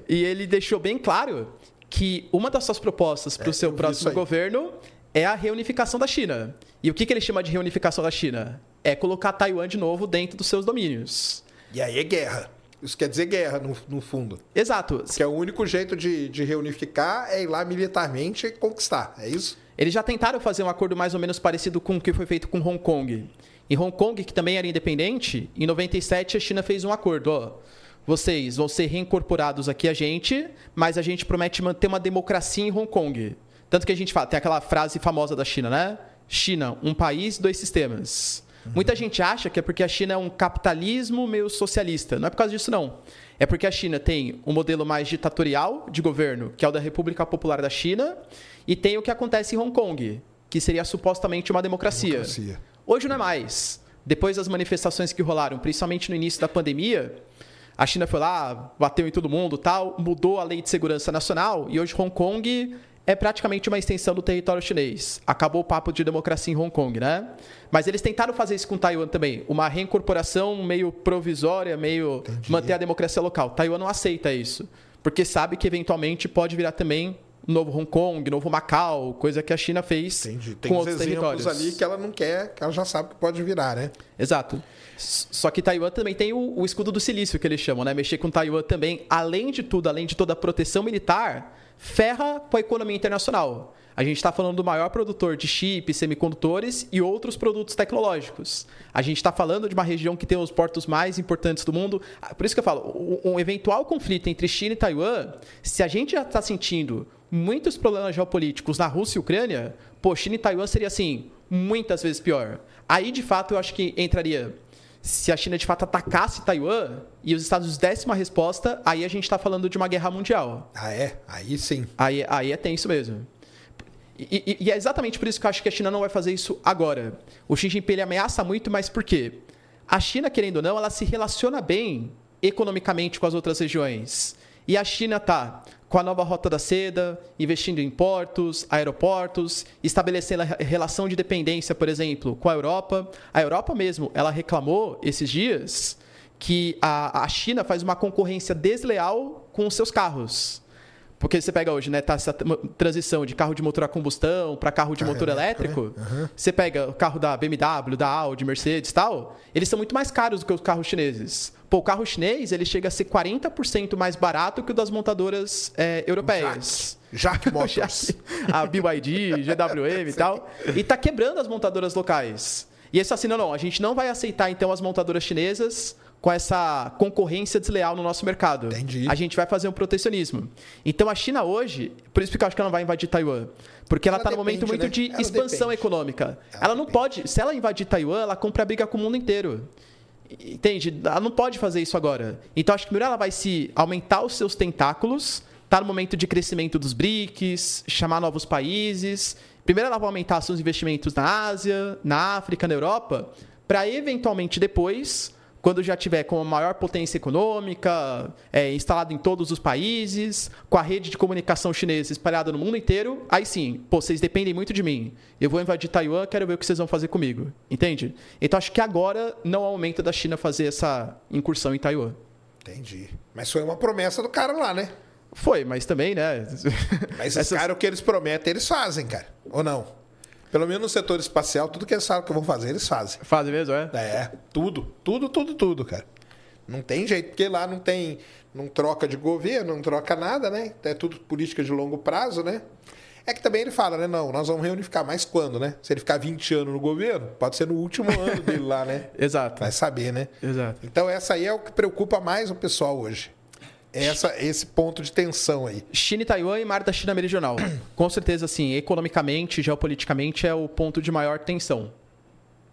E ele deixou bem claro que uma das suas propostas para o seu É, eu vi próximo governo é a reunificação da China. E o que, que ele chama de reunificação da China? É colocar Taiwan de novo dentro dos seus domínios. E aí é guerra. Isso quer dizer guerra, no, no fundo. Exato. Que é o único jeito de, de reunificar é ir lá militarmente e conquistar. É isso? Eles já tentaram fazer um acordo mais ou menos parecido com o que foi feito com Hong Kong. Em Hong Kong, que também era independente, em 97 a China fez um acordo. Ó, vocês vão ser reincorporados aqui a gente, mas a gente promete manter uma democracia em Hong Kong. Tanto que a gente fala, tem aquela frase famosa da China, né? China, um país, dois sistemas. Muita gente acha que é porque a China é um capitalismo meio socialista. Não é por causa disso, não. É porque a China tem um modelo mais ditatorial de governo, que é o da República Popular da China, e tem o que acontece em Hong Kong, que seria supostamente uma democracia. Democracia. Hoje não é mais. Depois das manifestações que rolaram, principalmente no início da pandemia, a China foi lá, bateu em todo mundo, tal, mudou a lei de segurança nacional e hoje Hong Kong é praticamente uma extensão do território chinês. Acabou o papo de democracia em Hong Kong, né? Mas eles tentaram fazer isso com Taiwan também, uma reincorporação meio provisória, meio Entendi. manter a democracia local. Taiwan não aceita isso, porque sabe que eventualmente pode virar também novo Hong Kong, novo Macau, coisa que a China fez com outros territórios. ali que ela não quer, que ela já sabe que pode virar, né? Exato. Só que Taiwan também tem o, o escudo do silício, que eles chamam, né? Mexer com Taiwan também, além de tudo, além de toda a proteção militar, ferra com a economia internacional. A gente está falando do maior produtor de chips, semicondutores e outros produtos tecnológicos. A gente está falando de uma região que tem os portos mais importantes do mundo. Ah, Por isso que eu falo, um eventual conflito entre China e Taiwan, se a gente já está sentindo muitos problemas geopolíticos na Rússia e Ucrânia, pô, China e Taiwan seria assim, muitas vezes pior. Aí, de fato, eu acho que entraria se a China de fato atacasse Taiwan e os Estados Unidos dessem uma resposta, aí a gente está falando de uma guerra mundial. Ah, é? Aí sim. Aí, aí é tenso mesmo. E, e- e é exatamente por isso que eu acho que a China não vai fazer isso agora. O Xi Jinping ameaça muito, mas por quê? A China, querendo ou não, ela se relaciona bem economicamente com as outras regiões. E a China está com a nova Rota da Seda, investindo em portos, aeroportos, estabelecendo a re- relação de dependência, por exemplo, com a Europa. A Europa mesmo, ela reclamou esses dias que a, a China faz uma concorrência desleal com os seus carros. Porque você pega hoje, né, tá essa tra- transição de carro de motor a combustão para carro de Carro motor elétrico, elétrico. né? Aham. Você pega o carro da BMW, da Audi, Mercedes e tal, eles são muito mais caros do que os carros chineses. Pô, o carro chinês, ele chega a ser 40% mais barato que o das montadoras é, europeias. Jack Já (laughs) Motors. a BYD, GWM e (laughs) tal. E tá quebrando as montadoras locais. E eles assim, não, não, a gente não vai aceitar então as montadoras chinesas com essa concorrência desleal no nosso mercado. Entendi. A gente vai fazer um protecionismo. Então a China hoje, por isso que eu acho que ela não vai invadir Taiwan, porque ela está no momento muito né? de Ela expansão depende. econômica. Ela Ela, não depende. pode, se ela invadir Taiwan, ela compra briga com o mundo inteiro. Entende? Ela não pode fazer isso agora. Então acho que primeiro ela vai se aumentar os seus tentáculos, tá no momento de crescimento dos BRICS, chamar novos países. Primeiro ela vai aumentar seus investimentos na Ásia, na África, na Europa, para eventualmente depois, quando já tiver com a maior potência econômica, é, instalado em todos os países, com a rede de comunicação chinesa espalhada no mundo inteiro, aí sim, pô, vocês dependem muito de mim. Eu vou invadir Taiwan, quero ver o que vocês vão fazer comigo. Entende? Então acho que agora não é o momento da China fazer essa incursão em Taiwan. Entendi. Mas foi uma promessa do cara lá, né? Foi, mas também, né? Mas (laughs) esses Essas- caras, o que eles prometem, eles fazem, cara. Ou não? Pelo menos no setor espacial, tudo que eles sabem que vão fazer, eles fazem. Fazem mesmo, é? É, tudo, tudo, tudo, tudo, cara. Não tem jeito, porque lá não tem, não troca de governo, não troca nada, né? É tudo política de longo prazo, né? É que também ele fala, né? Não, nós vamos reunificar mais quando, né? Se ele ficar 20 anos no governo, pode ser no último ano dele lá, né? (laughs) Exato. Vai saber, né? Exato. Então essa aí é o que preocupa mais o pessoal hoje. Essa, esse ponto de tensão aí. China e Taiwan e Mar da China Meridional. (clears throat) Com certeza, assim, economicamente, geopoliticamente, é o ponto de maior tensão.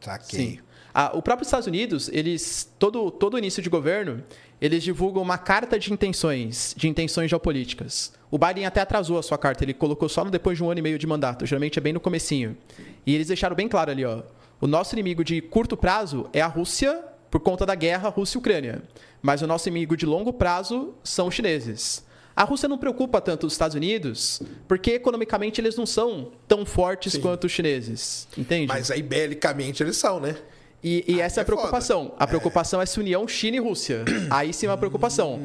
Saquei. Sim. Ah, o próprio Estados Unidos, eles todo todo início de governo, eles divulgam uma carta de intenções, de intenções geopolíticas. O Biden até atrasou a sua carta, ele colocou só no depois de um ano e meio de mandato, geralmente é bem no comecinho. E eles deixaram bem claro ali, ó, o nosso inimigo de curto prazo é a Rússia por conta da guerra Rússia e Ucrânia, mas o nosso inimigo de longo prazo são os chineses. A Rússia não preocupa tanto os Estados Unidos, porque economicamente eles não são tão fortes Sim. quanto os chineses, entende? Mas aí, belicamente, eles são, né? E, e essa é é a preocupação. foda. A preocupação é. se união China e Rússia. (clears throat) Aí sim é uma preocupação.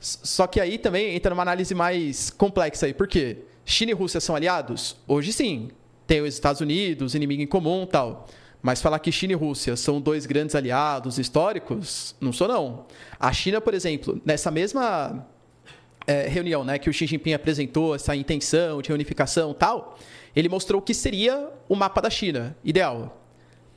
S- Só que aí também entra numa análise mais complexa aí. Por quê? China e Rússia são aliados? Hoje sim. Tem os Estados Unidos, inimigo em comum e tal. Mas falar que China e Rússia são dois grandes aliados históricos, não sou não. A China, por exemplo, nessa mesma é, reunião, né, que o Xi Jinping apresentou essa intenção de reunificação tal, ele mostrou o que seria o mapa da China ideal.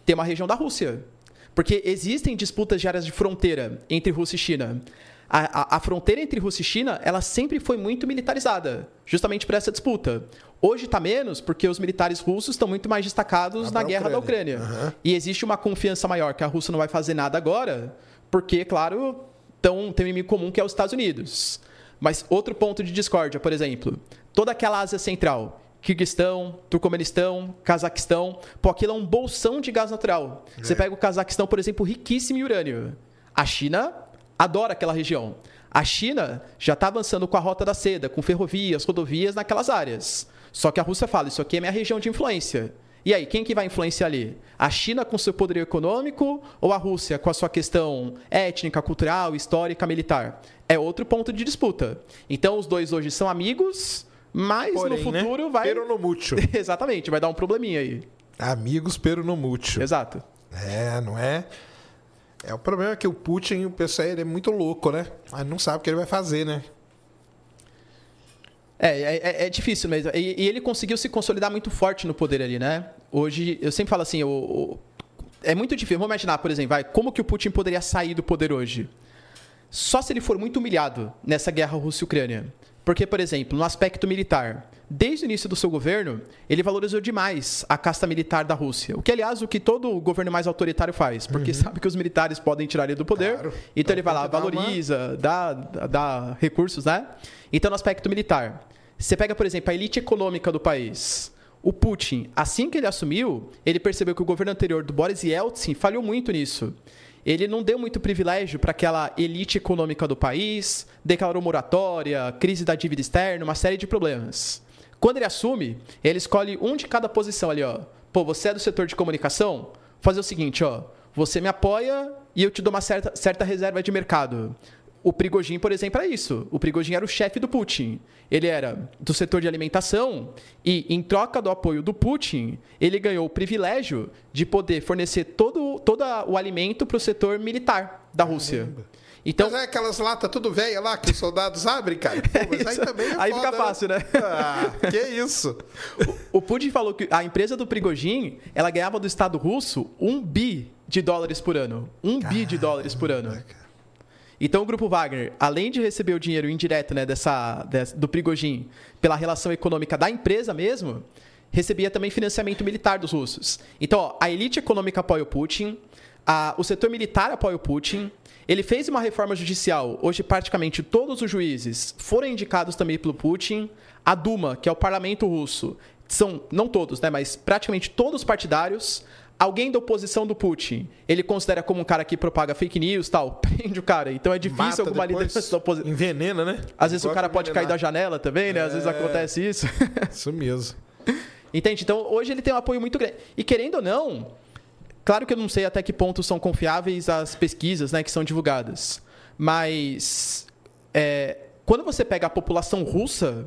Ter uma região da Rússia. Porque existem disputas de áreas de fronteira entre Rússia e China. A, a, a fronteira entre Rússia e China, ela sempre foi muito militarizada, justamente por essa disputa. Hoje está menos, porque os militares russos estão muito mais destacados Na na guerra da Ucrânia. Ucrânia. Aham. E existe uma confiança maior que a Rússia não vai fazer nada agora, porque, claro, tão, tem um inimigo comum que é os Estados Unidos. Mas outro ponto de discórdia, por exemplo, toda aquela Ásia Central, Kirguistão, Turcomenistão, Cazaquistão, pô, aquilo é um bolsão de gás natural. Você pega o Cazaquistão, por exemplo, riquíssimo em urânio. A China adora aquela região. A China já está avançando com a rota da seda, com ferrovias, rodovias naquelas áreas. Só que a Rússia fala, isso aqui é minha região de influência. E aí, quem que vai influenciar ali? A China com seu poder econômico ou a Rússia com a sua questão étnica, cultural, histórica, militar? É outro ponto de disputa. Então, os dois hoje são amigos, mas Porém, no né? futuro vai... Pero no mútil. (laughs) Exatamente, vai dar um probleminha aí. Amigos, pero no mútil. Exato. É, não é? É o problema é que o Putin, o pessoal, ele é muito louco, né? Mas não sabe o que ele vai fazer, né? É, é, é- é difícil mesmo. E, e ele conseguiu se consolidar muito forte no poder ali, né? Hoje, eu sempre falo assim, o, o- é muito difícil. Vamos imaginar, por exemplo, vai, como que o Putin poderia sair do poder hoje? Só se ele for muito humilhado nessa guerra Rússia-Ucrânia. Porque, por exemplo, no aspecto militar, desde o início do seu governo, ele valorizou demais a casta militar da Rússia. O que, aliás, o que todo governo mais autoritário faz. Porque sabe que os militares podem tirar ele do poder. Claro. Então, Então ele vai lá, uma- valoriza, dá, dá, dá recursos, né? Então, no aspecto militar, você pega, por exemplo, a elite econômica do país. O Putin, assim que ele assumiu, ele percebeu que o governo anterior do Boris Yeltsin falhou muito nisso. Ele não deu muito privilégio para aquela elite econômica do país, declarou moratória, crise da dívida externa, uma série de problemas. Quando ele assume, ele escolhe um de cada posição ali, ó. Pô, você é do setor de comunicação? Fazer o seguinte, ó. Você me apoia e eu te dou uma certa, certa reserva de mercado. O Prigogine, por exemplo, é isso. O Prigogine era o chefe do Putin. Ele era do setor de alimentação e, em troca do apoio do Putin, ele ganhou o privilégio de poder fornecer todo, todo o alimento para o setor militar da Rússia. Então, Mas é aquelas latas tudo velha lá que os soldados abrem, cara. Pô, mas aí (laughs) também é Aí foda, fica fácil, né? Ah, que isso? O Putin falou que a empresa do Prigogine, ela ganhava do Estado russo um bi de dólares por ano. Um bi de dólares por ano. Então o Grupo Wagner, além de receber o dinheiro indireto né, dessa, dessa- do Prigogine pela relação econômica da empresa mesmo, recebia também financiamento militar dos russos. Então, ó, a elite econômica apoia o Putin, a- o setor militar apoia o Putin. Ele fez uma reforma judicial. Hoje, praticamente todos os juízes foram indicados também pelo Putin. A Duma, que é o parlamento russo, são, não todos, né, mas praticamente todos partidários. Alguém da oposição do Putin, ele considera como um cara que propaga fake news tal, (laughs) prende o cara. Então é difícil Mata alguma liderança da oposição. Envenena, né? Às vezes o cara de pode cair da janela também, né? Às vezes É. acontece isso. (laughs) Isso mesmo. Entende? Então, hoje ele tem um apoio muito grande. E querendo ou não, claro que eu não sei até que ponto são confiáveis as pesquisas né, que são divulgadas. Mas é, quando você pega a população russa,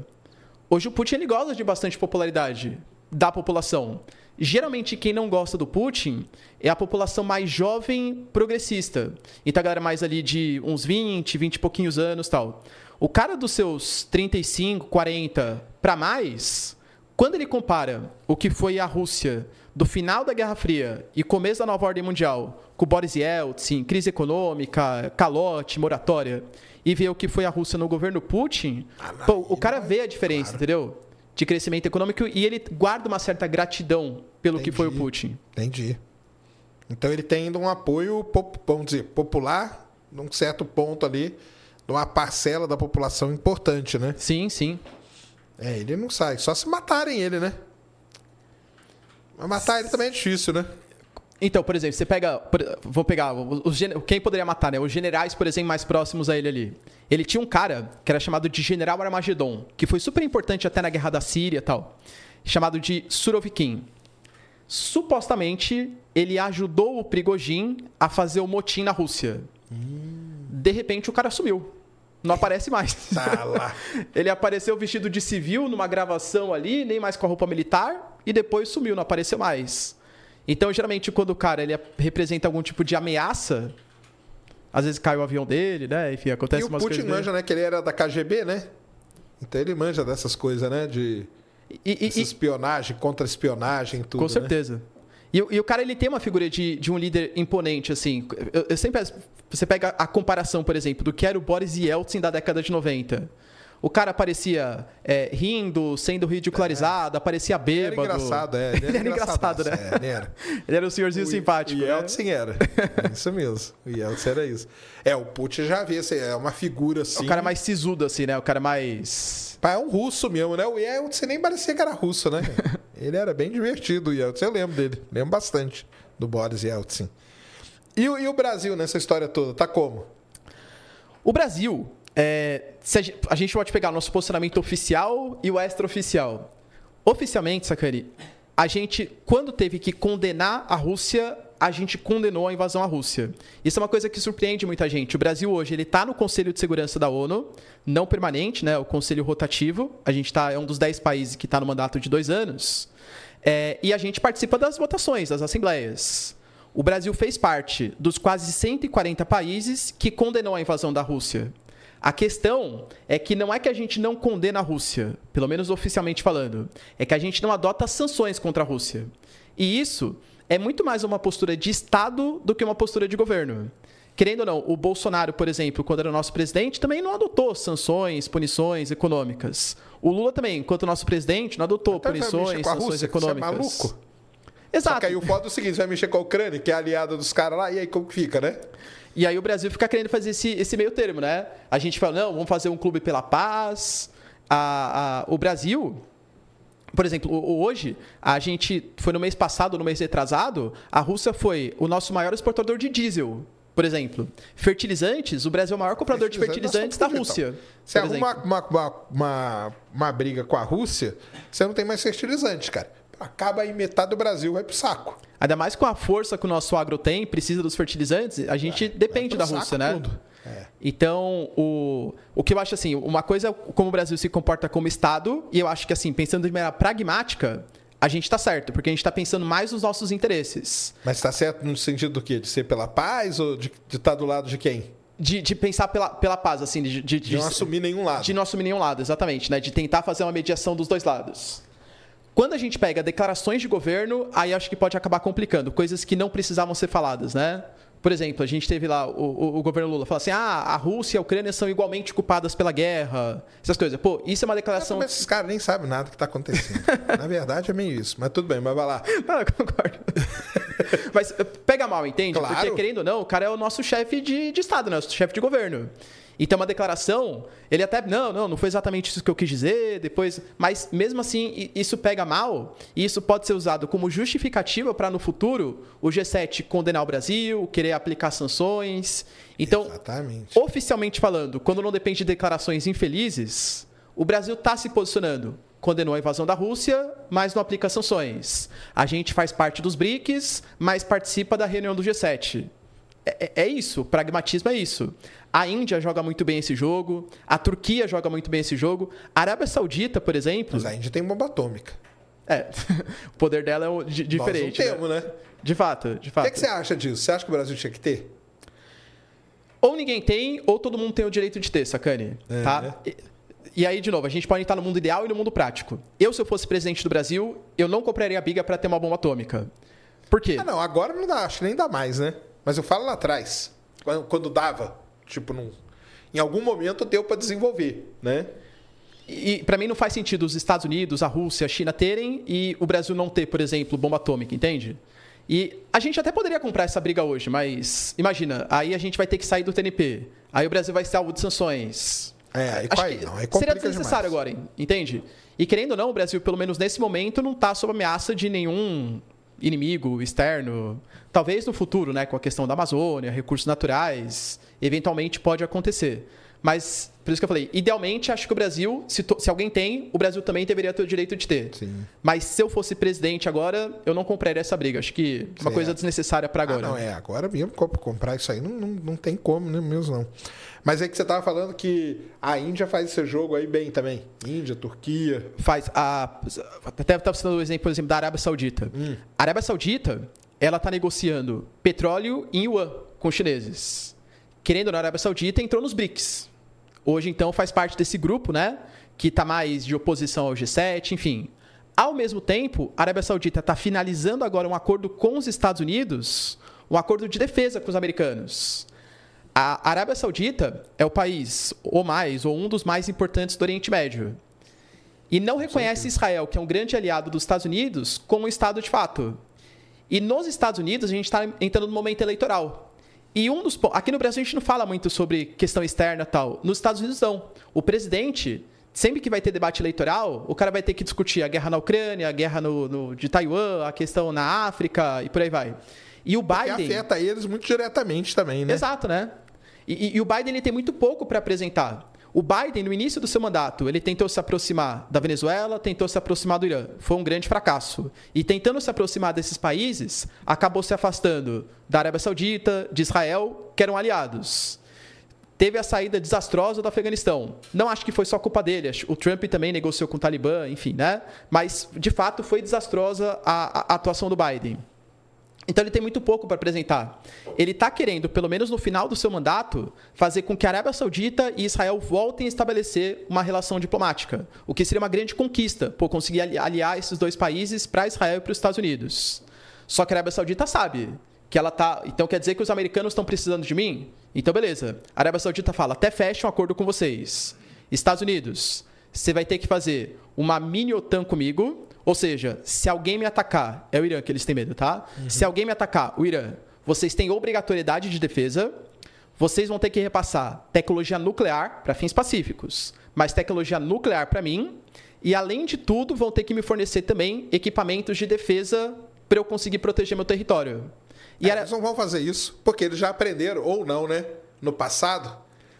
hoje o Putin ele gosta de bastante popularidade da população. Geralmente, quem não gosta do Putin é a população mais jovem progressista. Então, a galera mais ali de uns 20, 20 e pouquinhos anos tal. O cara dos seus 35, 40 para mais, quando ele compara o que foi a Rússia do final da Guerra Fria e começo da nova ordem mundial, com Boris Yeltsin, crise econômica, calote, moratória, e vê o que foi a Rússia no governo Putin, pô, o cara vê a diferença, entendeu? De crescimento econômico e ele guarda uma certa gratidão pelo que foi o Entendi. Putin. Entendi. Então ele tem ainda um apoio, vamos dizer, popular, num certo ponto ali, de uma parcela da população importante, né? Sim, sim. É, ele não sai, só se matarem ele, né? Mas matar ele também é difícil, né? Então, por exemplo, você pega. Vou pegar. os- quem poderia matar, né? Os generais, por exemplo, mais próximos a ele ali. Ele tinha um cara que era chamado de General Armagedon, que foi super importante até na guerra da Síria e tal. Chamado de Surovikin. Supostamente, ele ajudou o Prigogine a fazer o motim na Rússia. De repente, o cara sumiu. Não aparece mais. (laughs) Tá lá. (laughs) Ele apareceu vestido de civil numa gravação ali, nem mais com a roupa militar, e depois sumiu, não apareceu mais. Então, geralmente, quando o cara ele representa algum tipo de ameaça, às vezes cai o avião dele, né? Enfim, acontece e o umas Putin coisas. dele. manja, né? Que ele era da KGB, né? Então ele manja dessas coisas, né? De E, e- essa e- espionagem, contra-espionagem, tudo. com né? certeza. E, o- e o cara, ele tem uma figura de, de um líder imponente, assim. Eu, eu sempre... Você pega a comparação, por exemplo, do que era o Boris Yeltsin da década de 90. O cara aparecia é, rindo, sendo ridicularizado, aparecia Ele era bêbado. engraçado, é. (laughs) Ele era engraçado, né? É, ele era. (laughs) Ele era um senhorzinho simpático. O né? Yeltsin era. É Isso mesmo. O Yeltsin era isso. É, o Putin já vê, assim, é uma figura assim. O cara mais sisudo, assim, né? O cara mais. É um russo mesmo, né? O Yeltsin nem parecia que era russo, né? (laughs) Ele era bem divertido, o Yeltsin. Eu lembro dele. Lembro bastante do Boris Yeltsin. E, o- e o Brasil nessa história toda? Tá como? O Brasil, é, a, gente, pode pegar nosso posicionamento oficial e o extraoficial. Oficialmente, Sakari, a gente, quando teve que condenar a Rússia, a gente condenou a invasão à Rússia. Isso é uma coisa que surpreende muita gente. O Brasil hoje ele está no Conselho de Segurança da ONU, não permanente, né, o Conselho rotativo. A gente tá, é um dos 10 países que está no mandato de dois anos. É, e a gente participa das votações, das assembleias. O Brasil fez parte dos quase 140 países que condenou a invasão da Rússia. A questão é que não é que a gente não condena a Rússia, pelo menos oficialmente falando, é que a gente não adota sanções contra a Rússia. E isso é muito mais uma postura de Estado do que uma postura de governo. Querendo ou não, o Bolsonaro, por exemplo, quando era nosso presidente, também não adotou sanções, punições econômicas. O Lula também, enquanto nosso presidente, não adotou Até punições, sanções Rússia, econômicas. Você é maluco? Só Exato. que aí o foda é o seguinte: você vai mexer com a Ucrânia, que é aliada dos caras lá, e aí como que fica, né? E aí o Brasil fica querendo fazer esse, esse meio termo, né? A gente fala, não, vamos fazer um clube pela paz. A, a- o Brasil, por exemplo, hoje, a gente foi no mês passado, no mês retrasado, a Rússia foi o nosso maior exportador de diesel. Por exemplo, fertilizantes, o Brasil é o maior comprador de fertilizantes da Rússia. Você por arruma exemplo. uma, uma, uma, uma briga com a Rússia, você não tem mais fertilizante, cara. Acaba aí metade do Brasil vai pro saco. Ainda mais com a força que o nosso agro tem, precisa dos fertilizantes, a gente depende vai da Rússia, né? tudo. É. Então, o, o que eu acho assim, uma coisa é como o Brasil se comporta como Estado, e eu acho que assim, pensando de maneira pragmática, a gente está certo, porque a gente está pensando mais nos nossos interesses. Mas tá certo no sentido do quê? De ser pela paz ou de estar do lado de quem? De, de pensar pela, pela paz, assim, de, de, De não assumir nenhum lado. de não assumir nenhum lado, exatamente, né? De tentar fazer uma mediação dos dois lados. Quando a gente pega declarações de governo, aí acho que pode acabar complicando, coisas que não precisavam ser faladas, né? Por exemplo, a gente teve lá o, o, o governo Lula falar assim: ah, a Rússia e a Ucrânia são igualmente culpadas pela guerra, essas coisas. Pô, isso é uma declaração. Mas esses caras nem sabem nada que tá acontecendo. (laughs) Na verdade é meio isso. Mas tudo bem, mas vai lá. Não, eu concordo. Mas eh, pega mal, entende? Claro. Porque, querendo ou não, o cara é o nosso chefe de, de Estado, né? O chefe de governo. Então, uma declaração, ele até. Não, não, não foi exatamente isso que eu quis dizer, depois. Mas, mesmo assim, isso pega mal, e isso pode ser usado como justificativa para, no futuro, o G7 condenar o Brasil, querer aplicar sanções. Então, Exatamente. oficialmente falando, quando não depende de declarações infelizes, o Brasil está se posicionando. Condenou a invasão da Rússia, mas não aplica sanções. A gente faz parte dos BRICS, mas participa da reunião do G7. É, é- é isso, pragmatismo é isso. A Índia joga muito bem esse jogo, a Turquia joga muito bem esse jogo, a Arábia Saudita, por exemplo. Mas a Índia tem bomba atômica. É, (laughs) o poder dela é di- diferente. Nós não né? temos, né? De fato, de O fato. que, que você acha disso? Você acha que o Brasil tinha que ter? Ou ninguém tem, ou todo mundo tem o direito de ter, sacane. É, tá? né? E, e aí, de novo, a gente pode estar no mundo ideal e no mundo prático. Eu, se eu fosse presidente do Brasil, eu não compraria a biga para ter uma bomba atômica. Por quê? Ah, não, agora não dá, acho que nem dá mais, né? Mas eu falo lá atrás, quando, quando dava, tipo, num, em algum momento deu pra desenvolver, né? E para mim não faz sentido os Estados Unidos, a Rússia, a China terem e o Brasil não ter, por exemplo, bomba atômica, entende? E a gente até poderia comprar essa briga hoje, mas imagina, aí a gente vai ter que sair do TNP. Aí o Brasil vai ser alvo de sanções. É, aí, Acho aí não, aí seria desnecessário demais. agora, entende? E querendo ou não, o Brasil, pelo menos nesse momento, não está sob ameaça de nenhum inimigo externo. Talvez no futuro, né, com a questão da Amazônia, recursos naturais, eventualmente pode acontecer. Mas, por isso que eu falei, idealmente, acho que o Brasil, se, to- se alguém tem, o Brasil também deveria ter o direito de ter. Sim. Mas se eu fosse presidente agora, eu não compraria essa briga. Acho que é uma Certo. coisa desnecessária para agora. Ah, não, é, agora mesmo comp- comprar isso aí não, não, não tem como, né, mesmo não. Mas é que você tava falando que a Índia faz esse jogo aí bem também. Índia, Turquia. faz a até estava citando o exemplo, por exemplo, da Arábia Saudita. A Arábia Saudita, ela está negociando petróleo em yuan com os chineses. Querendo ou não, a Arábia Saudita entrou nos BRICS. Hoje, então, faz parte desse grupo, né? Que está mais de oposição ao G7, enfim. Ao mesmo tempo, a Arábia Saudita está finalizando agora um acordo com os Estados Unidos, um acordo de defesa com os americanos. A Arábia Saudita é o país, ou mais, ou um dos mais importantes do Oriente Médio. E não reconhece Israel, que é um grande aliado dos Estados Unidos, como um Estado de fato. E nos Estados Unidos, a gente está entrando no momento eleitoral. E um dos aqui no Brasil a gente não fala muito sobre questão externa e tal. Nos Estados Unidos não. O presidente, sempre que vai ter debate eleitoral, o cara vai ter que discutir a guerra na Ucrânia, a guerra no, no de Taiwan, a questão na África e por aí vai. E o Biden Porque afeta eles muito diretamente também, né? Exato, né? E, e, e o Biden ele tem muito pouco para apresentar. O Biden, no início do seu mandato, ele tentou se aproximar da Venezuela, tentou se aproximar do Irã. Foi um grande fracasso. E tentando se aproximar desses países, acabou se afastando da Arábia Saudita, de Israel, que eram aliados. Teve a saída desastrosa do Afeganistão. Não acho que foi só culpa dele. O Trump também negociou com o Talibã, enfim, né? Mas, de fato, foi desastrosa a, a atuação do Biden. Então ele tem muito pouco para apresentar. Ele está querendo, pelo menos no final do seu mandato, fazer com que a Arábia Saudita e Israel voltem a estabelecer uma relação diplomática, o que seria uma grande conquista, por conseguir aliar esses dois países para Israel e para os Estados Unidos. Só que a Arábia Saudita sabe que ela tá, então quer dizer que os americanos estão precisando de mim? Então beleza. A Arábia Saudita fala: "Até fecha um acordo com vocês". Estados Unidos, você vai ter que fazer uma mini OTAN comigo, ou seja, se alguém me atacar, é o Irã que eles têm medo, tá? Uhum. Se alguém me atacar, o Irã, vocês têm obrigatoriedade de defesa, vocês vão ter que repassar tecnologia nuclear para fins pacíficos, mas tecnologia nuclear para mim, e além de tudo, vão ter que me fornecer também equipamentos de defesa para eu conseguir proteger meu território. E é, era... Eles não vão fazer isso, porque eles já aprenderam, ou não, né? No passado,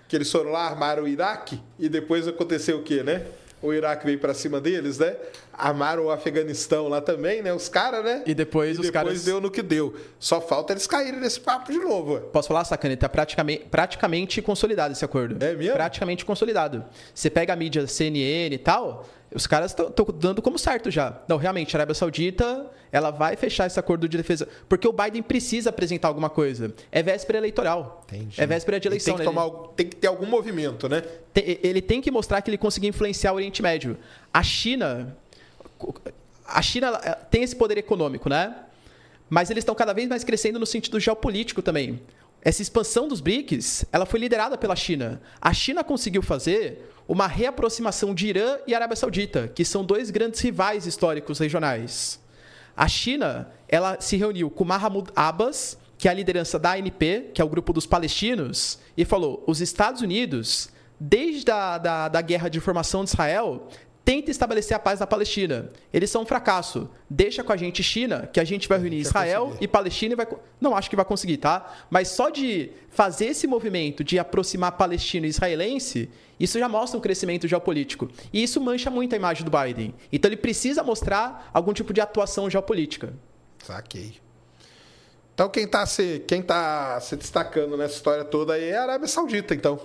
que eles foram lá, armaram o Iraque, e depois aconteceu o quê, né? O Iraque veio para cima deles, né? Armaram o Afeganistão lá também, né? Os caras, né? E depois e os depois caras. deu no que deu. Só falta eles caírem nesse papo de novo. Posso falar, Sacaneta? Praticamente, praticamente consolidado esse acordo. É mesmo? Praticamente consolidado. Você pega a mídia CNN e tal, os caras estão dando como certo já. Não, realmente, a Arábia Saudita ela vai fechar esse acordo de defesa. Porque o Biden precisa apresentar alguma coisa. É véspera eleitoral. Entendi. É véspera de eleição. Tem que, tomar, tem que ter algum movimento, né? Ele tem que mostrar que ele conseguiu influenciar o Oriente Médio. A China. A China tem esse poder econômico, né? Mas eles estão cada vez mais crescendo no sentido geopolítico também. Essa expansão dos BRICS, ela foi liderada pela China. A China conseguiu fazer uma reaproximação de Irã e Arábia Saudita, que são dois grandes rivais históricos regionais. A China, ela se reuniu com Mahmoud Abbas, que é a liderança da ANP, que é o grupo dos palestinos, e falou: os Estados Unidos, desde a da, da guerra de formação de Israel, tenta estabelecer a paz na Palestina. Eles são um fracasso. Deixa com a gente China, que a gente vai reunir Israel e Palestina e vai. Não acho que vai conseguir, tá? Mas só de fazer esse movimento de aproximar palestino e israelense, isso já mostra um crescimento geopolítico. E isso mancha muito a imagem do Biden. Então ele precisa mostrar algum tipo de atuação geopolítica. Saquei. Então quem está se, quem tá se destacando nessa história toda aí é a Arábia Saudita, então.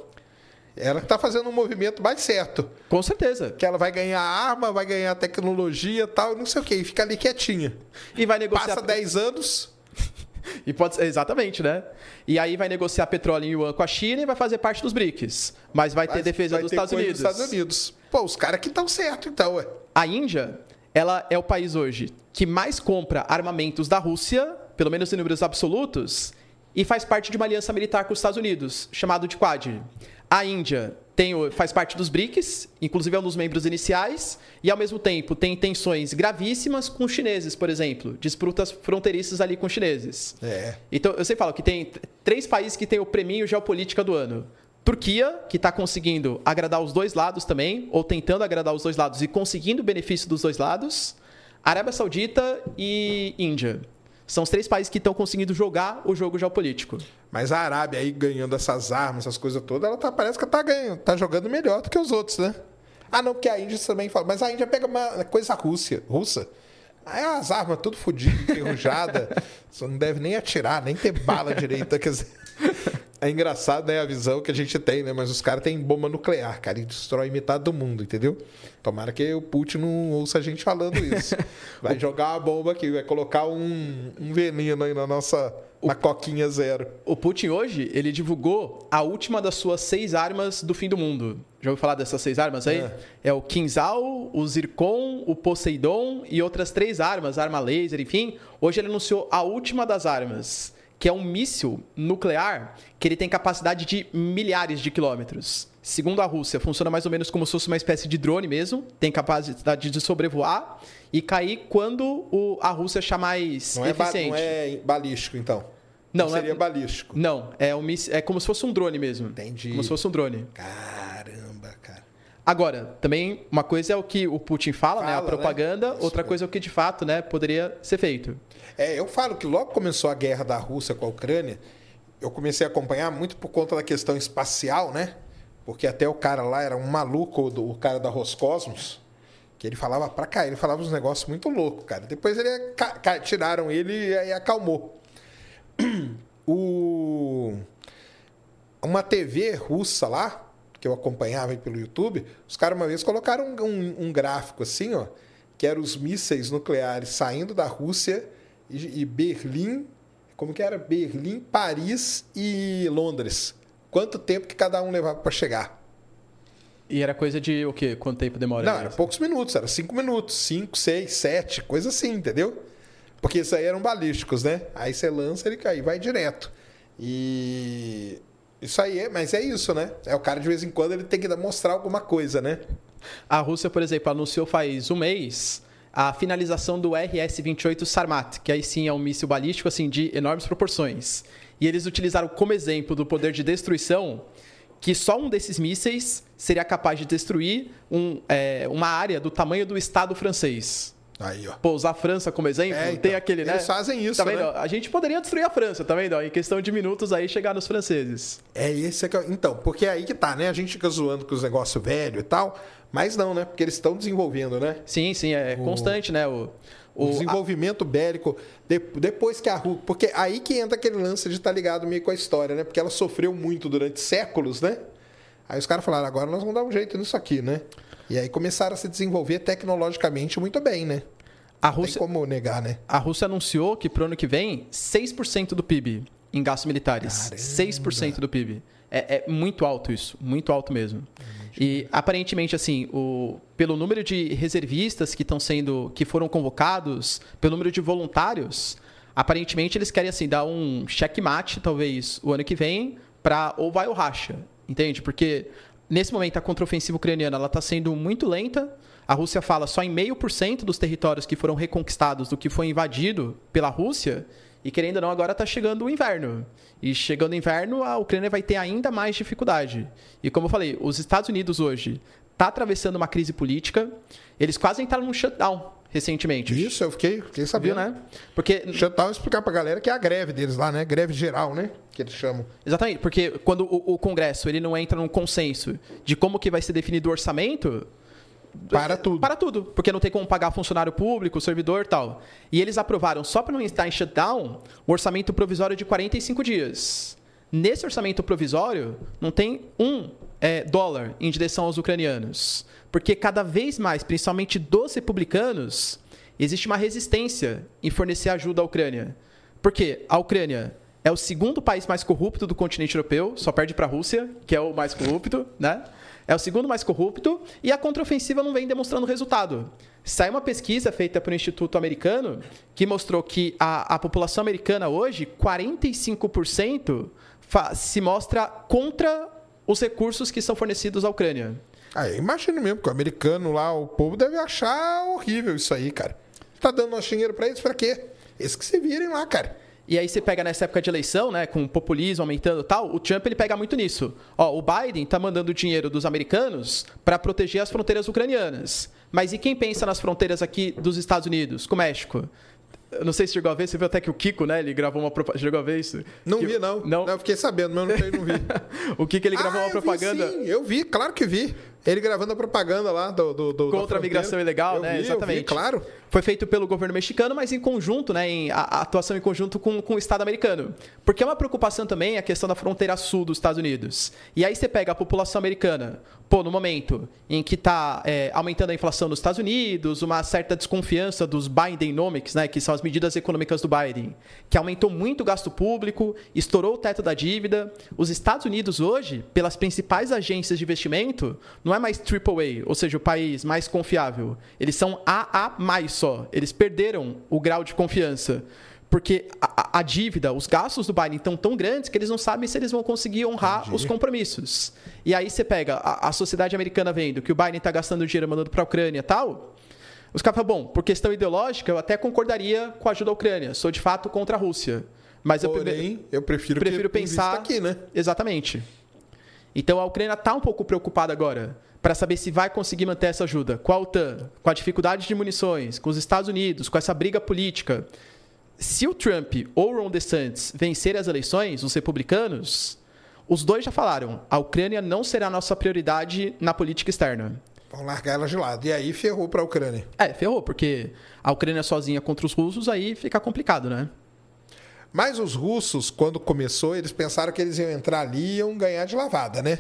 Ela está fazendo um movimento mais certo. Com certeza. Que ela vai ganhar arma, vai ganhar tecnologia tal, não sei o quê. E fica ali quietinha. E vai negociar. Passa 10 anos. (laughs) e pode ser, exatamente, né? E aí vai negociar petróleo em yuan com a China e vai fazer parte dos BRICS. Mas vai ter defesa vai dos, ter Estados Unidos. dos Estados Unidos. Pô, os caras que estão certo, então, ué. A Índia, ela é o país hoje que mais compra armamentos da Rússia, pelo menos em números absolutos, e faz parte de uma aliança militar com os Estados Unidos, chamado de Quad. A Índia tem, faz parte dos BRICS, inclusive é um dos membros iniciais, e ao mesmo tempo tem tensões gravíssimas com os chineses, por exemplo, disputas fronteiriças ali com os chineses. É. Então, eu sempre falo que tem três países que têm o prêmio geopolítica do ano. Turquia, que está conseguindo agradar os dois lados também, ou tentando agradar os dois lados e conseguindo o benefício dos dois lados. Arábia Saudita e Índia. São os três países que estão conseguindo jogar o jogo geopolítico. Mas a Arábia aí ganhando essas armas, essas coisas todas, ela tá, parece que tá ganhando, tá jogando melhor do que os outros, né? Ah, não, porque a Índia também fala. Mas a Índia pega uma coisa Rússia, russa. Aí as armas tudo fodidas, enferrujadas. (laughs) Você não deve nem atirar, nem ter bala direita. Quer dizer, É engraçado, né, a visão que a gente tem, né? Mas os caras têm bomba nuclear, cara, e destrói metade do mundo, entendeu? Tomara que o Putin não ouça a gente falando isso. (laughs) Vai jogar uma bomba aqui, vai colocar um, um veneno aí na nossa. Na coquinha zero. O Putin hoje, ele divulgou a última das suas seis armas do fim do mundo. Já ouviu falar dessas seis armas aí? É. É, o Kinzhal, o Zircon, o Poseidon e outras três armas, arma laser, enfim. Hoje ele anunciou a última das armas, que é um míssil nuclear que ele tem capacidade de milhares de quilômetros. Segundo a Rússia, funciona mais ou menos como se fosse uma espécie de drone mesmo, tem capacidade de sobrevoar e cair quando o- a Rússia achar mais Não é, eficiente. não é balístico, então. Não, seria não é- balístico. Não, é, um míssil- é como se fosse um drone mesmo. Entendi. Como se fosse um drone. Caramba, cara. Agora, também uma coisa é o que o Putin fala, né? A Fala, propaganda, né? Outra mesmo. coisa é o que de fato, né, poderia ser feito. É, eu falo que logo começou a guerra da Rússia com a Ucrânia, eu comecei a acompanhar muito por conta da questão espacial, né? Porque até o cara lá era um maluco, o cara da Roscosmos, que ele falava pra cá, ele falava uns negócios muito loucos, cara. Depois ele tiraram ele e acalmou. (clears throat) O uma TV russa lá, que eu acompanhava pelo YouTube, os caras uma vez colocaram um, um- um gráfico assim, ó, que eram os mísseis nucleares saindo da Rússia e, Berlim, como que era? Berlim, Paris e Londres. Quanto tempo que cada um levava para chegar? E era coisa de o quê? Quanto tempo demora? Não, era poucos minutos, era cinco minutos, cinco, seis, sete, coisa assim, entendeu? Porque isso aí eram balísticos, né? Aí você lança, ele cai, vai direto. E isso aí é, mas é isso, né? É o cara de vez em quando ele tem que mostrar alguma coisa, né? A Rússia, por exemplo, anunciou faz um mês a finalização do RS-28 Sarmat, que aí sim é um míssil balístico assim de enormes proporções. E eles utilizaram como exemplo do poder de destruição que só um desses mísseis seria capaz de destruir um, é, uma área do tamanho do Estado francês. Aí, ó. Pô, usar a França como exemplo, É, então, tem aquele, né? eles fazem isso, Tá vendo? né? A gente poderia destruir a França, tá vendo? Em questão de minutos aí chegar nos franceses. É esse que é, então, porque é aí que tá, né? A gente fica zoando com os negócios velho e tal, mas não, né? Porque eles estão desenvolvendo, né? Sim, sim, é constante, né? O, O, o- desenvolvimento bélico, de- depois que a Rússia. Porque aí que entra aquele lance de estar ligado meio com a história, né? Porque ela sofreu muito durante séculos, né? Aí os caras falaram, agora nós vamos dar um jeito nisso aqui, né? E aí começaram a se desenvolver tecnologicamente muito bem, né? a Não tem Rússia, como negar, né? a Rússia anunciou que pro ano que vem, 6% do PIB em gastos militares. Caramba. 6% do PIB. É, é muito alto isso, muito alto mesmo. E aparentemente, assim, o, pelo número de reservistas que estão sendo, que foram convocados, pelo número de voluntários, aparentemente eles querem assim dar um checkmate, talvez, o ano que vem, para ou vai ou racha, entende? Porque nesse momento a contraofensiva ucraniana está sendo muito lenta. A Rússia fala só em meio por cento dos territórios que foram reconquistados do que foi invadido pela Rússia. E querendo ou não, agora está chegando o inverno. E chegando o inverno, a Ucrânia vai ter ainda mais dificuldade. E como eu falei, os Estados Unidos hoje está atravessando uma crise política. Eles quase entraram num shutdown recentemente. Isso, eu fiquei, fiquei Viu, sabendo. né? Porque Shutdown explicar pra galera que é a greve deles lá, né? Greve geral, né? Que eles chamam. Exatamente, porque quando o, o Congresso ele não entra num consenso de como que vai ser definido o orçamento, Para tudo. para tudo, porque não tem como pagar funcionário público, servidor e tal. E eles aprovaram, só para não estar em shutdown, o orçamento provisório de 45 dias. Nesse orçamento provisório, não tem um é, dólar em direção aos ucranianos. Porque cada vez mais, principalmente dos republicanos, existe uma resistência em fornecer ajuda à Ucrânia. Porque a Ucrânia é o segundo país mais corrupto do continente europeu, só perde para a Rússia, que é o mais corrupto, né? É o segundo mais corrupto e a contraofensiva não vem demonstrando resultado. Saiu uma pesquisa feita pelo Instituto Americano que mostrou que a, a população americana hoje, 45% fa- se mostra contra os recursos que são fornecidos à Ucrânia. Ah, imagino mesmo, que o americano lá, o povo deve achar horrível isso aí, cara. Tá dando nosso dinheiro pra eles pra quê? Eles que se virem lá, cara. E aí você pega nessa época de eleição, né, com o populismo aumentando e tal, o Trump ele pega muito nisso. Ó, o Biden tá mandando dinheiro dos americanos para proteger as fronteiras ucranianas. Mas e quem pensa nas fronteiras aqui dos Estados Unidos, com o México? Eu não sei se chegou a ver, você viu até que o Kiko, né, ele gravou uma propaganda. Chegou a ver isso? Não Que- vi, não. Não. Eu fiquei sabendo, mas eu não, não vi. (laughs) o Kiko ele gravou Ah, uma eu vi propaganda. sim, eu vi, claro que vi. Ele gravando a propaganda lá do. do, do da Contra a migração ilegal, Eu né? vi, eu vi, Exatamente. claro. Foi feito pelo governo mexicano, mas em conjunto, né? Em a, a atuação em conjunto com, com o Estado americano. Porque é uma preocupação também a questão da fronteira sul dos Estados Unidos. E aí você pega a população americana, pô, no momento em que está aumentando a inflação nos Estados Unidos, uma certa desconfiança dos Bidenomics, né? Que são as medidas econômicas do Biden, que aumentou muito o gasto público, estourou o teto da dívida. Os Estados Unidos hoje, pelas principais agências de investimento, não é mais AAA, ou seja, o país mais confiável. Eles são AA só. Eles perderam o grau de confiança. Porque a, a- dívida, os gastos do Biden estão tão grandes que eles não sabem se eles vão conseguir honrar Entendi. os compromissos. E aí você pega a, a sociedade americana vendo que o Biden está gastando dinheiro mandando para a Ucrânia e tal. Os caras falam, bom, por questão ideológica, eu até concordaria com a ajuda à Ucrânia. Sou de fato contra a Rússia. Mas eu Porém, eu prefiro, prefiro que pensar aqui, né? Exatamente. Então a Ucrânia está um pouco preocupada agora para saber se vai conseguir manter essa ajuda com a OTAN, com a dificuldade de munições, com os Estados Unidos, com essa briga política. Se o Trump ou o Ron DeSantis vencerem as eleições, os republicanos, os dois já falaram: a Ucrânia não será nossa prioridade na política externa. Vão largar ela de lado. E aí ferrou pra Ucrânia. É, ferrou, porque a Ucrânia sozinha contra os russos aí fica complicado, né? Mas os russos, quando começou, eles pensaram que eles iam entrar ali e iam ganhar de lavada, né?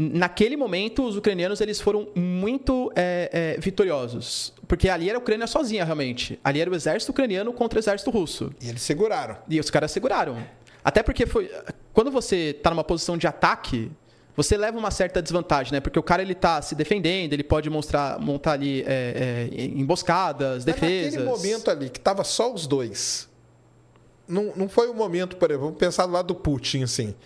Naquele momento, os ucranianos eles foram muito é, é, vitoriosos. Porque ali era a Ucrânia sozinha, realmente. Ali era o exército ucraniano contra o exército russo. E eles seguraram. E os caras seguraram. Até porque foi. Quando você está numa posição de ataque, você leva uma certa desvantagem, né? Porque o cara ele tá se defendendo, ele pode mostrar, montar ali é, é, emboscadas, Mas defesas. naquele momento ali, que tava só os dois, não, não foi o momento, por exemplo, vamos pensar do lado do Putin, assim.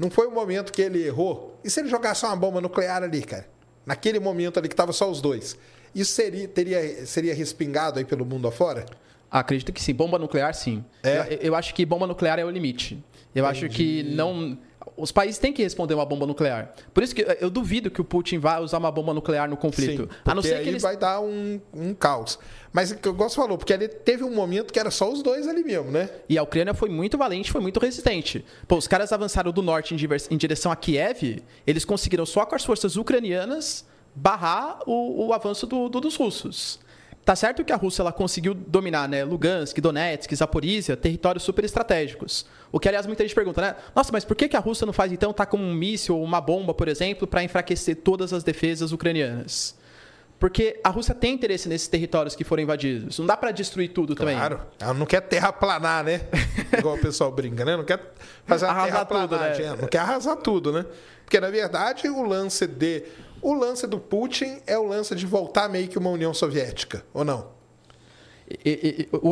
Não foi o momento que ele errou. E se ele jogasse uma bomba nuclear ali, cara? Naquele momento ali que tava só os dois. Isso seria, teria, seria respingado aí pelo mundo afora? Acredito que sim. Bomba nuclear, sim. É? Eu, eu acho que bomba nuclear é o limite. Eu acho que não. Os países têm que responder uma bomba nuclear. Por isso que eu- duvido que o Putin vá usar uma bomba nuclear no conflito. Sim, a não ser aí que eles. vai dar um, um caos. Mas o que o Gosto falou, porque ali teve um momento que era só os dois ali mesmo, né? E a Ucrânia foi muito valente, foi muito resistente. Pô, os caras avançaram do norte em direção a Kiev, eles conseguiram só com as forças ucranianas barrar o, o avanço do- do- dos russos. Tá certo que a Rússia ela conseguiu dominar, né, Lugansk, Donetsk, Zaporizhia, territórios super estratégicos. O que aliás muita gente pergunta, né? Nossa, mas por que que a Rússia não faz então tá com um míssil ou uma bomba, por exemplo, para enfraquecer todas as defesas ucranianas? Porque a Rússia tem interesse nesses territórios que foram invadidos. Não dá para destruir tudo também. Claro. Ela não quer terraplanar, né? (laughs) Igual o pessoal brinca, né? Não quer fazer Arrasar tudo, terraplanagem. né? é, Não quer arrasar tudo, né? Porque, na verdade, o lance de... O lance do Putin é o lance de voltar meio que uma União Soviética, ou não?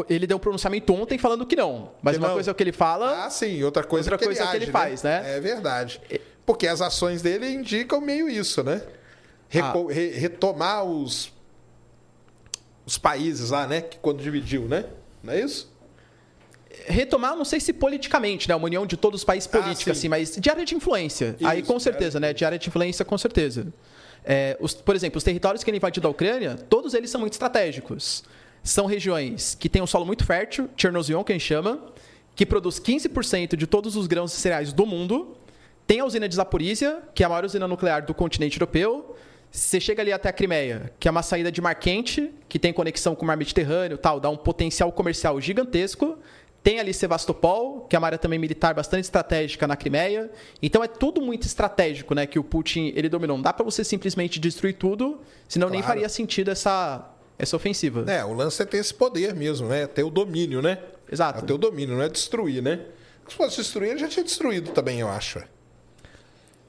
Ele deu um pronunciamento ontem falando que não. Mas Que uma não. coisa é o que ele fala. Ah, sim. Outra coisa, Outra é que coisa ele é o que ele age, faz, né? É verdade. Porque as ações dele indicam meio isso, né? Reco- Ah. re- retomar os, os países lá, né? Que quando dividiu, né? Não é isso? retomar, não sei se politicamente, né? Uma união de todos os países política, Ah, sim. assim, mas de área de influência. Aí Isso, com certeza, né? De área de influência, com certeza. É, os- por exemplo, os territórios que ele invadiu da Ucrânia, todos eles são muito estratégicos. São regiões que têm um solo muito fértil, Chernozyl, que a gente chama, que produz 15% de todos os grãos e cereais do mundo. Tem a usina de Zaporizhia, que é a maior usina nuclear do continente europeu. Você chega ali até a Crimeia, que é uma saída de mar quente, que tem conexão com o mar Mediterrâneo, tal, dá um potencial comercial gigantesco. Tem ali Sevastopol, que é uma área também militar bastante estratégica na Crimeia. Então é tudo muito estratégico, né, que o Putin ele dominou. Não dá para você simplesmente destruir tudo, senão nem Claro. faria sentido essa essa ofensiva. É, o lance é ter esse poder mesmo, né? Ter o domínio, né? Exato. É ter o domínio, não é destruir, né? Se fosse destruir, ele já tinha destruído também, eu acho.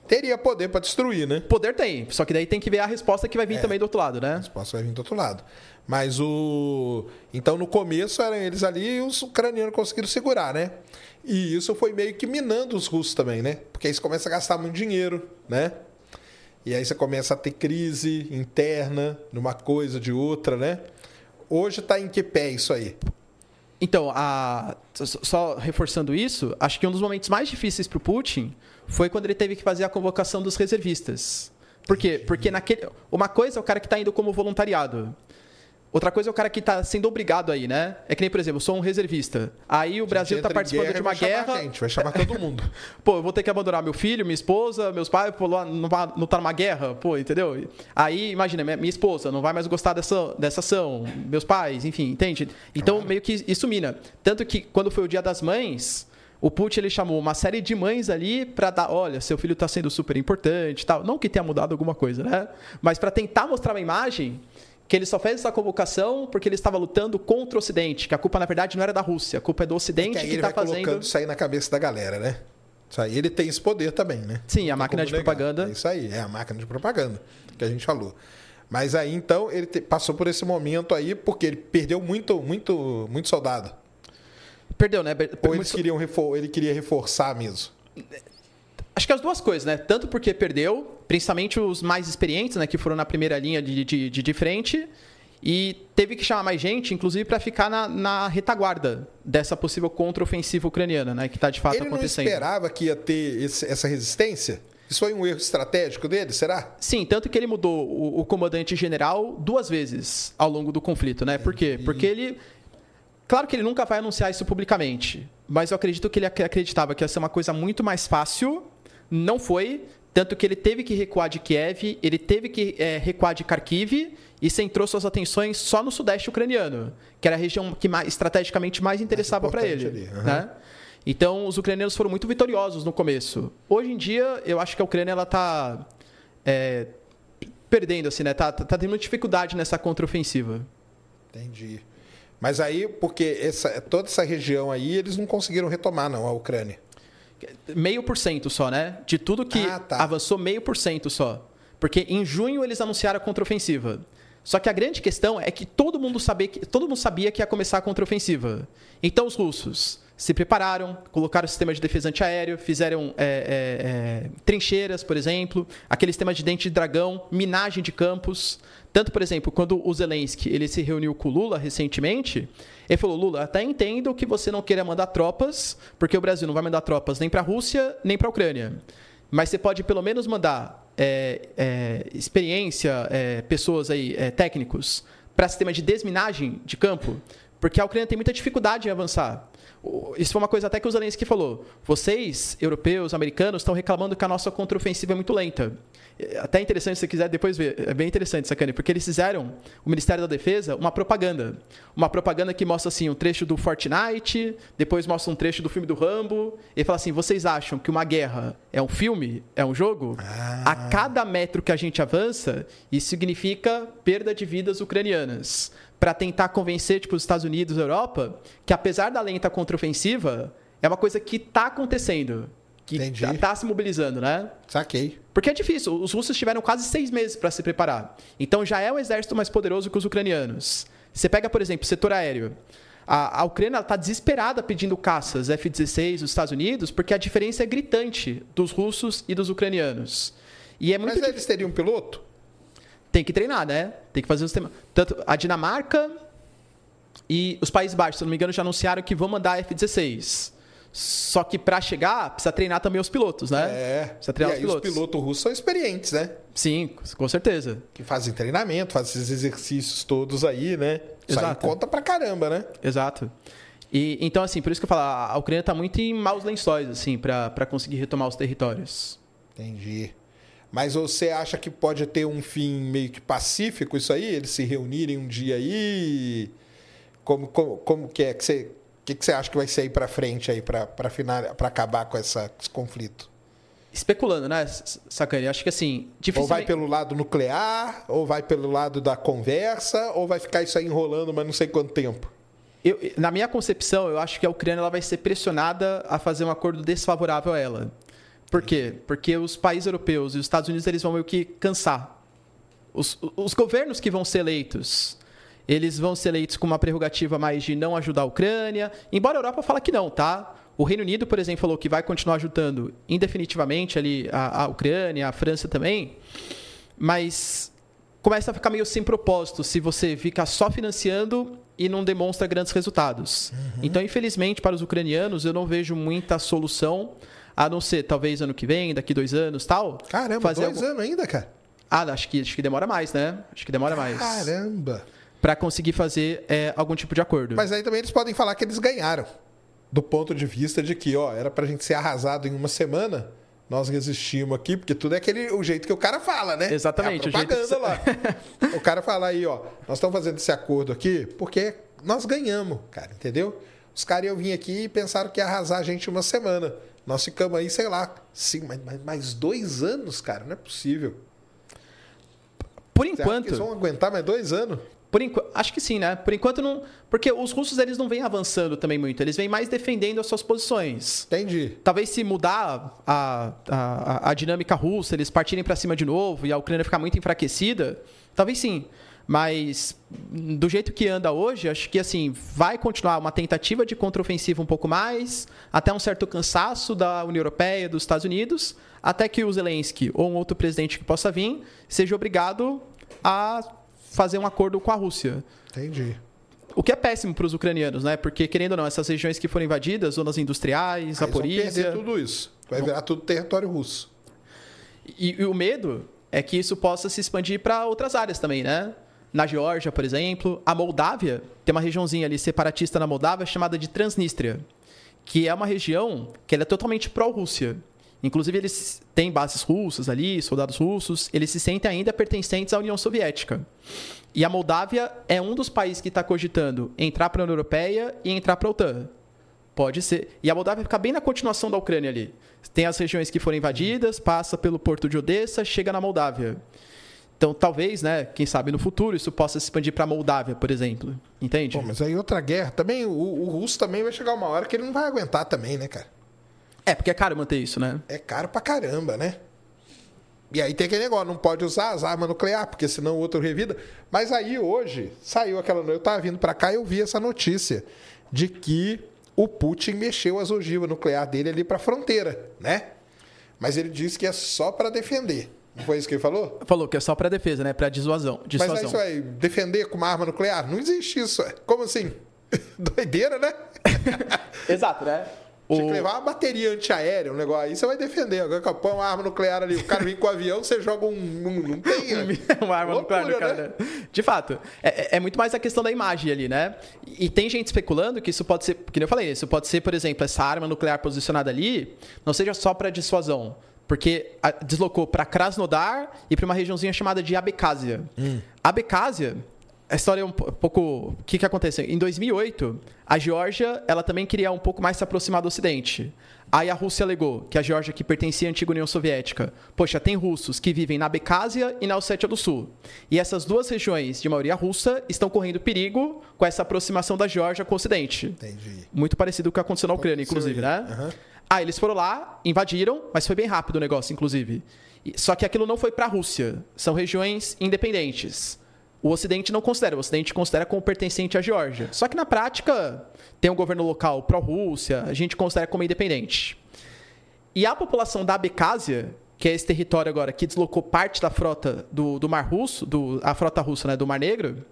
Teria poder para destruir, né? Poder tem, só que daí tem que ver a resposta que vai vir É. também do outro lado, né? A resposta vai vir do outro lado. Mas o. Então, no começo eram eles ali e os ucranianos conseguiram segurar, né? E isso foi meio que minando os russos também, né? Porque aí você começa a gastar muito dinheiro, né? E aí você começa a ter crise interna numa coisa de outra, né? Hoje tá em que pé isso aí? Então, a- só- só reforçando isso, acho que um dos momentos mais difíceis para o Putin foi quando ele teve que fazer a convocação dos reservistas. Por quê? Porque naquele, uma coisa é o cara que está indo como voluntariado. Outra coisa é o cara que está sendo obrigado aí, né? É que nem, por exemplo, eu sou um reservista. Aí o Brasil está participando guerra, de uma vai guerra. a gente, vai chamar todo mundo. (laughs) Pô, eu vou ter que abandonar meu filho, minha esposa, meus pais, pô, não, vai, não tá numa guerra, pô, entendeu? Aí, imagina, minha, esposa não vai mais gostar dessa, dessa ação, meus pais, enfim, entende? Então, meio que isso mina. Tanto que quando foi o Dia das Mães, o Putin ele chamou uma série de mães ali para dar, olha, seu filho tá sendo super importante, tal. Não que tenha mudado alguma coisa, né? Mas para tentar mostrar uma imagem que ele só fez essa convocação porque ele estava lutando contra o Ocidente, que a culpa na verdade não era da Rússia, a culpa é do Ocidente Que aí que ele está fazendo. colocando isso aí na cabeça da galera, né? Isso aí ele tem esse poder também, né? Sim, a Não tem máquina de negar. propaganda. É isso aí, é a máquina de propaganda que a gente falou. Mas aí então ele passou por esse momento aí porque ele perdeu muito, muito, muito soldado. Perdeu, né? Ou eles queriam ele queria reforçar mesmo. Acho que as duas coisas, né? Tanto porque perdeu, principalmente os mais experientes, né? Que foram na primeira linha de, de, de, frente. E teve que chamar mais gente, inclusive, para ficar na, na retaguarda dessa possível contraofensiva ucraniana, né? Que está de fato ele acontecendo. esperava que ia ter esse- essa resistência? Isso foi um erro estratégico dele, será? Sim, tanto que ele mudou o, o comandante general duas vezes ao longo do conflito, né? Por quê? Porque ele. Claro que ele nunca vai anunciar isso publicamente, mas eu acredito que ele ac- acreditava que ia ser uma coisa muito mais fácil. Não foi. Tanto que ele teve que recuar de Kiev, ele teve que eh, recuar de Kharkiv e centrou suas atenções só no sudeste ucraniano, que era a região que mais, estrategicamente mais interessava para ele. ali, aham. Né? Então, os ucranianos foram muito vitoriosos no começo. Hoje em dia, eu acho que a Ucrânia está perdendo, assim, né? Tá, tá, tendo dificuldade nessa contraofensiva. Entendi. Mas aí, porque essa, toda essa região aí, eles não conseguiram retomar, não, a Ucrânia. Meio por cento só, né? De tudo que Ah, tá. avançou, meio por cento só. Porque em junho eles anunciaram a contraofensiva. Só que a grande questão é que todo mundo sabia que, todo mundo sabia que ia começar a contraofensiva. Então os russos se prepararam, colocaram sistema de defesa antiaéreo, fizeram é, é, é, trincheiras, por exemplo, aquele sistema de dente de dragão, minagem de campos. Tanto, por exemplo, quando o Zelensky ele se reuniu com o Lula recentemente, ele falou: Lula, até entendo que você não queira mandar tropas, porque o Brasil não vai mandar tropas nem para a Rússia nem para a Ucrânia. Mas você pode pelo menos mandar é, é, experiência, é, pessoas aí, é, técnicos, para sistema de desminagem de campo, porque a Ucrânia tem muita dificuldade em avançar. Isso foi uma coisa até que o Zelensky falou. Vocês, europeus, americanos, estão reclamando que a nossa contraofensiva é muito lenta. É Até interessante, se você quiser depois ver. É bem interessante, sacane, porque eles fizeram, o Ministério da Defesa, uma propaganda. Uma propaganda que mostra assim um trecho do Fortnite, depois mostra um trecho do filme do Rambo. E fala assim: vocês acham que uma guerra é um filme? É um jogo? A cada metro que a gente avança, isso significa perda de vidas ucranianas. Para tentar convencer tipo, os Estados Unidos e a Europa que, apesar da lenta contraofensiva, é uma coisa que está acontecendo. Que Entendi. está se mobilizando, né? Saquei. Porque é difícil. Os russos tiveram quase seis meses para se preparar. Então já é um exército mais poderoso que os ucranianos. Você pega, por exemplo, o setor aéreo. A, a Ucrânia está desesperada pedindo caças F-16 dos Estados Unidos porque a diferença é gritante dos russos e dos ucranianos. E é muito Mas eles teriam piloto? Tem que treinar, né? Tem que fazer o sistema. Tanto a Dinamarca e os Países Baixos, se não me engano, já anunciaram que vão mandar F-16. Só que para chegar, precisa treinar também os pilotos, né? É. Precisa E treinar aí os os pilotos. pilotos russos são experientes, né? Sim, com certeza. Que fazem treinamento, fazem esses exercícios todos aí, né? Isso aí Exato. conta pra caramba, né? Exato. E, então, assim, por isso que eu falo, a Ucrânia está muito em maus lençóis, assim, para conseguir retomar os territórios. Entendi. Mas você acha que pode ter um fim meio que pacífico isso aí? Eles se reunirem um dia aí? Como, como, como que é que você. O que, que você acha que vai ser aí pra frente aí, pra acabar com essa, esse conflito? Especulando, né, Sacane? Acho que assim, Ou vai dificilmente... pelo lado nuclear, ou vai pelo lado da conversa, ou vai ficar isso aí enrolando, mas não sei quanto tempo. Eu, na minha concepção, eu acho que a Ucrânia ela vai ser pressionada a fazer um acordo desfavorável a ela. Por quê? Porque os países europeus e os Estados Unidos eles vão meio que cansar. Os, os governos que vão ser eleitos, eles vão ser eleitos com uma prerrogativa mais de não ajudar a Ucrânia. Embora a Europa fale que não, tá? O Reino Unido, por exemplo, falou que vai continuar ajudando indefinitivamente ali a, a Ucrânia, a França também. Mas começa a ficar meio sem propósito se você fica só financiando e não demonstra grandes resultados. Então, infelizmente, para os ucranianos, eu não vejo muita solução, a não ser talvez ano que vem, daqui dois anos tal. Caramba, fazer dois algum- anos ainda, cara. Ah, acho que, acho que demora mais, né? Acho que demora mais. Caramba. para conseguir fazer é, algum tipo de acordo. Mas aí também eles podem falar que eles ganharam. Do ponto de vista de que, ó, era pra gente ser arrasado em uma semana, nós resistimos aqui, porque tudo é aquele o jeito que o cara fala, né? Exatamente, É o a jeito que propaganda lá. o cara fala aí, ó, nós estamos fazendo esse acordo aqui porque nós ganhamos, cara, entendeu? Os caras iam vir aqui e pensaram que ia arrasar a gente uma semana. Nós ficamos aí, sei lá, sim, mas, mas, mais dois anos, cara, não é possível. Por Você enquanto, eles vão aguentar mais dois anos? por enquanto, acho que sim, né? Por enquanto não, porque os russos eles não vêm avançando também muito, eles vêm mais defendendo as suas posições. Entendi. Talvez se mudar a, a, a dinâmica russa, eles partirem para cima de novo e a Ucrânia ficar muito enfraquecida, talvez sim. Mas do jeito que anda hoje, acho que assim vai continuar uma tentativa de contraofensiva um pouco mais, até um certo cansaço da União Europeia, dos Estados Unidos, até que o Zelensky ou um outro presidente que possa vir seja obrigado a fazer um acordo com a Rússia. Entendi. O que é péssimo para os ucranianos, né? Porque, querendo ou não, essas regiões que foram invadidas, zonas industriais, eles vão Zaporizhia... perder tudo isso. Vai virar tudo território russo. E, e o medo é que isso possa se expandir para outras áreas também, né? Na Geórgia, por exemplo, a Moldávia, tem uma regiãozinha ali separatista na Moldávia chamada de Transnistria, que é uma região que é totalmente pró-Rússia. Inclusive, eles têm bases russas ali, soldados russos, eles se sentem ainda pertencentes à União Soviética. E a Moldávia é um dos países que está cogitando entrar para a União Europeia e entrar para a OTAN. Pode ser. E a Moldávia fica bem na continuação da Ucrânia ali. Tem as regiões que foram invadidas, passa pelo porto de Odessa, chega na Moldávia. Então, talvez, né, quem sabe no futuro isso possa se expandir para a Moldávia, por exemplo. Entende? Pô, mas aí outra guerra também, o, o russo também vai chegar uma hora que ele não vai aguentar também, né, cara? É, porque é caro manter isso, né? É caro pra caramba, né? E aí tem aquele negócio, não pode usar as armas nucleares, porque senão o outro revida. Mas aí hoje, saiu aquela noite, eu tava vindo pra cá e eu vi essa notícia de que o Putin mexeu as ogivas nucleares dele ali pra fronteira, né? Mas ele disse que é só pra defender. Foi isso que ele falou? Falou que é só para defesa, né? Para dissuasão. Mas dissuasão. aí isso aí, defender com uma arma nuclear? Não existe isso. é. Como assim? (laughs) Doideira, né? (laughs) Exato, né? Tinha que levar uma bateria antiaérea, um negócio aí, você vai defender. Agora que põe uma arma nuclear ali, o cara vem com o avião, você joga um. um não tem. né? (laughs) uma arma Loucura, nuclear no cara. né? né? De fato, é, é muito mais a questão da imagem ali, né? E tem gente especulando que isso pode ser, que nem eu falei, isso pode ser, por exemplo, essa arma nuclear posicionada ali, não seja só para dissuasão, porque a- deslocou para Krasnodar e para uma regiãozinha chamada de Abkhazia. Abkhazia, a história é um po- pouco, o que que aconteceu? Em 2008, a Geórgia, ela também queria um pouco mais se aproximar do Ocidente. Aí a Rússia alegou que a Geórgia, que pertencia à antiga União Soviética, poxa, tem russos que vivem na Abkhazia e na Ossétia do Sul. E essas duas regiões de maioria russa estão correndo perigo com essa aproximação da Geórgia com o Ocidente. Entendi. Muito parecido com o que aconteceu na Ucrânia, inclusive, né? Aham. Ah, eles foram lá, invadiram, mas foi bem rápido o negócio, inclusive. Só que aquilo não foi para a Rússia. São regiões independentes. O Ocidente não considera, o Ocidente considera como pertencente à Geórgia. Só que na prática, tem um governo local pró-Rússia, a gente considera como independente. E a população da Abkhazia, que é esse território agora que deslocou parte da frota do, do Mar Russo, do, a frota russa né, do Mar Negro,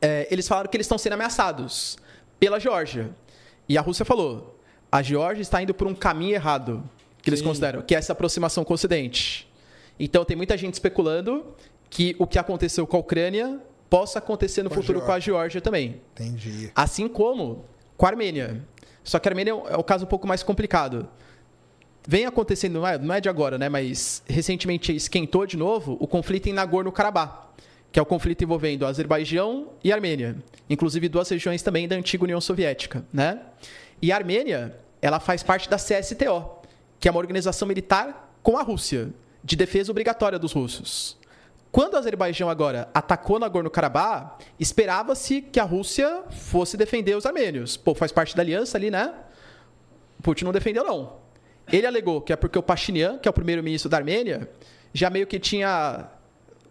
é, eles falaram que eles estão sendo ameaçados pela Geórgia. E a Rússia falou: a Geórgia está indo por um caminho errado, que eles Sim. consideram, que é essa aproximação com o Ocidente. Então tem muita gente especulando que o que aconteceu com a Ucrânia possa acontecer no Com a futuro com a Geórgia também. Entendi. Assim como com a Armênia. Só que a Armênia é um- é caso um pouco mais complicado. Vem acontecendo, não é, não é de agora, né? Mas recentemente esquentou de novo o conflito em Nagorno-Karabakh, que é o conflito envolvendo Azerbaijão e Armênia. Inclusive duas regiões também da antiga União Soviética, né? E a Armênia, ela faz parte da CSTO, que é uma organização militar com a Rússia, de defesa obrigatória dos russos. Quando o Azerbaijão agora atacou Nagorno-Karabakh, esperava-se que a Rússia fosse defender os armênios. Pô, faz parte da aliança ali, né? Putin não defendeu, não. Ele alegou que é porque o Pashinyan, que é o primeiro-ministro da Armênia, já meio que tinha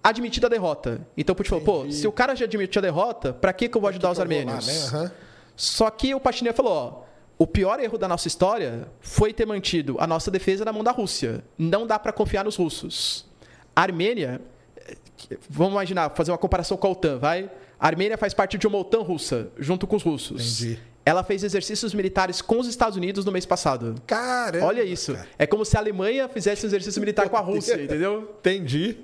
admitido a derrota. Então Putin falou, pô, se o cara já admitiu a derrota, pra que, que eu vou ajudar os vou lá, armênios? né? Aham. Só que o Pashinyan falou, ó, o pior erro da nossa história foi ter mantido a nossa defesa na mão da Rússia. Não dá para confiar nos russos. A Armênia, vamos imaginar, fazer uma comparação com a OTAN, vai? A Armênia faz parte de uma OTAN russa, junto com os russos. Entendi. Ela fez exercícios militares com os Estados Unidos no mês passado. Caramba. Olha isso. cara. É como se a Alemanha fizesse um exercício militar com a Rússia, entendeu? Entendi.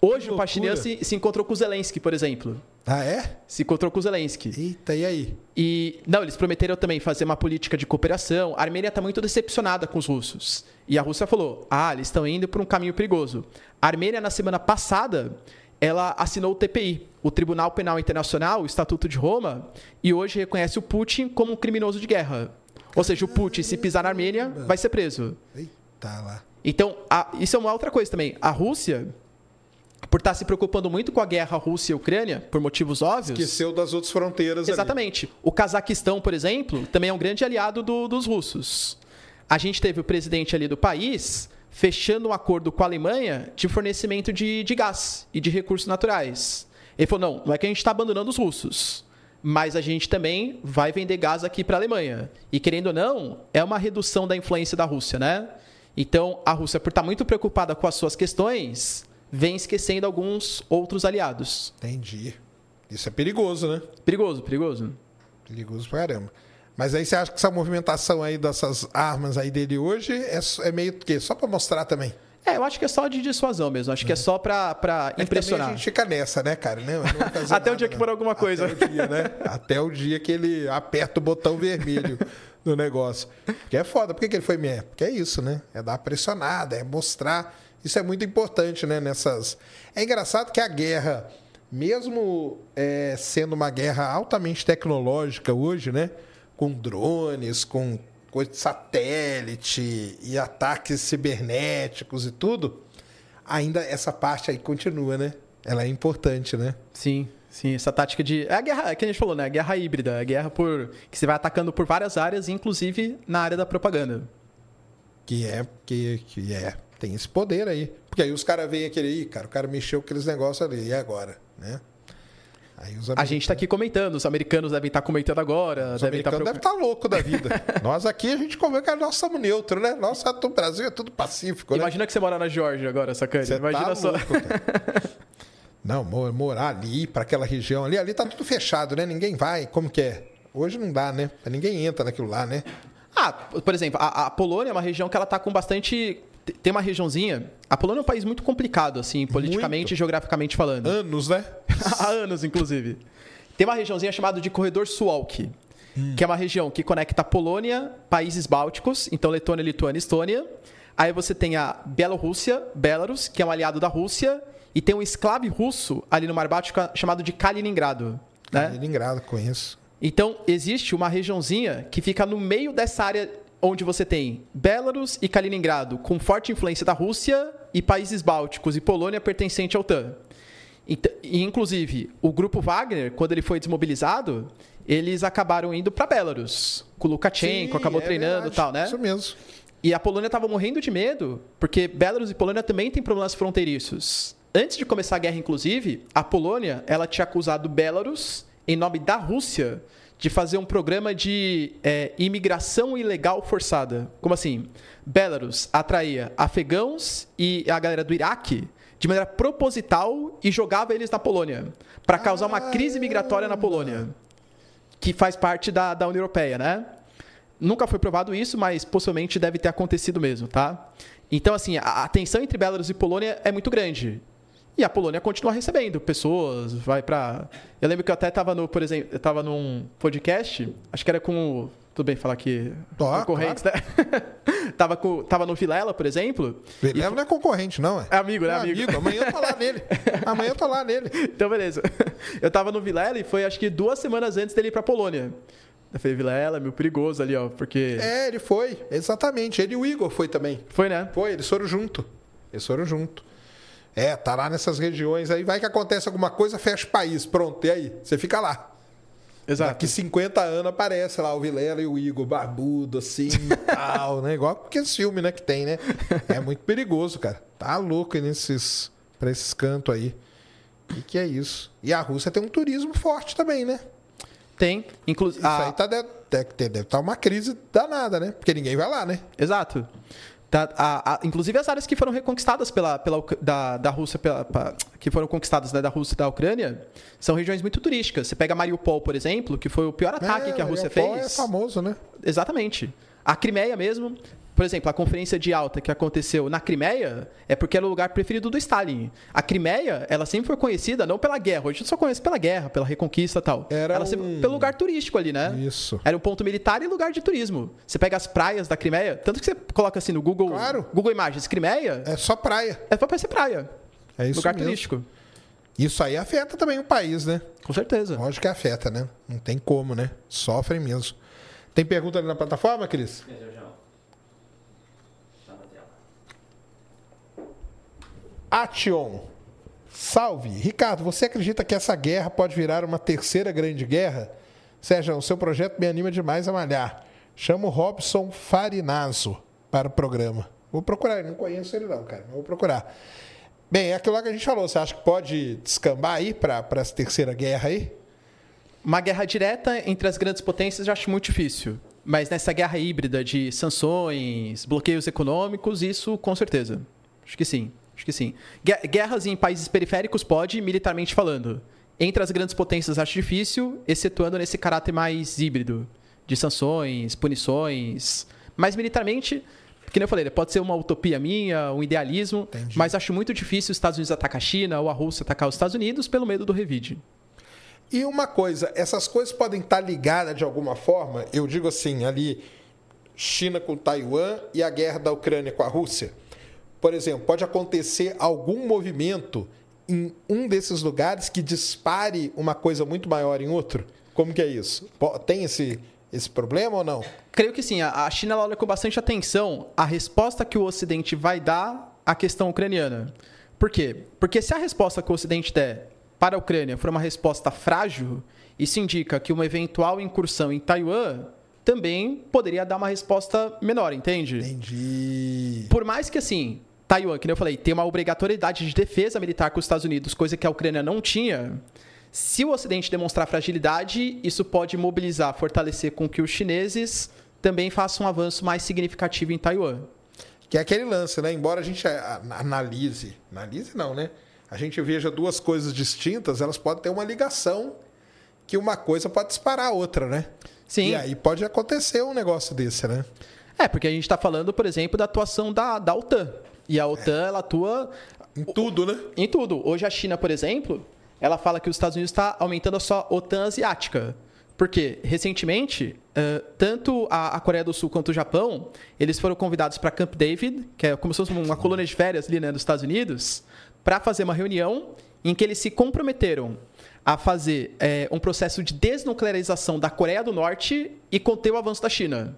Hoje o Pashinyan loucura. se, se encontrou com o Zelensky, por exemplo. Ah, é? Se encontrou com o Zelensky. Eita, e aí? E, não, eles prometeram também fazer uma política de cooperação. A Armênia está muito decepcionada com os russos. E a Rússia falou: ah, eles estão indo por um caminho perigoso. A Armênia, na semana passada, ela assinou o TPI, o Tribunal Penal Internacional, o Estatuto de Roma, e hoje reconhece o Putin como um criminoso de guerra. Ou seja, o Putin, se pisar na Armênia, vai ser preso. Eita lá. Então, a- isso é uma outra coisa também. A Rússia, por estar se preocupando muito com a guerra Rússia e Ucrânia, por motivos óbvios. Esqueceu das outras fronteiras ali. Exatamente. O Cazaquistão, por exemplo, também é um grande aliado do- dos russos. A gente teve o presidente ali do país fechando um acordo com a Alemanha de fornecimento de, de gás e de recursos naturais. Ele falou: não, não é que a gente está abandonando os russos, mas a gente também vai vender gás aqui para a Alemanha. E querendo ou não, é uma redução da influência da Rússia, né? Então, a Rússia, por estar muito preocupada com as suas questões, vem esquecendo alguns outros aliados. Entendi. Isso é perigoso, né? Perigoso, perigoso. Perigoso pra caramba. Mas aí você acha que essa movimentação aí dessas armas aí dele hoje é, é meio que só pra mostrar também? É, eu acho que é só de dissuasão mesmo. Acho que é só pra, pra É que impressionar. a gente fica nessa, né, cara? Não, não (laughs) Até o nada, dia que for alguma coisa. Até o dia, né? Até o dia que ele aperta o botão vermelho do negócio. Porque é foda. Por que, que ele foi mesmo? Porque é isso, né? É dar pressionada, é mostrar. Isso é muito importante, né? Nessas. É engraçado que a guerra, mesmo é, sendo uma guerra altamente tecnológica hoje, né? Com drones, com coisa de satélite e ataques cibernéticos e tudo, ainda essa parte aí continua, né? Ela é importante, né? Sim, sim. Essa tática de. É a guerra, é que a gente falou, né? A guerra híbrida. A guerra por. que você vai atacando por várias áreas, inclusive na área da propaganda. Que é, que, que é. Tem esse poder aí. Porque aí os caras veem aquele cara, o cara mexeu com aqueles negócios ali, e agora? Né? A gente tá aqui comentando, os americanos devem estar comentando agora. Os devem estar americanos devem estar loucos da vida. (laughs) nós aqui, a gente convê que nós somos neutro, né? Nós, o Brasil é tudo pacífico, né? Imagina que você mora na Geórgia agora, sacane. Você Imagina tá só. louco. (laughs) Não, mo- morar ali, para aquela região ali, ali tá tudo fechado, né? Ninguém vai. Como que é? Hoje não dá, né? Ninguém entra naquilo lá, né? Ah, por exemplo, a, a Polônia é uma região que ela tá com bastante. Tem uma regiãozinha. A Polônia é um país muito complicado, assim, politicamente Muito. e geograficamente falando. Anos, né? (laughs) Há anos, inclusive. Tem uma regiãozinha chamada de Corredor Suwalki, que é uma região que conecta a Polônia, países bálticos, então Letônia, Lituânia e Estônia. Aí você tem a Bielorrússia, Belarus, que é um aliado da Rússia, e tem um esclave russo ali no Mar Báltico chamado de Kaliningrado. Né? Kaliningrado, conheço. Então, existe uma regiãozinha que fica no meio dessa área onde você tem Belarus e Kaliningrado, com forte influência da Rússia, e países bálticos e Polônia pertencente à OTAN. E, inclusive, o grupo Wagner, quando ele foi desmobilizado, eles acabaram indo para Belarus. Com o Lukashenko, Sim, acabou é treinando e tal, né? Isso mesmo. E a Polônia estava morrendo de medo, porque Belarus e Polônia também têm problemas fronteiriços. Antes de começar a guerra, inclusive, a Polônia ela tinha acusado Belarus, em nome da Rússia, de fazer um programa de é, imigração ilegal forçada. Como assim? Belarus atraía afegãos e a galera do Iraque de maneira proposital e jogava eles na Polônia, para causar uma crise migratória na Polônia, que faz parte da, da União Europeia, né? Nunca foi provado isso, mas possivelmente deve ter acontecido mesmo, tá? Então, assim, a a tensão entre Belarus e Polônia é muito grande. E a Polônia continua recebendo pessoas, vai pra. Eu lembro que eu até tava no, por exemplo, eu tava num podcast, acho que era com. o- Tudo bem falar que. Tá, concorrentes, né? (laughs) tava, com, tava no Vilela, por exemplo. Vilela não é concorrente, não, é? É amigo, né? É amigo. Amanhã eu tô lá (laughs) nele. Amanhã eu tô lá nele. Então, beleza. Eu tava no Vilela e foi acho que duas semanas antes dele ir pra Polônia. Eu falei, Vilela, meio perigoso ali, ó, porque. É, ele foi. Exatamente. Ele e o Igor foi também. Foi, né? Foi, eles foram junto. Eles foram junto. É, tá lá nessas regiões aí. Vai que acontece alguma coisa, fecha o país. Pronto, e aí? Você fica lá. Exato. Daqui 50 anos aparece lá o Vilela e o Igor, barbudo, assim (laughs) tal, né? Igual aqueles filmes, né, que tem, né? É muito perigoso, cara. Tá louco aí nesses, pra esses cantos aí. E que é isso? E a Rússia tem um turismo forte também, né? Tem. Inclusive. Isso aí tá, deve, deve estar uma crise danada, né? Porque ninguém vai lá, né? Exato. Tá, a- a- inclusive as áreas que foram reconquistadas pela, pela da, da Rússia, pela- pa- que foram conquistadas né, da Rússia e da Ucrânia, são regiões muito turísticas. Você pega Mariupol, por exemplo, que foi o pior ataque É, que a Rússia Mariupol fez. É famoso, né? Exatamente. A Crimeia mesmo. Por exemplo, a conferência de alta que aconteceu na Crimeia é porque era o lugar preferido do Stalin. A Crimeia, ela sempre foi conhecida não pela guerra, hoje a gente só conhece pela guerra, pela reconquista e tal. Era ela sempre um- pelo lugar turístico ali, né? Isso. Era um ponto militar e lugar de turismo. Você pega as praias da Crimeia, tanto que você coloca assim no Google, Claro. Google Imagens Crimeia, É só praia. é pra parecer praia. É isso lugar mesmo. turístico. Isso aí afeta também o país, né? Com certeza. Lógico que afeta, né? Não tem como, né? Sofrem mesmo. Tem pergunta ali na plataforma, Cris? Sérgio. Tá na tela. Action. Salve. Ricardo, você acredita que essa guerra pode virar uma terceira grande guerra? Sérgio, o seu projeto me anima demais a malhar. Chamo Robson Farinazo para o programa. Vou procurar, não conheço ele não, cara, mas vou procurar. Bem, é aquilo lá que a gente falou. Você acha que pode descambar aí para essa terceira guerra aí? Uma guerra direta entre as grandes potências eu acho muito difícil. Mas nessa guerra híbrida de sanções, bloqueios econômicos, isso com certeza. Acho que sim. Acho que sim. Gue- Guerras em países periféricos pode, militarmente falando. Entre as grandes potências acho difícil, excetuando nesse caráter mais híbrido de sanções, punições. Mas militarmente, que nem eu falei, pode ser uma utopia minha, um idealismo, Entendi. mas acho muito difícil os Estados Unidos atacar a China ou a Rússia atacar os Estados Unidos pelo medo do revide. E uma coisa, essas coisas podem estar ligadas de alguma forma? Eu digo assim, ali, China com Taiwan e a guerra da Ucrânia com a Rússia. Por exemplo, pode acontecer algum movimento em um desses lugares que dispare uma coisa muito maior em outro? Como que é isso? Tem esse, esse problema ou não? Creio que sim. A China olha com bastante atenção a resposta que o Ocidente vai dar à questão ucraniana. Por quê? Porque se a resposta que o Ocidente der para a Ucrânia for uma resposta frágil, isso indica que uma eventual incursão em Taiwan também poderia dar uma resposta menor, entende? Entendi. Por mais que assim, Taiwan, que nem eu falei, tem uma obrigatoriedade de defesa militar com os Estados Unidos, coisa que a Ucrânia não tinha. Se o Ocidente demonstrar fragilidade, isso pode mobilizar, fortalecer com que os chineses também façam um avanço mais significativo em Taiwan. Que é aquele lance, né? Embora a gente a- analise, analise não, né? A gente veja duas coisas distintas, elas podem ter uma ligação que uma coisa pode disparar a outra, né? Sim. E aí pode acontecer um negócio desse, né? É, porque a gente está falando, por exemplo, da atuação da, da OTAN. E a OTAN, ela atua Em tudo, né? em tudo. Hoje a China, por exemplo, ela fala que os Estados Unidos está aumentando a sua OTAN asiática. Porque, recentemente, eh, tanto a, a Coreia do Sul quanto o Japão, eles foram convidados para Camp David, que é como se fosse uma colônia de férias ali né, dos Estados Unidos, para fazer uma reunião em que eles se comprometeram a fazer eh, um processo de desnuclearização da Coreia do Norte e conter o avanço da China.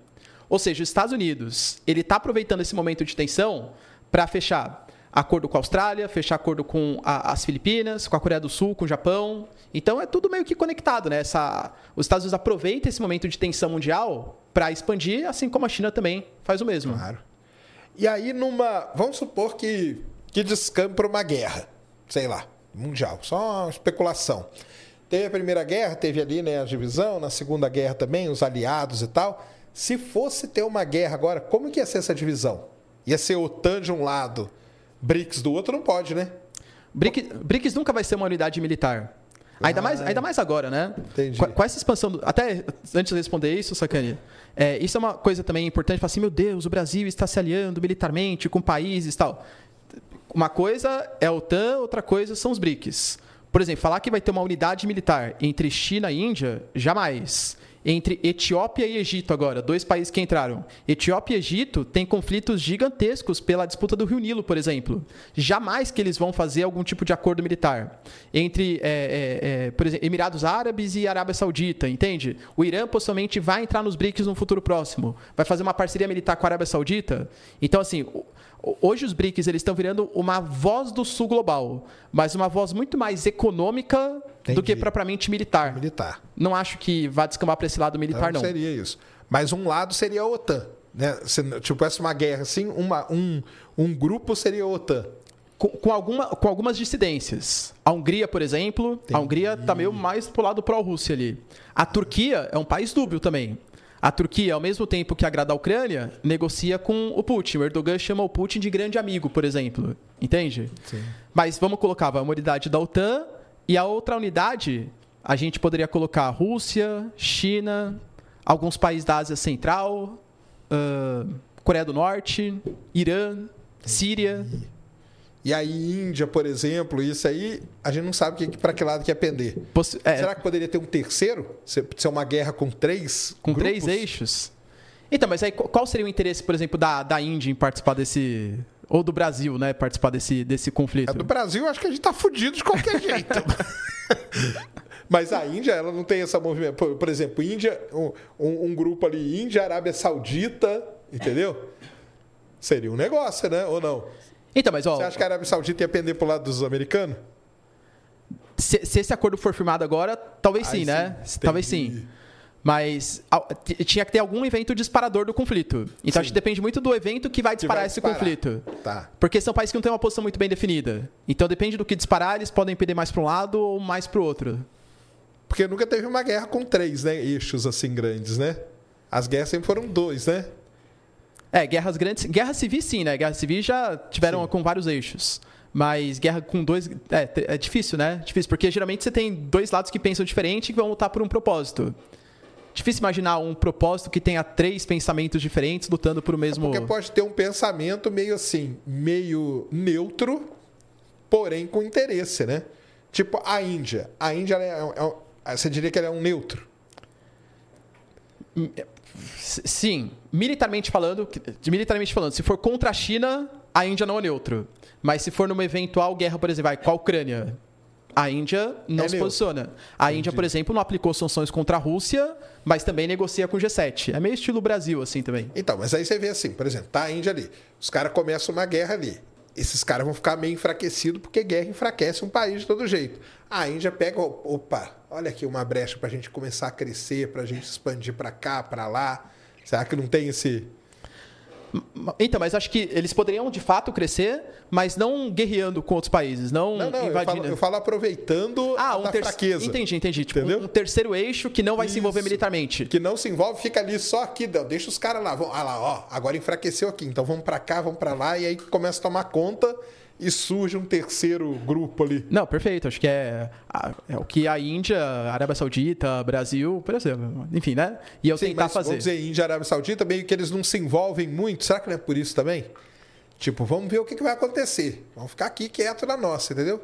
Ou seja, os Estados Unidos, ele está aproveitando esse momento de tensão para fechar acordo com a Austrália, fechar acordo com a- as Filipinas, com a Coreia do Sul, com o Japão. Então é tudo meio que conectado, né? Essa, os Estados Unidos aproveitam esse momento de tensão mundial para expandir, assim como a China também faz o mesmo. Claro. E aí, numa. Vamos supor que, que descampe para uma guerra, sei lá, mundial, só uma especulação. Teve a Primeira Guerra, teve ali né, a divisão, na Segunda Guerra também, os aliados e tal. Se fosse ter uma guerra agora, como que ia ser essa divisão? Ia ser OTAN de um lado, BRICS do outro? Não pode, né? BRIC- BRICS nunca vai ser uma unidade militar. Ainda, mais, ainda mais agora, né? Entendi. Com, com essa expansão. do- até antes de responder isso, Sacani, é, isso é uma coisa também importante. Falar assim, meu Deus, o Brasil está se aliando militarmente com países e tal. Uma coisa é a OTAN, outra coisa são os BRICS. Por exemplo, falar que vai ter uma unidade militar entre China e Índia, jamais. Entre Etiópia e Egito agora, dois países que entraram. Etiópia e Egito têm conflitos gigantescos pela disputa do Rio Nilo, por exemplo. Jamais que eles vão fazer algum tipo de acordo militar. Entre, é, é, é, por exemplo, Emirados Árabes e Arábia Saudita, entende? O Irã possivelmente vai entrar nos BRICS no futuro próximo. Vai fazer uma parceria militar com a Arábia Saudita. Então, assim, Hoje os BRICS eles estão virando uma voz do sul global, mas uma voz muito mais econômica do Entendi. que propriamente militar. Militar. Não acho que vá descambar para esse lado militar, Então não. seria isso. Mas um lado seria a OTAN. Né? Se tivesse uma guerra assim, uma, um, um grupo seria a OTAN. Com, com alguma, com algumas dissidências. A Hungria, por exemplo, a Hungria está meio mais pro lado pró-Rússia ali. A Turquia é um país dúbio também. A Turquia, ao mesmo tempo que agrada a Ucrânia, negocia com o Putin. O Erdogan chama o Putin de grande amigo, por exemplo. Entende? Sim. Mas vamos colocar vai, uma unidade da OTAN e a outra unidade a gente poderia colocar Rússia, China, alguns países da Ásia Central, ah, Coreia do Norte, Irã, Síria. E aí, Índia, por exemplo, isso aí, a gente não sabe para que lado que ia pender. É, Será que poderia ter um terceiro? Ser ser uma guerra com três com grupos? três eixos? Então, mas aí qual qual seria o interesse, por exemplo, da, da Índia em participar desse. Ou do Brasil, né? Participar desse, desse conflito? A do Brasil, acho que a gente tá fudido de qualquer (laughs) jeito. Mas a Índia, ela não tem essa movimento. Por, por exemplo, Índia, um, um- um grupo ali, Índia, Arábia Saudita, entendeu? Seria um negócio, né? Ou não? Então, mas ó, Você acha que a Arábia Saudita ia pender pro lado dos americanos? se, se esse acordo for firmado agora, talvez Aí sim, né? sim, Talvez sim. Mas tinha que ter algum evento disparador do conflito. Então acho que depende muito do evento que vai Que disparar vai esse disparar. conflito. Tá. Porque são países que não têm uma posição muito bem definida. Então depende do que disparar, eles podem perder mais para um lado ou mais para o outro. Porque nunca teve uma guerra com três, né? Eixos assim grandes, né? As guerras sempre foram dois, né? É, guerras grandes. Guerra civil, sim, né? Guerra civil já tiveram Sim. com vários eixos. Mas guerra com dois. É, é difícil, né? Difícil, porque geralmente você tem dois lados que pensam diferente e que vão lutar por um propósito. Difícil imaginar um propósito que tenha três pensamentos diferentes lutando por o mesmo. Porque pode ter um pensamento meio assim, meio neutro, porém com interesse, né? Tipo a Índia. A Índia, é, é você diria que ela é um neutro. Sim, militarmente falando, militarmente falando, se for contra a China, a Índia não é neutro. Mas se for numa eventual guerra, por exemplo, vai, com a Ucrânia, a Índia não É se neutro. posiciona. A Índia, por exemplo, não aplicou sanções contra a Rússia, mas também negocia com o G7. É meio estilo Brasil, assim também. Então, mas aí você vê assim, por exemplo, tá a Índia ali. Os caras começam uma guerra ali. Esses caras vão ficar meio enfraquecidos porque guerra enfraquece um país de todo jeito. A Índia pega, opa, olha aqui uma brecha pra gente começar a crescer, pra gente expandir pra cá, pra lá. Será que não tem esse Então, mas acho que eles poderiam de fato crescer, mas não guerreando com outros países, não, Não, não, eu invadindo. falo, eu falo aproveitando ah, a um ter... fraqueza. Entendi, entendi. Tipo, Entendeu? um terceiro eixo que não vai se envolver Isso. militarmente. Que não se envolve, fica ali só aqui, deixa os caras lá. Vão, ah lá, ó, agora enfraqueceu aqui, então vamos pra cá, vamos pra lá, e aí começa a tomar conta e surge um terceiro grupo ali. Não, perfeito. Acho que é, é o que a Índia, a Arábia Saudita, Brasil, por exemplo, enfim, né? E eu Sim, tentar mas fazer. vamos dizer, Índia e Arábia Saudita, meio que eles não se envolvem muito. Será que não é por isso também? Tipo, vamos ver o que, que vai acontecer. Vamos ficar aqui quieto na nossa, entendeu?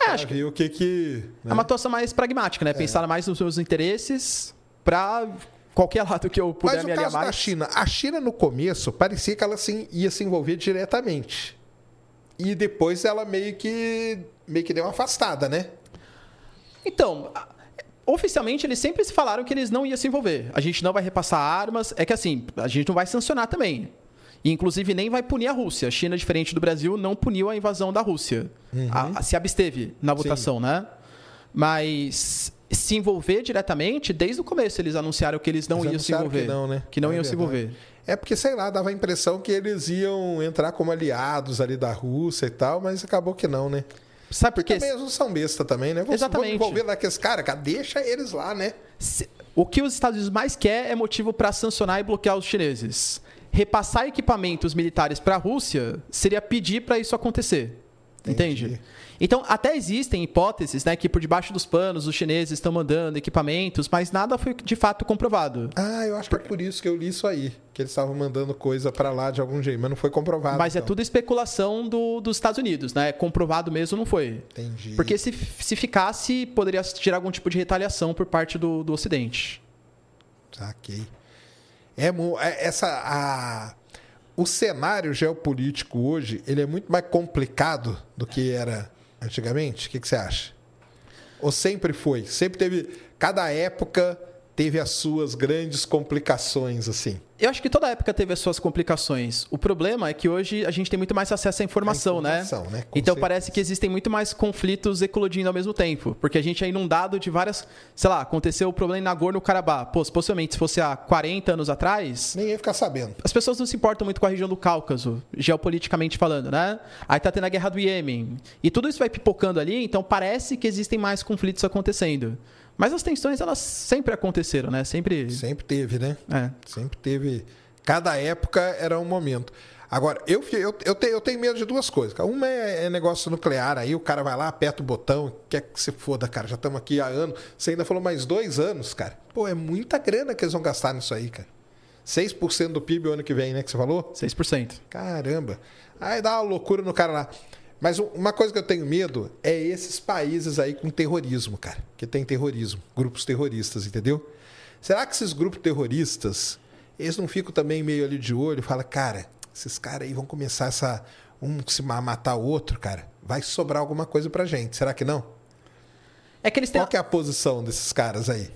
É, Pra acho que ver o que que... é né? uma atuação mais pragmática, né? Pensar mais nos meus interesses pra qualquer lado que eu puder Mas me o aliar caso da mais. China, a China no começo parecia que ela assim, ia se envolver diretamente. E depois ela meio que meio que deu uma afastada, né? Então, oficialmente eles sempre falaram que eles não iam se envolver. A gente não vai repassar armas. É que assim, a gente não vai sancionar também. E, inclusive, nem vai punir a Rússia. A China, diferente do Brasil, não puniu a invasão da Rússia. A- a- se absteve na votação, né? Mas se envolver diretamente, desde o começo eles anunciaram que eles não Eles iam se envolver. que não, né? Que não É iam se verdade. envolver. É porque, sei lá, dava a impressão que eles iam entrar como aliados ali da Rússia e tal, mas acabou que não, né? Sabe por quê? Também eles não são besta também, né? Vamos, Exatamente. Vamos envolver lá com esse cara, cara, deixa eles lá, né? Se- O que os Estados Unidos mais quer é motivo para sancionar e bloquear os chineses. Repassar equipamentos militares para a Rússia seria pedir para isso acontecer. Entendi. Entende? Então, até existem hipóteses né, que por debaixo dos panos os chineses estão mandando equipamentos, mas nada foi de fato comprovado. Ah, eu acho que é por isso que eu li isso aí. Que eles estavam mandando coisa pra lá de algum jeito, mas não foi comprovado. Mas é então. tudo especulação do- dos Estados Unidos, né? Comprovado mesmo não foi. Entendi. Porque se, se ficasse, poderia gerar algum tipo de retaliação por parte do, do Ocidente. Saquei. É, é- essa a o cenário geopolítico hoje ele é muito mais complicado do que era antigamente. O que, que você acha? Ou sempre foi? Sempre teve. Cada época teve as suas grandes complicações assim. Eu acho que toda época teve as suas complicações. O problema é que hoje a gente tem muito mais acesso à informação, A informação, né? né? Então certeza. parece que existem muito mais conflitos eclodindo ao mesmo tempo. Porque a gente é inundado de várias. Sei lá, aconteceu o problema em Nagorno-Karabakh. Pô, possivelmente, se fosse há 40 anos atrás, Ninguém fica sabendo. as pessoas não se importam muito com a região do Cáucaso, geopoliticamente falando, né? Aí tá tendo a guerra do Iêmen. E tudo isso vai pipocando ali, então parece que existem mais conflitos acontecendo. Mas as tensões, elas sempre aconteceram, né? Sempre. Sempre teve, né? É. Sempre teve. Cada época era um momento. Agora, eu, eu, eu, tenho, eu tenho medo de duas coisas. cara. Uma é, é negócio nuclear, aí o cara vai lá, aperta o botão, quer que se foda, cara. Já estamos aqui há anos. Você ainda falou mais dois anos, cara. Pô, é muita grana que eles vão gastar nisso aí, cara. 6% do PIB o ano que vem, né? Que você falou? 6%. Caramba. Aí dá uma loucura no cara lá. Mas uma coisa que eu tenho medo é esses países aí com terrorismo, cara. Que tem terrorismo, grupos terroristas, entendeu? Será que esses grupos terroristas, eles não ficam também meio ali de olho e falam, cara, esses caras aí vão começar essa. Um se matar o outro, cara. Vai sobrar alguma coisa pra gente. Será que não? É que eles têm, Qual que é a posição desses caras aí?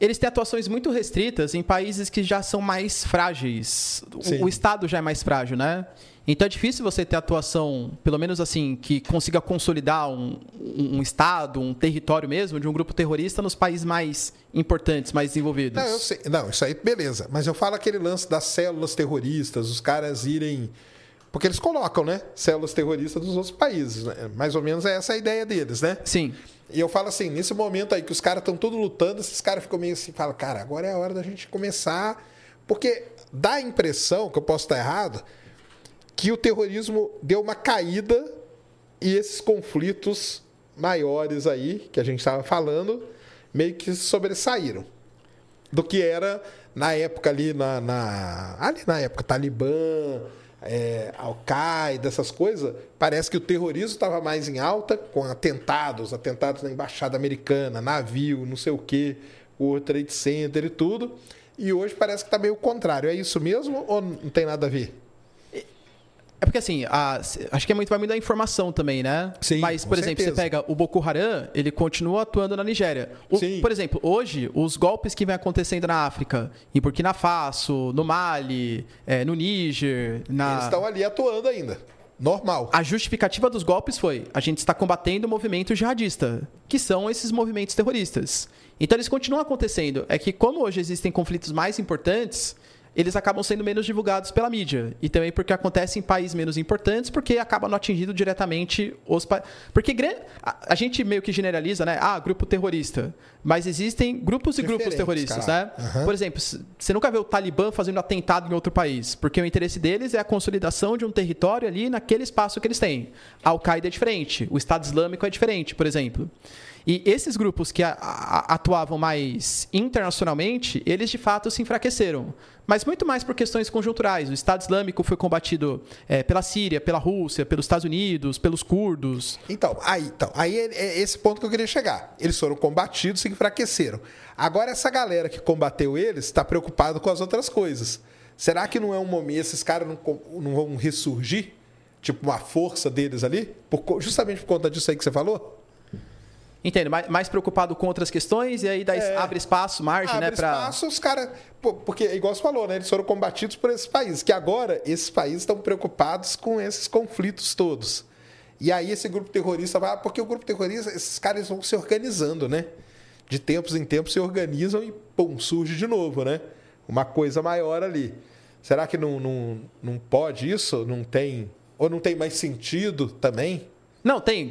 eles têm atuações muito restritas em países que já são mais frágeis. O, o Estado já é mais frágil, né? Então é difícil você ter atuação, pelo menos assim, que consiga consolidar um, um, Estado, um território mesmo, de um grupo terrorista nos países mais importantes, mais desenvolvidos. Não, eu sei. Não, isso aí, beleza. Mas eu falo aquele lance das células terroristas, os caras irem. Porque eles colocam, né? Células terroristas dos outros países. Né? Mais ou menos é essa a ideia deles, né? Sim. E eu falo assim, nesse momento aí que os caras estão todos lutando, esses caras ficam meio assim, falam, cara, agora é a hora da gente começar. Porque dá a impressão, que eu posso estar errado, que o terrorismo deu uma caída e esses conflitos maiores aí, que a gente estava falando, meio que sobressaíram. Do que era na época ali, na, na ali na época Talibã, é, Al-Qaeda, essas coisas, parece que o terrorismo estava mais em alta, com atentados, atentados na embaixada americana, navio, não sei o quê, o Trade Center e tudo. E hoje parece que está meio o contrário. É isso mesmo ou não tem nada a ver? É porque assim, a- acho que é muito vai muito da informação também, né? Sim, Mas, por exemplo, certeza. você pega o Boko Haram, ele continua atuando na Nigéria. O- Sim. Por exemplo, hoje, os golpes que vem acontecendo na África, em Burkina Faso, no Mali, eh, no Níger, na... Eles estão ali atuando ainda. Normal. A justificativa dos golpes foi: a gente está combatendo o movimento jihadista, que são esses movimentos terroristas. Então eles continuam acontecendo. É que, como hoje existem conflitos mais importantes, eles acabam sendo menos divulgados pela mídia. E também porque acontece em países menos importantes, porque acaba não atingindo diretamente os países. Porque a, gente meio que generaliza, né? Ah, grupo terrorista. Mas existem grupos e grupos terroristas, cara. né? Aham. Por exemplo, você nunca vê o Talibã fazendo atentado em outro país, porque o interesse deles é a consolidação de um território ali naquele espaço que eles têm. A Al-Qaeda é diferente, o Estado Islâmico é diferente, por exemplo. E esses grupos que a- a- atuavam mais internacionalmente, eles de fato se enfraqueceram. Mas muito mais por questões conjunturais. O Estado Islâmico foi combatido eh, pela Síria, pela Rússia, pelos Estados Unidos, pelos curdos. Então, aí, então, aí é é esse ponto que eu queria chegar. Eles foram combatidos e se enfraqueceram. Agora, essa galera que combateu eles está preocupado com as outras coisas. Será que não é um momento, esses caras não, não vão ressurgir? Tipo, uma força deles ali? Por justamente por conta disso aí que você falou? Entende? Mais, mais preocupado com outras questões e aí daí É. abre espaço, margem, Abre né? Pra... espaço, os caras. Porque, igual você falou, né? Eles foram combatidos por esses países. Que agora, esses países estão preocupados com esses conflitos todos. E aí, esse grupo terrorista vai. Porque o grupo terrorista, esses caras vão se organizando, né? De tempos em tempos se organizam e, pum, surge de novo, né? Uma coisa maior ali. Será que não, não, não pode isso? Não tem. Ou não tem mais sentido também? Não, tem.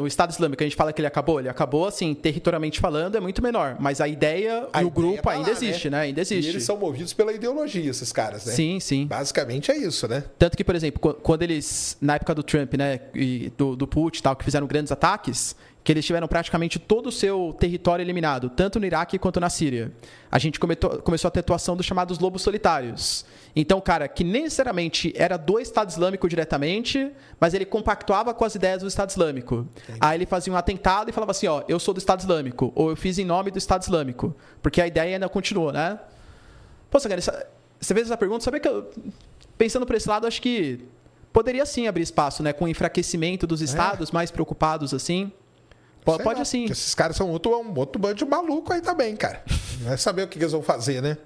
O Estado Islâmico, a gente fala que ele acabou. Ele acabou, assim, territorialmente falando, é muito menor. Mas a ideia A e o grupo tá ainda lá, existe, né? Ainda E existe. eles são movidos pela ideologia, esses caras, né? Sim, sim. Basicamente é isso, né? Tanto que, por exemplo, qu- quando eles, na época do Trump, né, e do, do Putin e tal, que fizeram grandes ataques, que eles tiveram praticamente todo o seu território eliminado, tanto no Iraque quanto na Síria. A gente cometou- começou a ter atuação dos chamados lobos solitários. Então, cara, que nem necessariamente era do Estado Islâmico diretamente, mas ele compactuava com as ideias do Estado Islâmico. Aí ele fazia um atentado e falava assim, ó, eu sou do Estado Islâmico, ou eu fiz em nome do Estado Islâmico. Porque a ideia ainda continua, né? Pô, Sagani, essa- você fez essa pergunta, sabe que eu, pensando por esse lado, acho que poderia sim abrir espaço, né? Com o enfraquecimento dos estados mais preocupados, assim. Sei pode lá, sim. Esses caras são outro, um outro bando de maluco aí também, cara. Vai saber o que eles vão fazer, né?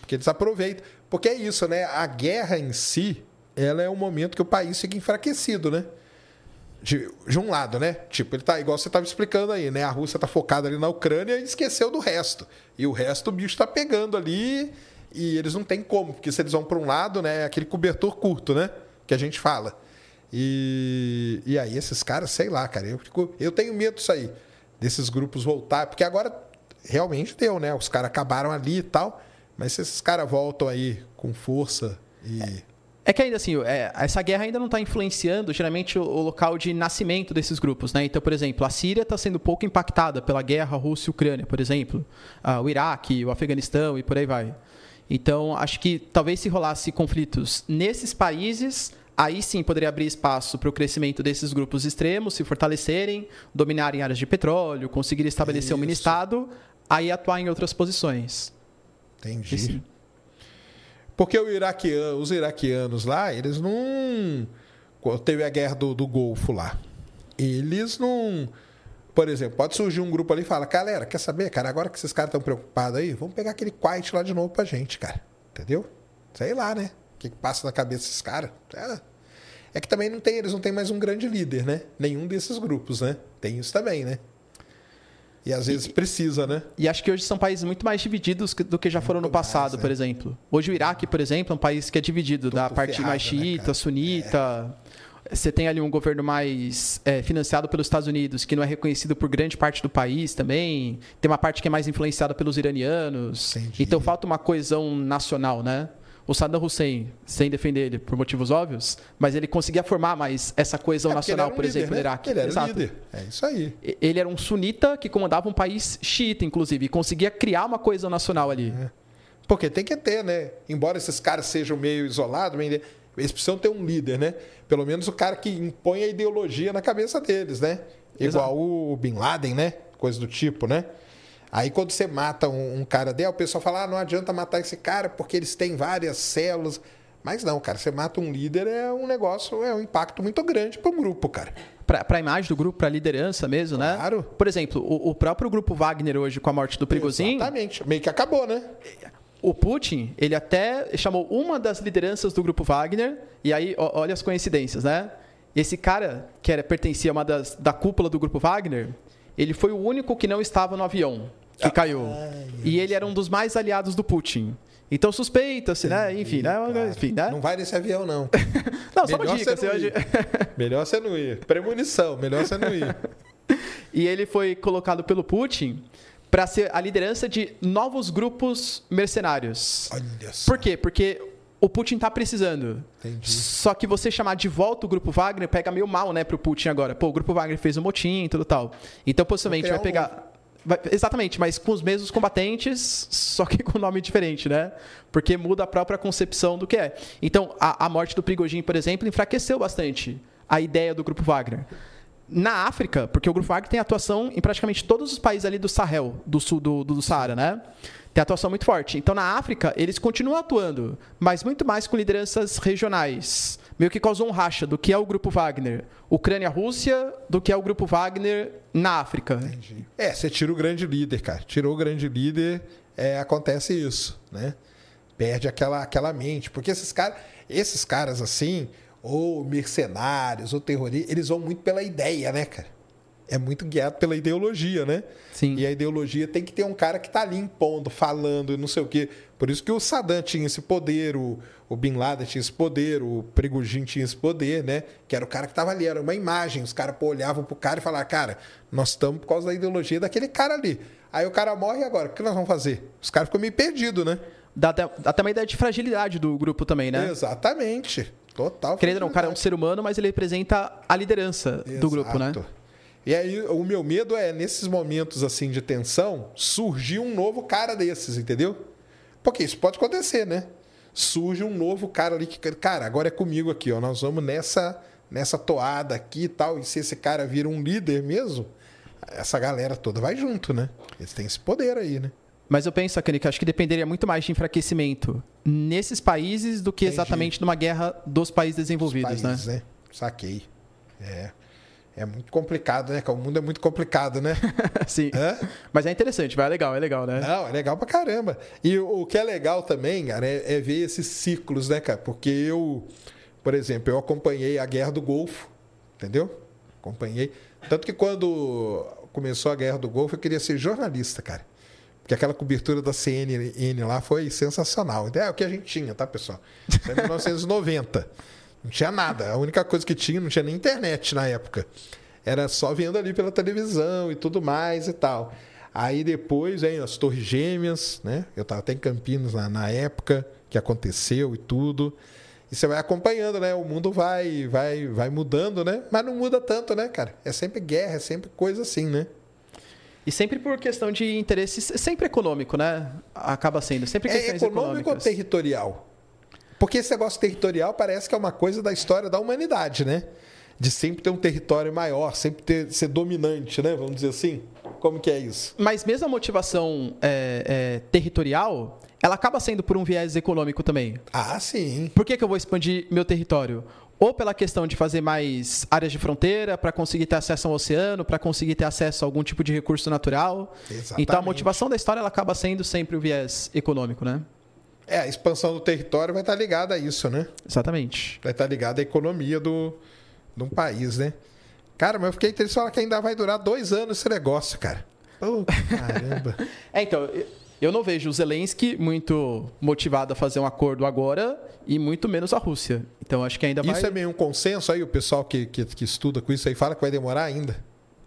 Porque eles aproveitam. Porque é isso, né? A guerra em si, ela é um momento que o país fica enfraquecido, né? De, de um lado, né? Tipo, ele tá igual você estava explicando aí, né? A Rússia tá focada ali na Ucrânia e esqueceu do resto. E o resto o bicho tá pegando ali e eles não tem como, porque se eles vão para um lado, né? É aquele cobertor curto, né? Que a gente fala. E, e aí esses caras, sei lá, cara, eu, fico, eu tenho medo disso aí, desses grupos voltar, porque agora realmente deu, né? Os caras acabaram ali e tal, mas se esses caras voltam aí com força e. É que ainda assim, é, essa guerra ainda não está influenciando geralmente o, local de nascimento desses grupos, né? Então, por exemplo, a Síria está sendo pouco impactada pela guerra Rússia e Ucrânia, por exemplo, o Iraque, o Afeganistão e por aí vai. Então, acho que talvez se rolasse conflitos nesses países, aí sim poderia abrir espaço para o crescimento desses grupos extremos, se fortalecerem, dominarem áreas de petróleo, conseguir estabelecer um Isso. mini-estado, aí atuar em outras posições. Entendi. Sim. Porque o iraquiano, os iraquianos lá, eles não. Teve a guerra do, do Golfo lá. Eles não. Por exemplo, pode surgir um grupo ali e fala: galera, quer saber, cara, agora que esses caras estão preocupados aí, vamos pegar aquele Quiet lá de novo pra gente, cara. Entendeu? Sei lá, né? Que, passa na cabeça desses caras? É. É que também não tem, eles não têm mais um grande líder, né? Nenhum desses grupos, né? Tem isso também, né? E às vezes precisa, né? E acho que hoje são países muito mais divididos do que já foram no Muito mais, passado, né? por exemplo. Hoje o Iraque, por exemplo, é um país que é dividido da parte ferrado, mais né, xiita, cara? sunita. Você tem ali um governo mais é, financiado pelos Estados Unidos, que não é reconhecido por grande parte do país também. Tem uma parte que é mais influenciada pelos iranianos. Entendi. Então falta uma coesão nacional, né? O Saddam Hussein, sem defender ele por motivos óbvios, mas ele conseguia formar mais essa coesão É, nacional, um por líder, exemplo, né? no Iraque. Ele era Exato. líder. É isso aí. Ele era um sunita que comandava um país xiita, inclusive, e conseguia criar uma coesão nacional ali. Porque tem que ter, né? Embora esses caras sejam meio isolados, meio- eles precisam ter um líder, né? Pelo menos o cara que impõe a ideologia na cabeça deles, né? Igual o Bin Laden, né? Coisa do tipo, né? Aí quando você mata um, um cara dele, o pessoal fala, ah, não adianta matar esse cara porque eles têm várias células. Mas não, cara, você mata um líder é um negócio, é um impacto muito grande para um grupo, cara. Para a imagem do grupo, para a liderança mesmo, Claro. né? Por exemplo, o, o próprio grupo Wagner hoje, com a morte do Prigozhin, Exatamente. Meio que acabou, né? o Putin, ele até chamou uma das lideranças do grupo Wagner, e aí, olha as coincidências, né? Esse cara, que era, pertencia a uma das, da cúpula do grupo Wagner, ele foi o único que não estava no avião que caiu. E ele era um dos mais aliados do Putin. Então suspeita-se, né? Enfim, né? Cara, Enfim, né? Não vai nesse avião, não. (laughs) Não, só uma Melhor dica. você não ir. hoje- Melhor você não ir. Premonição, melhor você não ir. (laughs) E ele foi colocado pelo Putin para ser a liderança de novos grupos mercenários. Olha só. Por quê? Porque o Putin tá precisando. Entendi. Só que você chamar de volta o grupo Wagner pega meio mal, né, pro Putin agora. Pô, o grupo Wagner fez um motim e tudo tal. Então, possivelmente vai um pegar exatamente, mas com os mesmos combatentes, só que (laughs) com nome diferente, né? Porque muda a própria concepção do que é. Então, a, a morte do Prigogine, por exemplo, enfraqueceu bastante a ideia do grupo Wagner. Na África, porque o Grupo Wagner tem atuação em praticamente todos os países ali do Sahel, do sul do, do, do Saara, né? Tem atuação muito forte. Então, na África, eles continuam atuando, mas muito mais com lideranças regionais. Meio que causou um racha do que é o Grupo Wagner. Ucrânia-Rússia, do que é o Grupo Wagner na África. Entendi. É, você tira o grande líder, cara. Tirou o grande líder, é, acontece isso, né? Perde aquela, aquela mente. Porque esses caras, esses caras assim, ou mercenários, ou terroristas, eles vão muito pela ideia, né, cara? É muito guiado pela ideologia, né? Sim. E a ideologia tem que ter um cara que tá ali impondo, falando, e não sei o quê. Por isso que o Saddam tinha esse poder, o, o Bin Laden tinha esse poder, o Prigogine tinha esse poder, né? Que era o cara que tava ali, era uma imagem. Os caras olhavam pro cara e falavam, cara, nós estamos por causa da ideologia daquele cara ali. Aí o cara morre agora? O que nós vamos fazer? Os caras ficam meio perdidos, né? Dá até, dá até uma ideia de fragilidade do grupo também, né? Exatamente. Total. Querendo ou não, o cara é um ser humano, mas ele representa a liderança do grupo, né? Exato. E aí, o meu medo é, nesses momentos assim de tensão, surgir um novo cara desses, entendeu? Porque isso pode acontecer, né? Surge um novo cara ali que, cara, agora é comigo aqui, ó. Nós vamos nessa, nessa toada aqui e tal. E se esse cara vira um líder mesmo, essa galera toda vai junto, né? Eles têm esse poder aí, né? Mas eu penso, Akane, que acho que dependeria muito mais de enfraquecimento nesses países do que Entendi. exatamente numa guerra dos países desenvolvidos, Os países, né? Saquei. É. É muito complicado, né? O mundo é muito complicado, né? (laughs) Sim. Hã? Mas é interessante, vai, é legal, é legal, né? Não, é legal pra caramba. E o que é legal também, cara, é, é ver esses ciclos, né, cara? Porque eu, por exemplo, eu acompanhei a Guerra do Golfo, entendeu? Acompanhei. Tanto que quando começou a Guerra do Golfo, eu queria ser jornalista, cara. Porque aquela cobertura da CNN lá foi sensacional. É o que a gente tinha, tá, pessoal? Isso é 1990. Não tinha nada. A única coisa que tinha, não tinha nem internet na época. Era só vendo ali pela televisão e tudo mais e tal. Aí depois vem as Torres Gêmeas, né? Eu estava até em Campinas na, na época que aconteceu e tudo. E você vai acompanhando, né? O mundo vai, vai, vai mudando, né? Mas não muda tanto, né, cara? É sempre guerra, é sempre coisa assim, né? E sempre por questão de interesse, sempre econômico, né? Acaba sendo, sempre É questões econômico ou territorial? Porque esse negócio territorial parece que é uma coisa da história da humanidade, né? De sempre ter um território maior, sempre ter, ser dominante, né? Vamos dizer assim. Como que é isso? Mas mesmo a motivação é, é, territorial, ela acaba sendo por um viés econômico também. Ah, sim. Por que, que eu vou expandir meu território? Ou pela questão de fazer mais áreas de fronteira, para conseguir ter acesso ao oceano, para conseguir ter acesso a algum tipo de recurso natural. Exatamente. Então a motivação da história ela acaba sendo sempre o viés econômico, né? É, a expansão do território vai estar ligada a isso, né? Exatamente. Vai estar ligada à economia do, de um país, né? Cara, mas eu fiquei triste falar que ainda vai durar dois anos esse negócio, cara. Ô, caramba. (laughs) É, então, eu- eu não vejo o Zelensky muito motivado a fazer um acordo agora e muito menos a Rússia. Então acho que ainda vai. Isso é meio um consenso aí, o pessoal que, que, que estuda com isso aí fala que vai demorar ainda.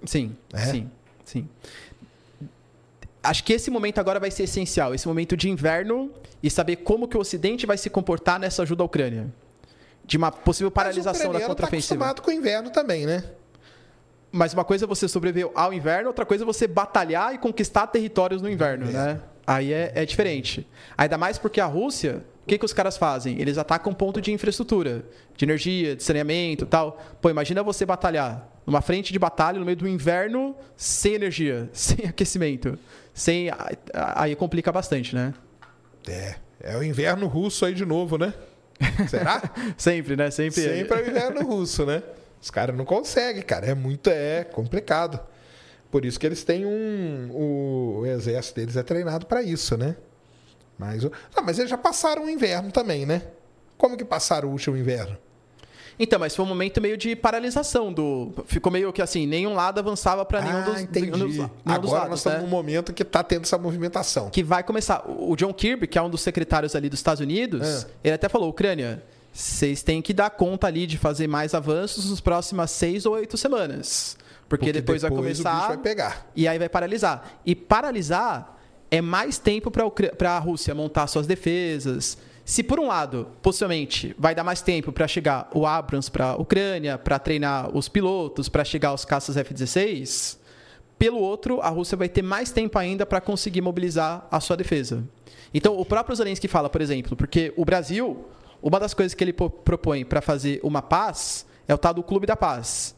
Sim, É? sim, sim. Acho que esse momento agora vai ser essencial, esse momento de inverno e saber como que o Ocidente vai se comportar nessa ajuda à Ucrânia. De uma possível paralisação da tá contraofensiva. acostumado com o inverno também, né? Mas uma coisa é você sobreviver ao inverno, outra coisa é você batalhar e conquistar territórios no inverno, né? Aí é, é diferente. Ainda mais porque a Rússia, o que, que os caras fazem? Eles atacam ponto de infraestrutura, de energia, de saneamento e tal. Pô, imagina você batalhar numa frente de batalha no meio do inverno sem energia, (laughs) sem aquecimento. Sem... Aí complica bastante, né? É. É o inverno russo aí de novo, né? Será? (laughs) Sempre, né? Sempre. Sempre é o inverno russo, né? Os caras não conseguem, cara. É muito é complicado. Por isso que eles têm um. O, o exército deles é treinado para isso, né? Mas, não, mas eles já passaram o inverno também, né? Como que passaram o último inverno? Então, mas foi um momento meio de paralisação do. Ficou meio que assim, nenhum lado avançava para nenhum dos, ah, entendi. nenhum dos, nenhum Agora dos lados, nós estamos né? num momento que está tendo essa movimentação. que vai começar. O John Kirby, que é um dos secretários ali dos Estados Unidos, É. ele até falou: Ucrânia, vocês têm que dar conta ali de fazer mais avanços nas próximas seis ou oito semanas. Porque, depois, vai o bicho começar vai pegar. e aí vai paralisar. E paralisar é mais tempo para a Rússia montar suas defesas. Se por um lado, possivelmente, vai dar mais tempo para chegar o Abrams para a Ucrânia, para treinar os pilotos, para chegar os caças F-16, pelo outro, a Rússia vai ter mais tempo ainda para conseguir mobilizar a sua defesa. Então, o próprio Zelensky fala, por exemplo, porque o Brasil, uma das coisas que ele propõe para fazer uma paz é o tal do Clube da Paz.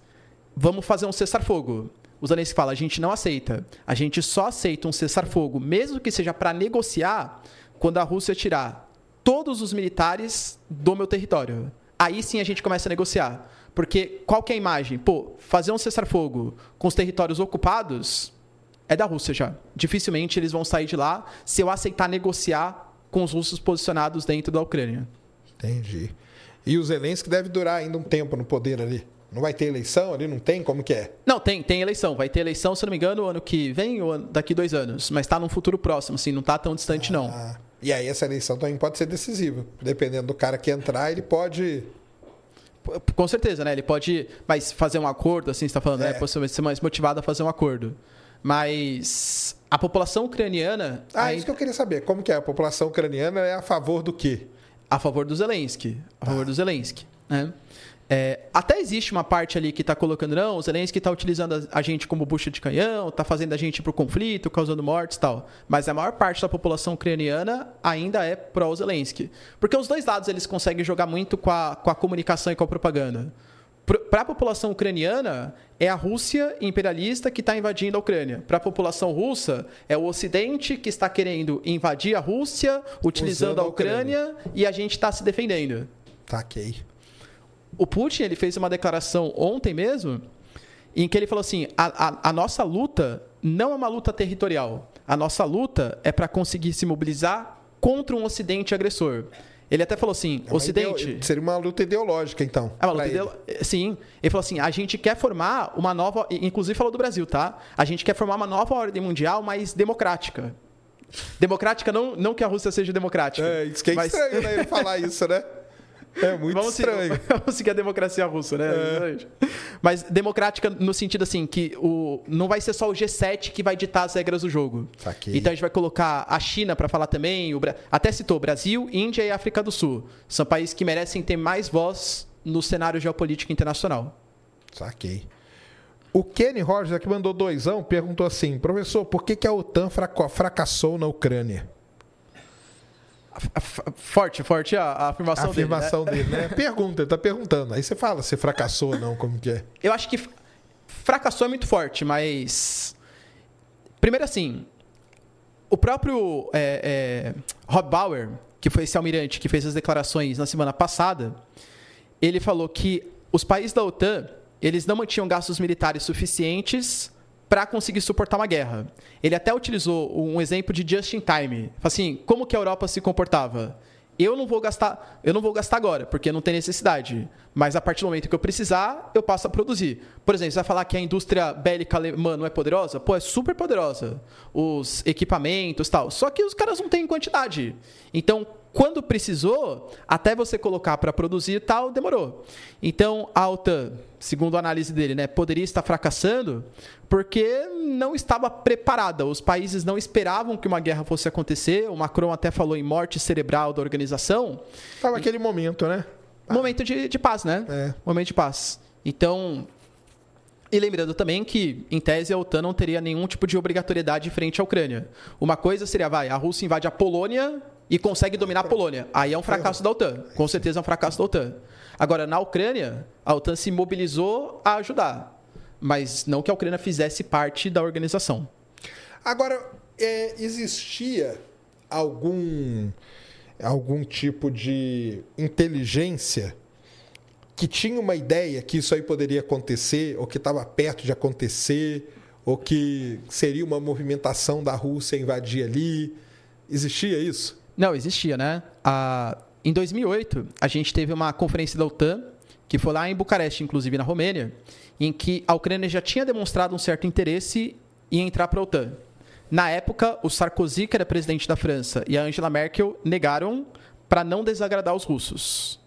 Vamos fazer um cessar-fogo. O Zelensky fala, a gente não aceita. A gente só aceita um cessar-fogo, mesmo que seja para negociar, quando a Rússia tirar todos os militares do meu território. Aí sim a gente começa a negociar. Porque qual que é a imagem? Pô, fazer um cessar-fogo com os territórios ocupados é da Rússia já. Dificilmente eles vão sair de lá se eu aceitar negociar com os russos posicionados dentro da Ucrânia. Entendi. E o Zelensky deve durar ainda um tempo no poder ali. Não vai ter eleição ali? Não tem? Como que é? Não, tem, tem eleição. Vai ter eleição, se não me engano, ano que vem ou daqui dois anos. Mas está num futuro próximo, assim, não está tão distante, não. Ah, e aí essa eleição também pode ser decisiva. Dependendo do cara que entrar, ele pode... Com certeza, né? Ele pode mas fazer um acordo, assim, você está falando, É. né? Possivelmente ser mais motivado a fazer um acordo. Mas a população ucraniana Ah, ainda- isso que eu queria saber. Como que é? A população ucraniana é a favor do quê? a favor do Zelensky. A favor do Zelensky. Né? É, até existe uma parte ali que está colocando, não, o Zelensky está utilizando a, gente como bucha de canhão, está fazendo a gente para o conflito, causando mortes e tal. Mas a maior parte da população ucraniana ainda é pró-Zelensky. Porque os dois lados eles conseguem jogar muito com a, com a comunicação e com a propaganda. Para a população ucraniana, é a Rússia imperialista que está invadindo a Ucrânia. Para a população russa, é o Ocidente que está querendo invadir a Rússia, utilizando a a Ucrânia. Ucrânia, e a gente está se defendendo. Taquei. O Putin ele fez uma declaração ontem mesmo, em que ele falou assim: a, a- a nossa luta não é uma luta territorial. A nossa luta é para conseguir se mobilizar contra um Ocidente agressor. Ele até falou assim: É Ocidente. ideo- Seria uma luta ideológica, então. É uma luta ele. Sim. Ele falou assim: a gente quer formar uma nova. Inclusive falou do Brasil, tá? A gente quer formar uma nova ordem mundial mais democrática. Democrática, não, não que a Rússia seja democrática. É, isso que é mas- estranho, né? Ele falar isso, né? (laughs) É muito Vamos seguir, estranho. (laughs) vamos seguir a democracia russa, né? Exatamente. Mas democrática no sentido assim, que o, não vai ser só o G7 que vai ditar as regras do jogo. Saquei. Então a gente vai colocar a China para falar também, o até citou Brasil, Índia e África do Sul. São países que merecem ter mais voz no cenário geopolítico internacional. Saquei. O Kenny Rogers, aqui mandou doisão, perguntou assim: professor, por que, que a OTAN fracassou na Ucrânia? Forte, forte a, a afirmação, A afirmação dele. né? dele, (laughs) né? Pergunta, ele tá perguntando. Aí você fala se fracassou ou não, como que é. Eu acho que fracassou é muito forte, mas. Primeiro, assim. O próprio é, é, Rob Bauer, que foi esse almirante que fez as declarações na semana passada, ele falou que os países da OTAN eles não mantinham gastos militares suficientes para conseguir suportar uma guerra. Ele até utilizou um exemplo de just in time. Assim, como que a Europa se comportava? Eu não vou gastar, eu não vou gastar agora, porque não tem necessidade. Mas a partir do momento que eu precisar, eu passo a produzir. Por exemplo, você vai falar que a indústria bélica alemã não é poderosa? Pô, é super poderosa. Os equipamentos, tal. Só que os caras não têm quantidade. Então, quando precisou, até você colocar para produzir e tal, demorou. Então, a OTAN, segundo a análise dele, né, poderia estar fracassando porque não estava preparada. Os países não esperavam que uma guerra fosse acontecer. O Macron até falou em morte cerebral da organização. Tava aquele momento, né? Momento de, de paz, né? É. Momento de paz. Então, e lembrando também que, em tese, a OTAN não teria nenhum tipo de obrigatoriedade frente à Ucrânia. Uma coisa seria, vai, a Rússia invade a Polônia e consegue dominar a Polônia. Aí é um fracasso da OTAN. Com certeza é um fracasso da OTAN. Agora, na Ucrânia, a OTAN se mobilizou a ajudar. Mas não que a Ucrânia fizesse parte da organização. Agora, é, existia algum, algum tipo de inteligência que tinha uma ideia que isso aí poderia acontecer, ou que estava perto de acontecer, ou que seria uma movimentação da Rússia invadir ali? Existia isso? Não, existia, né? A- em 2008, a gente teve uma conferência da OTAN, que foi lá em Bucareste, inclusive na Romênia, em que a Ucrânia já tinha demonstrado um certo interesse em entrar para a OTAN. Na época, o Sarkozy, que era presidente da França, e a Angela Merkel negaram para não desagradar os russos.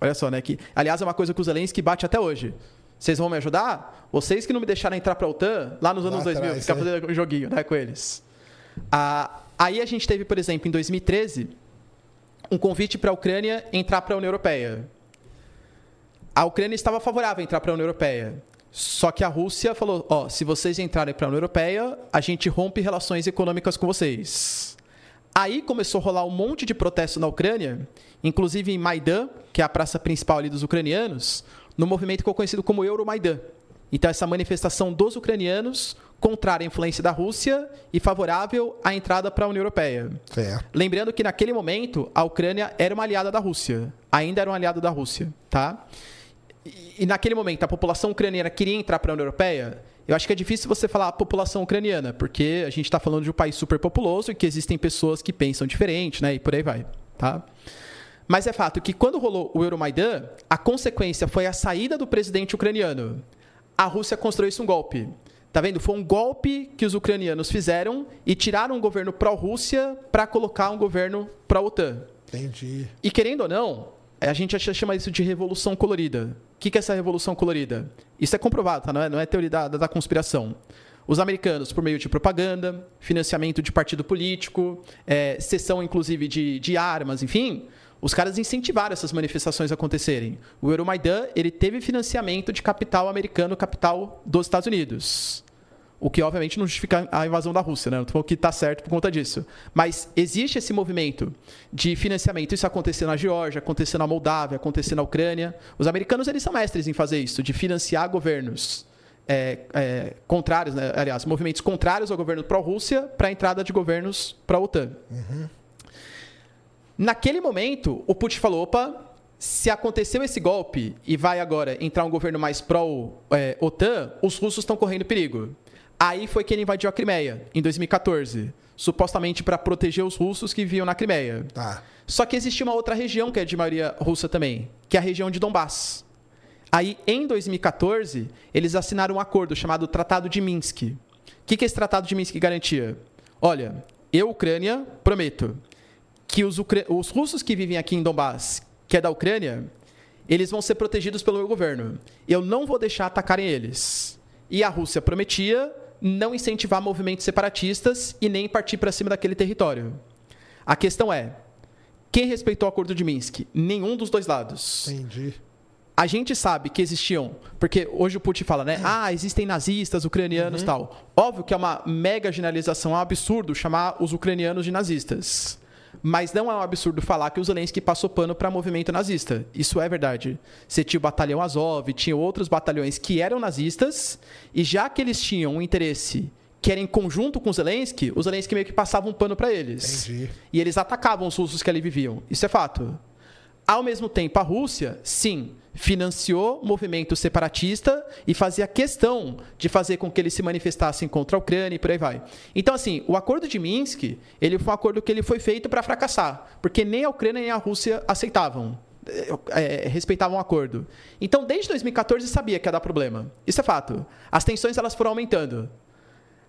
Olha só, né? Que, aliás, é uma coisa que o Zelensky bate até hoje. Vocês vão me ajudar? Vocês que não me deixaram entrar para a OTAN, lá nos anos Lá 2000, atrás, ficar é. fazendo joguinho né, com eles. Ah, aí a gente teve, por exemplo, em 2013, um convite para a Ucrânia entrar para a União Europeia. A Ucrânia estava favorável a entrar para a União Europeia. Só que a Rússia falou: ó, se vocês entrarem para a União Europeia, a gente rompe relações econômicas com vocês. Aí começou a rolar um monte de protesto na Ucrânia, inclusive em Maidan, que é a praça principal ali dos ucranianos, no movimento que ficou conhecido como Euromaidan. Então, essa manifestação dos ucranianos contrária à influência da Rússia e favorável à entrada para a União Europeia. Certo. Lembrando que naquele momento a Ucrânia era uma aliada da Rússia, ainda era um aliado da Rússia, tá? E, e naquele momento a população ucraniana queria entrar para a União Europeia. Eu acho que é difícil você falar a população ucraniana, porque a gente está falando de um país super populoso e que existem pessoas que pensam diferente, né? E por aí vai, tá? Mas é fato que quando rolou o Euromaidan, a consequência foi a saída do presidente ucraniano. A Rússia construiu isso um golpe. Tá vendo? Foi um golpe que os ucranianos fizeram e tiraram um governo pró-Rússia para colocar um governo pró-OTAN. Entendi. E querendo ou não, a gente chama isso de revolução colorida. O que que é essa revolução colorida? Isso é comprovado, tá? não, é, não é teoria da, da conspiração. Os americanos, por meio de propaganda, financiamento de partido político, é, cessão, inclusive, de, de armas, enfim, os caras incentivaram essas manifestações a acontecerem. O Euromaidan ele teve financiamento de capital americano, capital dos Estados Unidos. O que, obviamente, não justifica a invasão da Rússia, né? Não que está certo por conta disso. Mas existe esse movimento de financiamento. Isso aconteceu na Geórgia, aconteceu na Moldávia, aconteceu na Ucrânia. Os americanos, eles são mestres em fazer isso, de financiar governos é, é, contrários, né? aliás, movimentos contrários ao governo pró-Rússia para a entrada de governos pró-OTAN. Naquele momento, o Putin falou: opa, se aconteceu esse golpe e vai agora entrar um governo mais pró-OTAN, os russos estão correndo perigo. Aí foi que ele invadiu a Crimeia, em 2014, supostamente para proteger os russos que viviam na Crimeia. Tá. Só que existia uma outra região que é de maioria russa também, que é a região de Donbass. Aí, em 2014, eles assinaram um acordo chamado Tratado de Minsk. O que, que esse Tratado de Minsk garantia? Olha, eu, Ucrânia, prometo que os, ucra- os russos que vivem aqui em Donbass, que é da Ucrânia, eles vão ser protegidos pelo meu governo. Eu não vou deixar atacarem eles. E a Rússia prometia não incentivar movimentos separatistas e nem partir para cima daquele território. A questão é, quem respeitou o acordo de Minsk? Nenhum dos dois lados. Entendi. a gente sabe que existiam, porque hoje o Putin fala, né? Ah, existem nazistas, ucranianos, tal. Óbvio que é uma mega generalização, é um absurdo chamar os ucranianos de nazistas. Mas não é um absurdo falar que o Zelensky passou pano para movimento nazista. Isso é verdade. Você tinha o batalhão Azov, tinha outros batalhões que eram nazistas, e já que eles tinham um interesse que era em conjunto com o Zelensky, o Zelensky meio que passava um pano para eles. Entendi. E eles atacavam os russos que ali viviam. Isso é fato. Ao mesmo tempo, a Rússia, sim, financiou movimento separatista e fazia questão de fazer com que eles se manifestassem contra a Ucrânia e por aí vai. Então, assim, o acordo de Minsk, ele foi um acordo que ele foi feito para fracassar, porque nem a Ucrânia nem a Rússia aceitavam. é, respeitavam o acordo. Então, desde 2014 sabia que ia dar problema. Isso é fato. As tensões elas foram aumentando.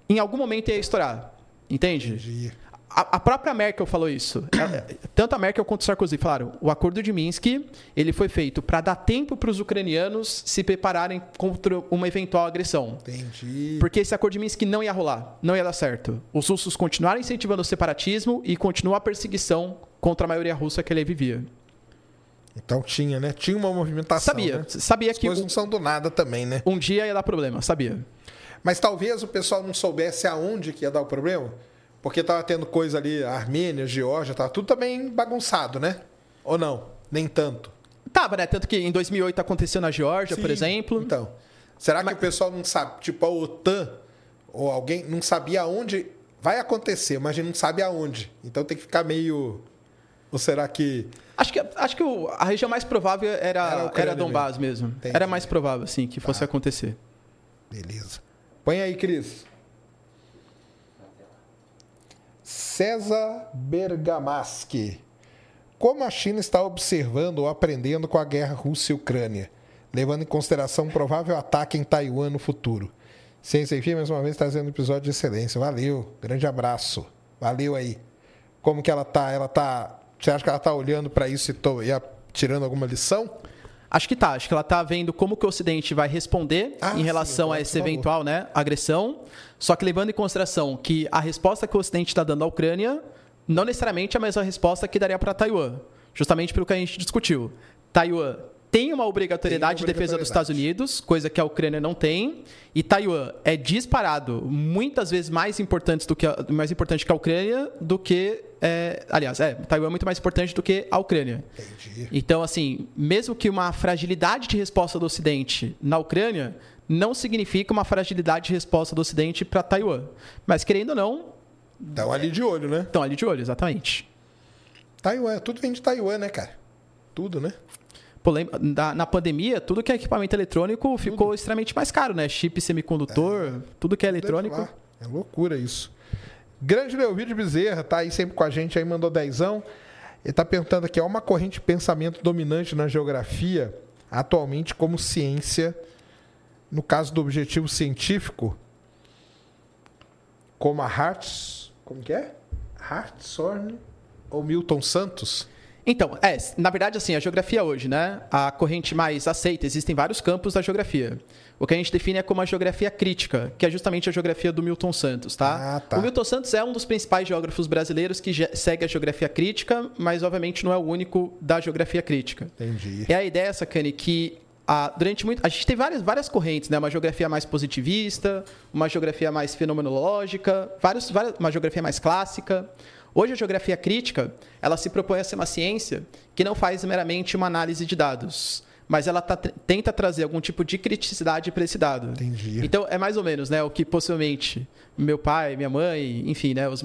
Em algum momento ia estourar. Entende? A, a própria Merkel falou isso. Ela- Tanto a Merkel quanto o Sarkozy falaram: o acordo de Minsk ele foi feito para dar tempo para os ucranianos se prepararem contra uma eventual agressão. Entendi. Porque esse acordo de Minsk não ia rolar, não ia dar certo. Os russos continuaram incentivando o separatismo e continua a perseguição contra a maioria russa que ele vivia. Então tinha, né? Tinha uma movimentação. Sabia, né? sabia As que coisas um, não são do nada também, né? um dia ia dar problema, sabia. Mas talvez o pessoal não soubesse aonde que ia dar o problema, porque tava tendo coisa ali, Armênia, Geórgia, tava tudo também bagunçado, né? Ou não? Nem tanto. Tava, né? Tanto que em 2008 aconteceu na Geórgia, por Sim. exemplo. Então, será Mas- que o pessoal não sabe, tipo a OTAN ou alguém não sabia aonde vai acontecer, mas a gente não sabe aonde. Então tem que ficar meio ou será que Acho que, acho que o- a região mais provável Era era, era, Donbass mesmo. Entendi. Era mais provável, sim, que fosse acontecer. Beleza. Põe aí, Cris. César Bergamaschi. Como a China está observando ou aprendendo com a guerra Rússia e Ucrânia, levando em consideração um provável ataque em Taiwan no futuro? Ciência e mais uma vez, trazendo um episódio de excelência. Valeu. Grande abraço. Valeu aí. Como que ela tá? Ela tá. Você acha que ela tá olhando para isso e, a- tirando alguma lição? Acho que tá. Acho que ela tá vendo como que o Ocidente vai responder Ah, em sim, relação claro, a favor. eventual né, agressão. Só que levando em consideração que a resposta que o Ocidente está dando à Ucrânia não necessariamente é a mesma resposta que daria para Taiwan. Justamente pelo que a gente discutiu. Taiwan tem uma obrigatoriedade Tem de defesa dos. Estados Unidos, coisa que a Ucrânia não tem. E Taiwan é disparado muitas vezes mais importante do que a, mais importante que a Ucrânia do que é, aliás, é, Taiwan é muito mais importante do que a Ucrânia. Entendi. Então, assim, mesmo que uma fragilidade de resposta do Ocidente na Ucrânia não significa uma fragilidade de resposta do Ocidente para Taiwan. Mas, querendo ou não, Estão ali de olho, né? estão ali de olho, exatamente. Taiwan, tudo vem de Taiwan, né, cara? Tudo, né? Na, pandemia, tudo que é equipamento eletrônico ficou extremamente mais caro, né? Chip semicondutor, tudo que é eletrônico. É loucura isso. Grande Leovídio Bezerra, tá aí sempre com a gente, aí mandou dezão. Ele tá perguntando aqui, há uma corrente de pensamento dominante na geografia, atualmente como ciência, no caso do objetivo científico, como a Hartz, como que é? Hartshorne ou Milton Santos? Então, é, na verdade, assim, a geografia hoje, né? A corrente mais aceita, existem vários campos da geografia. O que a gente define é como a geografia crítica, que é justamente a geografia do Milton Santos, tá? Ah, tá. O Milton Santos é um dos principais geógrafos brasileiros que segue a geografia crítica, mas obviamente não é o único da geografia crítica. Entendi. É a ideia, Sacane, que ah, durante muito. A gente tem várias, várias correntes, né? Uma geografia mais positivista, uma geografia mais fenomenológica, vários, várias, uma geografia mais clássica. Hoje a geografia crítica, ela se propõe a ser uma ciência que não faz meramente uma análise de dados, mas ela tá- tenta trazer algum tipo de criticidade para esse dado. Entendi. Então é mais ou menos, né, o que possivelmente meu pai, minha mãe, enfim, né, os-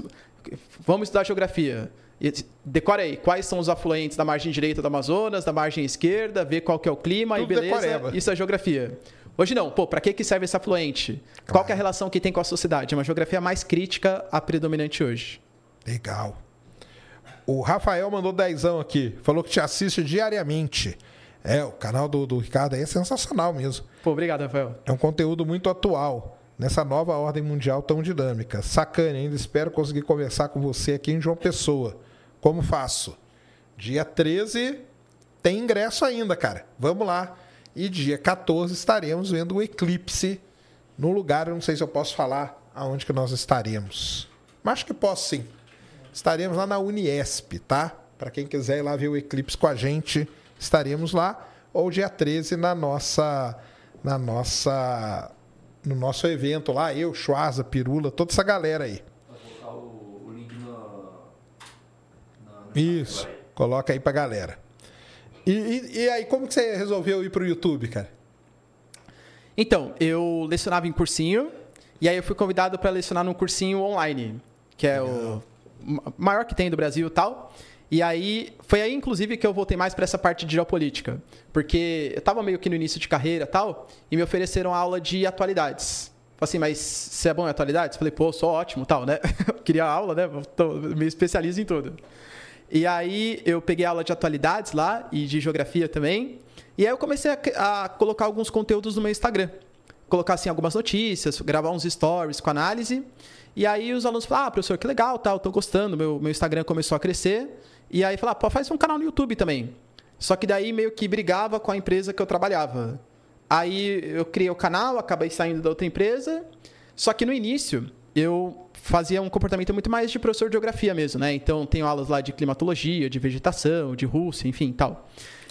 vamos estudar geografia. E Decora aí, quais são os afluentes da margem direita do Amazonas, da margem esquerda, ver qual que é o clima e Tudo beleza. decoreba. Isso é geografia. Hoje não, pô, para que que serve esse afluente? Qual que é a relação que tem com a sociedade? É uma geografia mais crítica a predominante hoje. Legal. O Rafael mandou dezão aqui. Falou que te assiste diariamente. É, o canal do, do Ricardo aí é sensacional mesmo. Pô, obrigado, Rafael. É um conteúdo muito atual nessa nova ordem mundial tão dinâmica. Sacane, ainda espero conseguir conversar com você aqui em João Pessoa. Como faço? Dia 13 tem ingresso ainda, cara. Vamos lá. E dia 14 estaremos vendo o eclipse no lugar, eu não sei se eu posso falar aonde que nós estaremos. Mas acho que posso sim. Estaremos lá na Uniesp, tá? Para quem quiser ir lá ver o eclipse com a gente, estaremos lá. ou dia 13 na nossa na nossa no nosso evento lá, eu, Schwarza, Pirula, toda essa galera aí. Vou colocar o, o link Isso, coloca aí pra galera. E, e- e aí, como que você resolveu ir pro YouTube, cara? Então, eu lecionava em cursinho, e aí eu fui convidado para lecionar num cursinho online, que é o ma- maior que tem do Brasil e tal. E aí, foi aí, inclusive, que eu voltei mais para essa parte de geopolítica. Porque eu estava meio que no início de carreira tal, e me ofereceram aula de atualidades. Falei assim, mas você é bom em atualidades? Falei, pô, sou ótimo tal, né? (laughs) Queria aula, né? Tô, me especializo em tudo. E aí eu peguei aula de atualidades lá e de geografia também. E aí eu comecei a, a colocar alguns conteúdos no meu Instagram. Colocar assim algumas notícias, gravar uns stories com análise. E aí os alunos falaram: "Ah, professor, que legal, tal, tô gostando, meu meu Instagram começou a crescer". E aí falaram: "Pô, faz um canal no YouTube também". Só que daí meio que brigava com a empresa que eu trabalhava. Aí eu criei o canal, acabei saindo da outra empresa. Só que no início eu fazia um comportamento muito mais de professor de geografia mesmo, né? Então tenho aulas lá de climatologia, de vegetação, de Rússia, enfim, tal.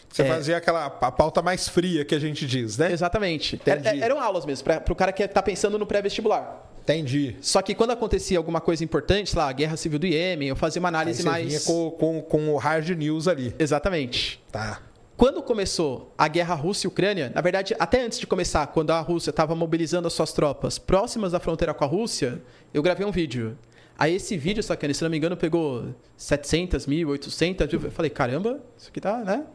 Você É. fazia aquela a pauta mais fria que a gente diz, né? Exatamente. Entendi. Era- eram aulas mesmo, para o cara que está pensando no pré-vestibular. Entendi. Só que quando acontecia alguma coisa importante, sei lá, a guerra civil do Iêmen, eu fazia uma Aí análise você mais. vinha com, com, com o hard news ali. Exatamente. Tá. Quando começou a guerra Rússia e Ucrânia, na verdade, até antes de começar, quando a Rússia estava mobilizando as suas tropas próximas da fronteira com a Rússia, eu gravei um vídeo. Aí esse vídeo, sacane, se não me engano, pegou 700 mil, 800 mil. Eu falei, caramba, isso aqui tá, né?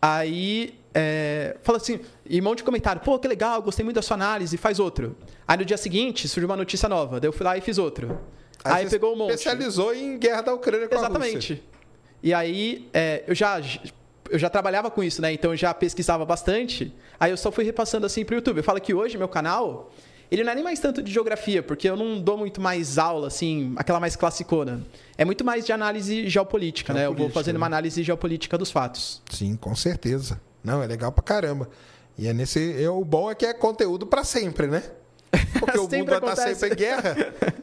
Aí, é, fala assim, e um monte de comentário, pô, que legal, gostei muito da sua análise, faz outro. Aí no dia seguinte, surgiu uma notícia nova, daí eu fui lá e fiz outro. Aí, você pegou um monte. Especializou em guerra da Ucrânia com a Rússia. Exatamente. E aí, é, eu já eu já trabalhava com isso, né? Então eu já pesquisava bastante. Aí eu só fui repassando assim pro YouTube. Eu falo que hoje meu canal, ele não é nem mais tanto de geografia, porque eu não dou muito mais aula, assim, aquela mais classicona. É muito mais de análise geopolítica, né? Eu vou Geopolítica, fazendo né? uma análise geopolítica dos fatos. Sim, com certeza. Não, é legal pra caramba. E é nesse. É, o bom é que é conteúdo pra sempre, né? (laughs) Porque o mundo vai estar acontece. sempre em guerra.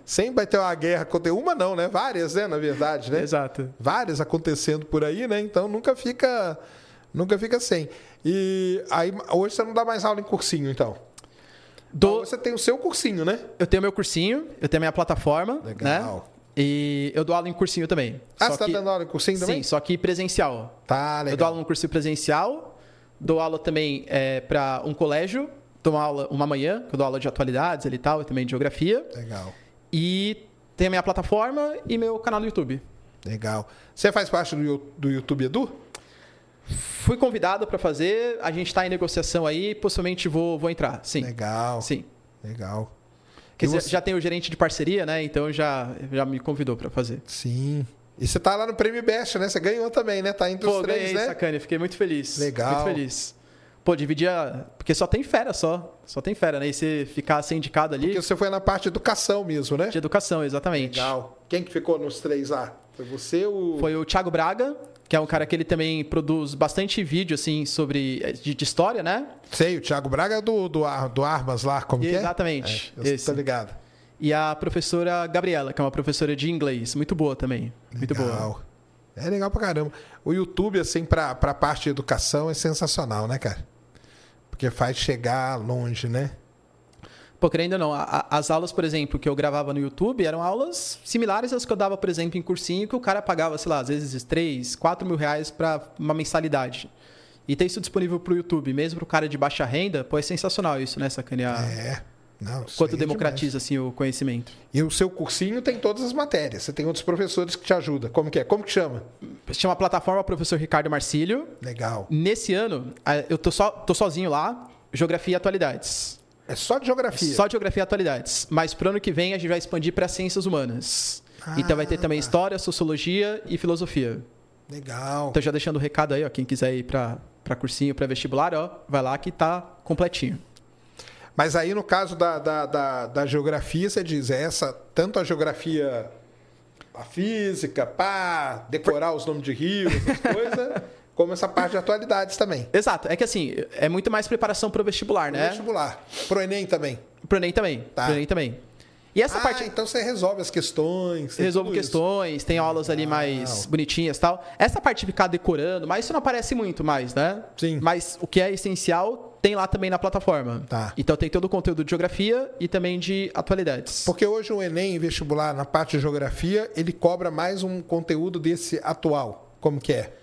Sempre vai ter uma guerra. aconte- Uma não, né? Várias, né? Na verdade, né? Exato. Várias acontecendo por aí, né? Então nunca fica. Nunca fica sem. E aí, hoje você não dá mais aula em cursinho, então. Do, Você tem o seu cursinho, né? eu tenho meu cursinho, eu tenho minha plataforma, Legal. né? E eu dou aula em cursinho também. Ah, Só você tá que- dando aula em cursinho também? Sim, só que presencial. Tá, Eu dou legal. aula no curso presencial, dou aula também é, para um colégio, dou uma aula uma manhã, que eu dou aula de atualidades ali e tal, e também de geografia. Legal. E tem a minha plataforma e meu canal no YouTube. Legal. Você faz parte do, do YouTube Edu? Fui convidado para fazer, a gente está em negociação aí, possivelmente vou, vou entrar. Sim. Legal. Sim. Legal. Quer E dizer, você- já tem o gerente de parceria, né? Então já, já me convidou para fazer. Sim. E você tá lá no Prêmio Best, né? Você ganhou também, né? Tá entre os Pô, três, ganhei, né? sacane, fiquei muito feliz. Legal. Muito feliz. Pô, dividia. Porque só tem fera só. Só tem fera, né? E você ficar sem indicado ali. Porque você foi na parte de educação mesmo, né? De educação, exatamente. Legal. Quem que ficou nos três lá? Foi você, o... Foi o Thiago Braga, que é um cara que ele também produz bastante vídeo, assim, sobre. de, de história, né? Sei, o Thiago Braga do, do, Ar- do Armas lá, como que é? Exatamente. É, eu esse. tô ligado. E a professora Gabriela, que é uma professora de inglês. Muito boa também. Muito boa. Legal. É legal pra caramba. O YouTube, assim, pra, pra parte de educação é sensacional, né, cara? Porque faz chegar longe, né? Pô, querendo ou não, as aulas, por exemplo, que eu gravava no YouTube eram aulas similares às que eu dava, por exemplo, em cursinho, que o cara pagava, sei lá, às vezes 3, 4 mil reais para uma mensalidade. E ter isso disponível pro YouTube, mesmo pro cara de baixa renda, pô, é sensacional isso, né, sacanear? É. Não, Quanto é democratiza, assim, o conhecimento. E o seu cursinho tem todas as matérias. Você tem outros professores que te ajudam. Como que é? Como que chama? Chama a plataforma Professor Ricardo Marcílio. Legal. Nesse ano, eu tô, só, tô sozinho lá, Geografia e Atualidades. É só de geografia. Só Geografia e Atualidades. Mas pro ano que vem a gente vai expandir para Ciências Humanas. então vai ter também. História, Sociologia e Filosofia. Legal. Então já deixando o recado aí, ó, quem quiser ir para para cursinho, para vestibular, ó, vai lá que tá completinho. Mas aí, no caso da, da, da, da geografia, você diz, é essa, tanto a geografia, a física, pá, decorar os nomes de rios, essas (laughs) coisas, como essa parte de atualidades também. Exato, é que assim, é muito mais preparação pro vestibular, No né? Vestibular. Pro Enem também. Pro Enem também. Tá. Pro Enem também. E essa ah, parte então você resolve as questões. resolve tudo isso. questões, tem aulas ali mais bonitinhas e tal. Essa parte de ficar decorando, mas isso não aparece muito mais, né? Sim. Mas o que é essencial tem lá também na plataforma. Tá. Então tem todo o conteúdo de geografia e também de atualidades. Porque hoje o Enem vestibular, na parte de geografia, ele cobra mais um conteúdo desse atual. Como que é?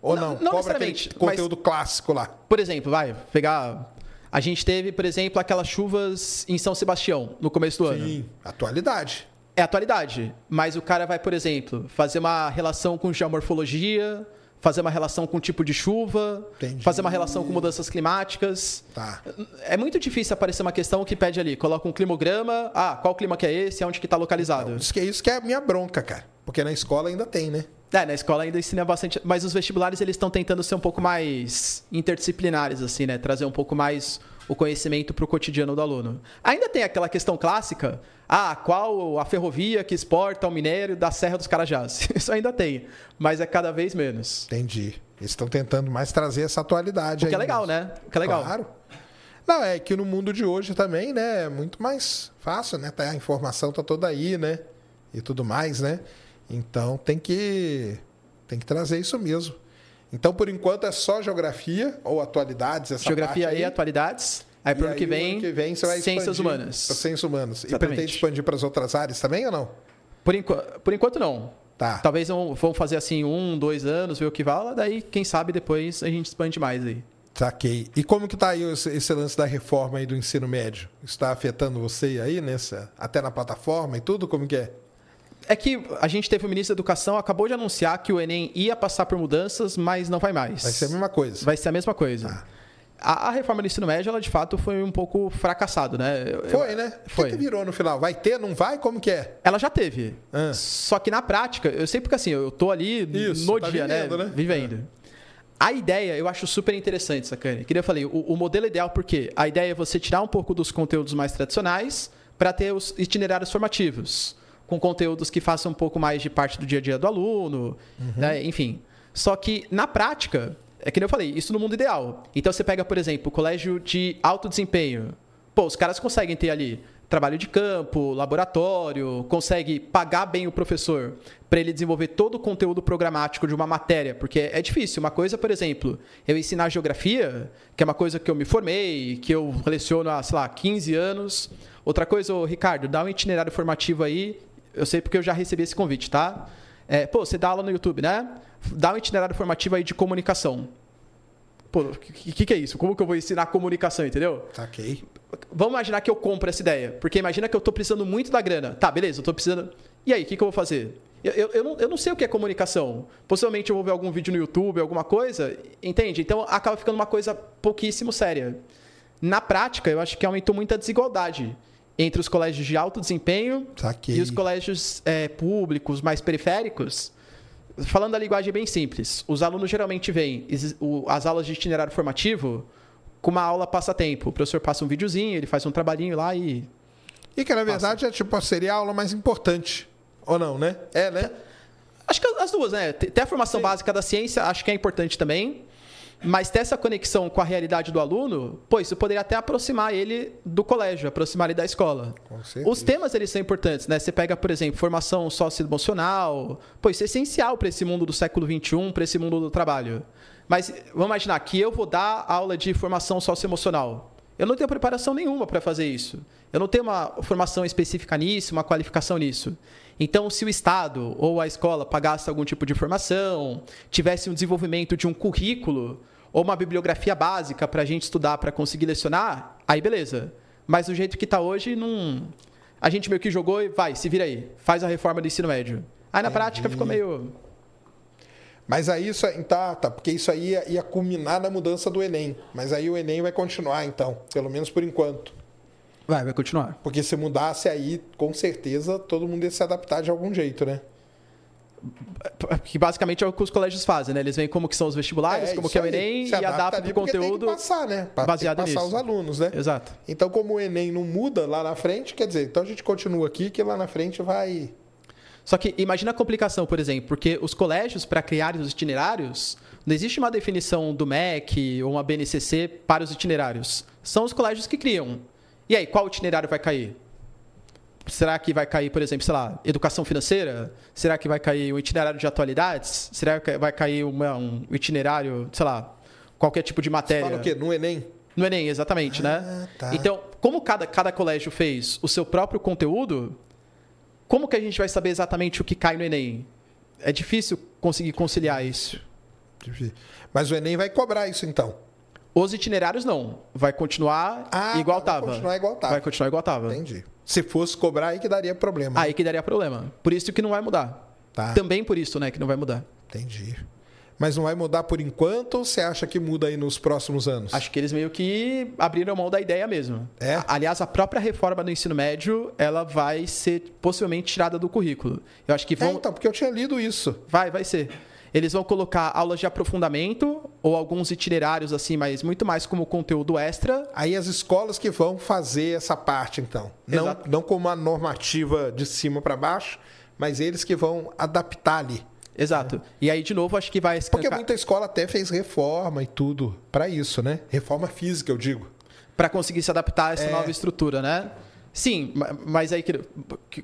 Ou Não- não? não cobra aquele conteúdo clássico lá. Por exemplo, vai pegar. A gente teve, por exemplo, aquelas chuvas em São Sebastião no começo do ano. Sim. Atualidade. É atualidade. Mas o cara vai, por exemplo, fazer uma relação com geomorfologia, fazer uma relação com tipo de chuva, Entendi. fazer uma relação com mudanças climáticas. Tá. É muito difícil aparecer uma questão que pede ali, coloca um climograma, ah, qual clima que é esse, onde que está localizado. Isso que, isso que é a minha bronca, cara. Porque na escola ainda tem, né? É, na escola ainda ensina bastante, mas os vestibulares eles estão tentando ser um pouco mais interdisciplinares, assim, né? Trazer um pouco mais o conhecimento para o cotidiano do aluno. Ainda tem aquela questão clássica, ah, qual a ferrovia que exporta o minério da Serra dos Carajás? (laughs) Isso ainda tem, mas é cada vez menos. Entendi. Eles estão tentando mais trazer essa atualidade O que aí é legal, mesmo. né? O que é legal. Claro. Não, é que no mundo de hoje também, né? É muito mais fácil, né? Tá, a informação tá toda aí, né? E tudo mais, né? Então tem que tem que trazer isso mesmo. Então, por enquanto, é só geografia ou atualidades, essa Geografia parte aí. e atualidades. Aí E aí, o ano que vem você vai ciências humanas. Ciências humanas. E Exatamente. pretende expandir para as outras áreas também ou não? Por, enqu- por enquanto não. Tá. Talvez vão fazer assim um, dois anos, ver o que vala, daí quem sabe depois a gente expande mais aí. Saquei. E como que tá aí esse, esse lance da reforma aí do ensino médio? Está afetando você aí nessa, até na plataforma e tudo? Como que é? É que a gente teve o ministro da Educação, acabou de anunciar que o Enem ia passar por mudanças, mas não vai mais. Vai ser a mesma coisa. Vai ser a mesma coisa. Tá. A, a reforma do ensino médio, ela de fato foi um pouco fracassado, né? Foi, né? O Foi. que, que virou no final? Vai ter, não vai? Como que é? Ela já teve. Ah. Só que na prática, eu sei porque assim, eu tô ali Isso, no tá dia, vivendo, né? né? Vivendo. A ideia eu acho super interessante, sacane. Que nem eu falei, o, o modelo ideal, porque a ideia é você tirar um pouco dos conteúdos mais tradicionais para ter os itinerários formativos, com conteúdos que façam um pouco mais de parte do dia a dia do aluno, né? enfim. Só que, na prática, é que nem eu falei, isso no mundo ideal. Então você pega, por exemplo, o colégio de alto desempenho. Pô, os caras conseguem ter ali trabalho de campo, laboratório, consegue pagar bem o professor para ele desenvolver todo o conteúdo programático de uma matéria, porque é difícil. Uma coisa, por exemplo, eu ensinar geografia, que é uma coisa que eu me formei, que eu leciono há, sei lá, 15 anos. Outra coisa, Ricardo, dá um itinerário formativo aí. Eu sei porque eu já recebi esse convite, tá? É, pô, você dá aula no YouTube, né? Dá um itinerário formativo aí de comunicação. Pô, o que, que, que é isso? Como que eu vou ensinar comunicação, entendeu? Saquei. Vamos imaginar que eu compro essa ideia. Porque imagina que eu estou precisando muito da grana. Tá, beleza, eu estou precisando. E aí, o que, que eu vou fazer? Eu, eu, eu, não, eu não sei o que é comunicação. Possivelmente eu vou ver algum vídeo no YouTube, alguma coisa. Entende? Então acaba ficando uma coisa pouquíssimo séria. Na prática, eu acho que aumentou muito a desigualdade entre os colégios de alto desempenho Saquei. e os colégios é, públicos mais periféricos. Falando a linguagem bem simples, os alunos geralmente o- as aulas de itinerário formativo com uma aula passatempo. O professor passa um videozinho, ele faz um trabalhinho lá e. E que na verdade é tipo, seria a aula mais importante. Ou não, né? É, né? Acho que as duas, né? Ter a formação básica da ciência, acho que é importante também. Mas ter essa conexão com a realidade do aluno, pô, isso poderia até aproximar ele do colégio, aproximar ele da escola. Os temas, eles são importantes, né? Você pega, por exemplo, formação socioemocional. Pô, isso é essencial para esse mundo do século XXI, para esse mundo do trabalho. Mas vamos imaginar que eu vou dar aula de formação socioemocional. Eu não tenho preparação nenhuma para fazer isso. Eu não tenho uma formação específica nisso, uma qualificação nisso. Então, se o Estado ou a escola pagasse algum tipo de formação, tivesse um desenvolvimento de um currículo ou uma bibliografia básica para a gente estudar para conseguir lecionar, aí beleza. Mas do jeito que está hoje, não. A gente meio que jogou e vai, se vira aí, faz a reforma do ensino médio. Aí na prática ficou meio. Mas aí isso aí- tá, tá, porque isso aí ia, ia culminar na mudança do Enem. Mas aí o Enem vai continuar, então, pelo menos por enquanto. Vai, vai continuar. Porque se mudasse aí, com certeza, todo mundo ia se adaptar de algum jeito, né? Que basicamente é o que os colégios fazem, né? Eles veem como que são os vestibulares, como isso que é o. Enem Se e adapta adaptam o conteúdo. Tem que passar, né? Pra- baseado tem que passar nisso. os alunos, né? Exato. Então, como o Enem não muda lá na frente, quer dizer, então a gente continua aqui que lá na frente vai. Só que imagina a complicação, por exemplo, porque os colégios, para criarem os itinerários, não existe uma definição do MEC ou uma BNCC para os itinerários. São os colégios que criam. E aí, qual itinerário vai cair? Será que vai cair, por exemplo, sei lá, educação financeira? Será que vai cair um itinerário de atualidades? Será que vai cair uma- um itinerário, sei lá, qualquer tipo de matéria? Fala o quê? No Enem? No Enem, exatamente, né? Ah, tá. Então, como cada, cada colégio fez o seu próprio conteúdo, como que a gente vai saber exatamente o que cai no Enem? É difícil conseguir conciliar isso. Mas o Enem vai cobrar isso então. Os itinerários não. Vai continuar Ah, igual vai tava. continuar igual tava. Vai continuar igual tava. Entendi. Se fosse cobrar, aí que daria problema. Aí que daria problema. Por isso que não vai mudar. Tá. Também por isso, né, que não vai mudar. Entendi. Mas não vai mudar por enquanto ou você acha que muda aí nos próximos anos? Acho que eles meio que abriram mão da ideia mesmo. É? Aliás, a própria reforma do ensino médio, ela vai ser possivelmente tirada do currículo. Eu acho que É, vão então, porque eu tinha lido isso. Vai, vai ser. Eles vão colocar aulas de aprofundamento ou alguns itinerários assim, mas muito mais como conteúdo extra. Aí as escolas que vão fazer essa parte, então. Não, Exato. não como uma normativa de cima para baixo, mas eles que vão adaptar ali. Exato. E aí, de novo, acho que vai Porque escancar muita escola até fez reforma e tudo para isso, né? Reforma física, eu digo. para conseguir se adaptar a essa É. nova estrutura, né? Sim, ma- mas aí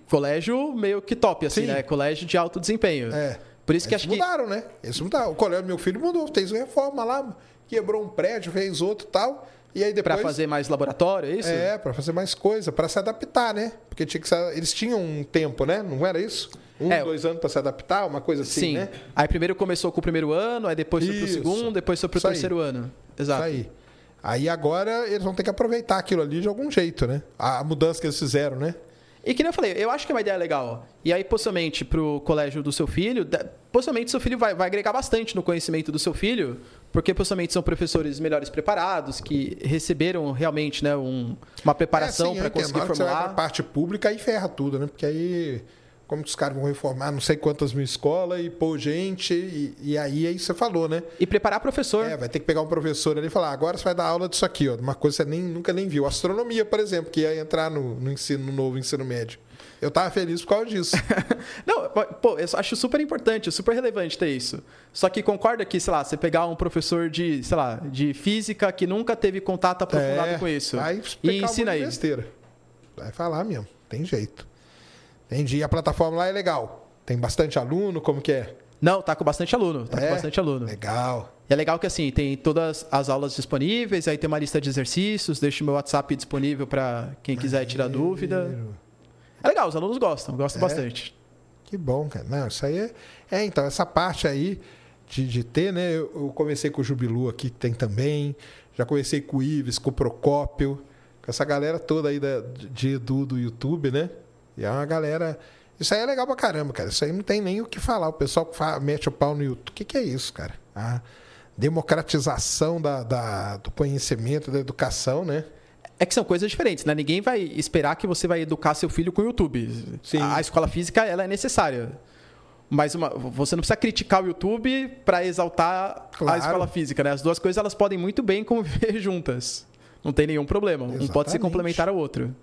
colégio meio que top assim, Sim. né? Colégio de alto desempenho. É. Por isso que Eles acho que mudaram, né? Eles mudaram. O colégio do meu filho mudou, fez reforma lá, quebrou um prédio, fez outro e tal. E aí depois. para fazer mais laboratório, é isso? É, para fazer mais coisa, para se adaptar, né? Porque tinha que eles tinham um tempo, né? Não era isso? Um, É. dois anos para se adaptar, uma coisa assim, Sim. né? Aí primeiro começou com o primeiro ano, aí depois foi pro segundo, depois foi pro Isso aí. terceiro ano. Exato. Isso aí. Aí agora eles vão ter que aproveitar aquilo ali de algum jeito, né? A mudança que eles fizeram, né? E que nem eu falei, eu acho que é uma ideia legal. E aí, possivelmente, pro colégio do seu filho, possivelmente seu filho vai, vai agregar bastante no conhecimento do seu filho, porque possivelmente são professores melhores preparados, que receberam realmente né, um- uma preparação É, para conseguir que você vai pra formular. parte pública, aí ferra tudo, né? Porque aí, como que os caras vão reformar não sei quantas mil escolas e pôr gente, e, e aí, aí você falou, né? E preparar professor. É, vai ter que pegar um professor ali e falar, agora você vai dar aula disso aqui, ó, de uma coisa que você nem, nunca nem viu. Astronomia, por exemplo, que ia entrar no, no ensino, no novo ensino médio. Eu tava feliz por causa disso. (laughs) Não, pô, eu acho super importante, super relevante ter isso. Só que concorda que, sei lá, você pegar um professor de, sei lá, de física que nunca teve contato aprofundado É, com isso. Vai E ensina aí. besteira. Vai falar mesmo, tem jeito. Entendi. E a plataforma lá é legal. Tem bastante aluno, como que é? Não, tá com bastante aluno. Tá É? com bastante aluno. Legal. E é legal que assim, tem todas as aulas disponíveis, aí tem uma lista de exercícios, deixo meu WhatsApp disponível para quem quiser tirar dúvida. É legal, os alunos gostam, gostam É? bastante. Que bom, cara. Não, isso aí é. É, então, essa parte aí de, de ter, né? Eu, eu conversei com o Jubilu aqui, que tem também. Já conversei com o Ives, com o Procópio, com essa galera toda aí da, de Edu do YouTube, né? E é uma galera. Isso aí é legal pra caramba, cara. Isso aí não tem nem o que falar. O pessoal que mete o pau no YouTube. O que, que é isso, cara? A democratização da, da- do conhecimento, da educação, né? É que são coisas diferentes, né? Ninguém vai esperar que você vai educar seu filho com o YouTube. Sim. A, a escola física, ela é necessária. Mas uma- você não precisa criticar o YouTube para exaltar Claro. a escola física, né? As duas coisas elas podem muito bem conviver (laughs) juntas. Não tem nenhum problema. Um pode se Exatamente. complementar ao outro.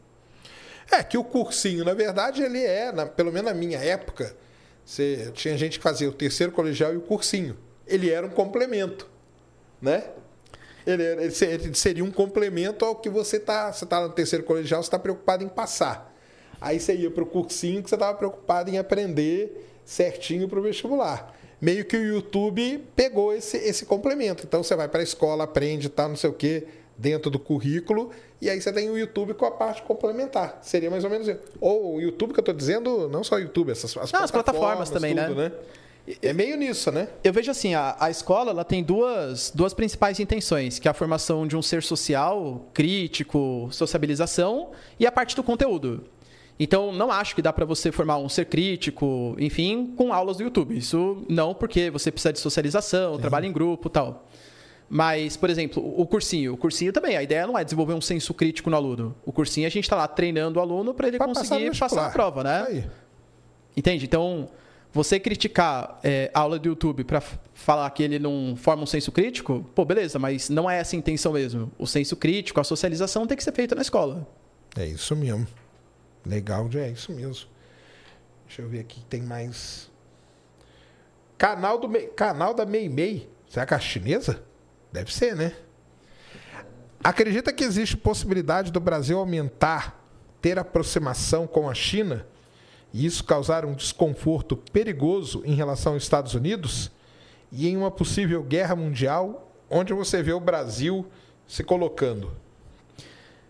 É, que o cursinho, na verdade, ele é, na- pelo menos na minha época, você, tinha gente que fazia o terceiro colegial e o cursinho. Ele era um complemento, né? Ele, era- ele se- ele seria um complemento ao que você está. Você está no terceiro colegial, você está preocupado em passar. Aí você ia para o cursinho que você estava preocupado em aprender certinho para o vestibular. Meio que o YouTube pegou esse, esse complemento. Então você vai para a escola, aprende, tal, não sei o quê, dentro do currículo, e aí você tem o YouTube com a parte complementar. Seria mais ou menos isso. Ou o YouTube que eu estou dizendo, não só o YouTube, essas as Não, as plataformas também, tudo, né? É meio nisso, né? Eu vejo assim, a, a escola ela tem duas, duas principais intenções, que é a formação de um ser social, crítico, sociabilização e a parte do conteúdo. Então, não acho que dá para você formar um ser crítico, enfim, com aulas do YouTube. Isso não, porque você precisa de socialização, trabalho em grupo, tal. Mas, por exemplo, o cursinho, o cursinho também, a ideia não é desenvolver um senso crítico no aluno. O cursinho a gente está lá treinando o aluno para ele Pra passar conseguir no passar a prova, né? Aí. Entende? Então, você criticar é, a aula do YouTube para falar que ele não forma um senso crítico, pô, beleza, mas não é essa a intenção mesmo. O senso crítico, a socialização tem que ser feita na escola. É isso mesmo. Legal, é isso mesmo. Deixa eu ver aqui, tem mais. Canal, do canal da Meimei. Será que é a chinesa? Deve ser, né? Acredita que existe possibilidade do Brasil aumentar ter aproximação com a China e isso causar um desconforto perigoso em relação aos Estados Unidos e em uma possível guerra mundial, onde você vê o Brasil se colocando?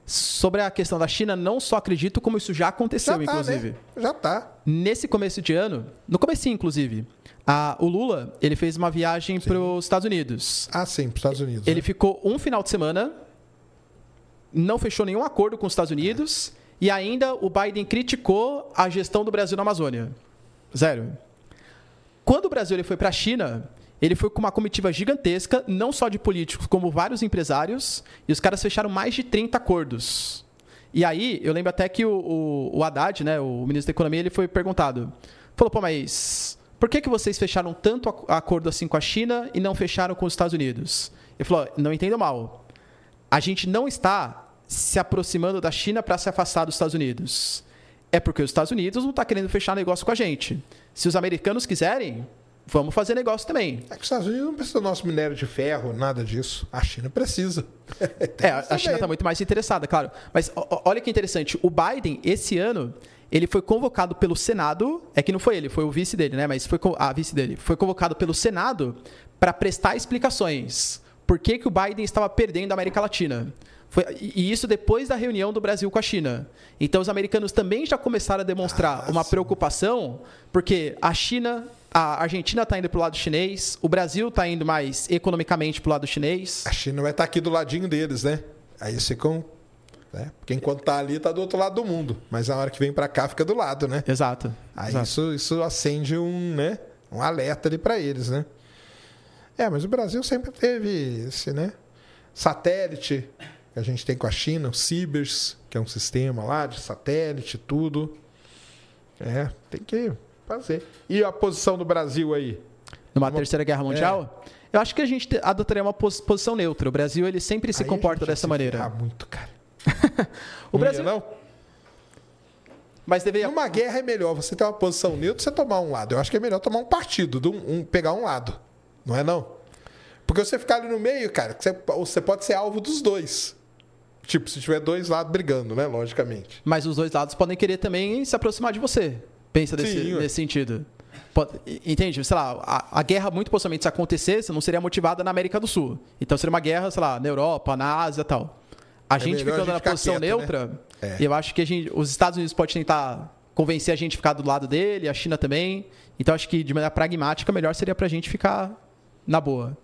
Sobre a questão da China, não só acredito, como isso já aconteceu, tá, inclusive. Né? Já tá. Nesse começo de ano, no começo inclusive, a, o Lula ele fez uma viagem para os Estados Unidos. Ah, sim, para os Estados Unidos. Ele né? ficou um final de semana, não fechou nenhum acordo com os Estados Unidos e ainda o Biden criticou a gestão do Brasil na Amazônia. Zero. Quando o Brasil ele foi para a China, ele foi com uma comitiva gigantesca, não só de políticos, como vários empresários, e os caras fecharam mais de 30 acordos. E aí, eu lembro até que o, o, o Haddad, né, o ministro da Economia, ele foi perguntado. Falou, pô, mas por que, que vocês fecharam tanto acordo assim com a China e não fecharam com os Estados Unidos? Ele falou, não entendo mal. A gente não está se aproximando da China para se afastar dos Estados Unidos. É porque os Estados Unidos não estão tá querendo fechar negócio com a gente. Se os americanos quiserem, vamos fazer negócio também. É que os Estados Unidos não precisam do nosso minério de ferro, nada disso. A China precisa. (laughs) é, a China está muito mais interessada, claro. Mas olha que interessante, o Biden, esse ano, ele foi convocado pelo Senado, é que não foi ele, foi o vice dele, né? Mas foi a vice dele, foi convocado pelo Senado para prestar explicações. Por que, que o Biden estava perdendo a América Latina? Foi, e isso depois da reunião do Brasil com a China. Então, os americanos também já começaram a demonstrar ah, uma sim. preocupação, porque a China a Argentina está indo para o lado chinês, o Brasil está indo mais economicamente para o lado chinês. A China vai estar tá aqui do ladinho deles, né? Aí eles ficam. Né? Porque enquanto está ali, está do outro lado do mundo. Mas na hora que vem para cá, fica do lado, né? Exato. Aí exato. Isso, isso acende um, né? um alerta ali para eles, né? É, mas o Brasil sempre teve esse, né? Satélite que a gente tem com a China, o Cibers, que é um sistema lá de satélite, tudo. É, tem que fazer. E a posição do Brasil aí? Numa Uma... terceira guerra mundial? É. Eu acho que a gente adotaria uma posição neutra. O Brasil ele sempre se aí comporta dessa maneira. Ah, muito, cara. (laughs) o Brasil não. Mas deveria. Numa guerra é melhor você ter uma posição neutra, você tomar um lado. Eu acho que é melhor tomar um partido, um, um, pegar um lado. Não é não? Porque você ficar ali no meio, cara, você, você pode ser alvo dos dois. Tipo, se tiver dois lados brigando, né? Logicamente. Mas os dois lados podem querer também se aproximar de você. Pensa desse, Sim, nesse sentido. Pode, entende? Sei lá, a, a, guerra, muito possivelmente, se acontecesse, não seria motivada na América do Sul. Então seria uma guerra, sei lá, na Europa, na Ásia e tal. A é gente ficando a gente na posição quieto, neutra, né? é. eu acho que a gente, os Estados Unidos podem tentar convencer a gente a ficar do lado dele, a China também. Então acho que de maneira pragmática, melhor seria pra gente ficar na boa.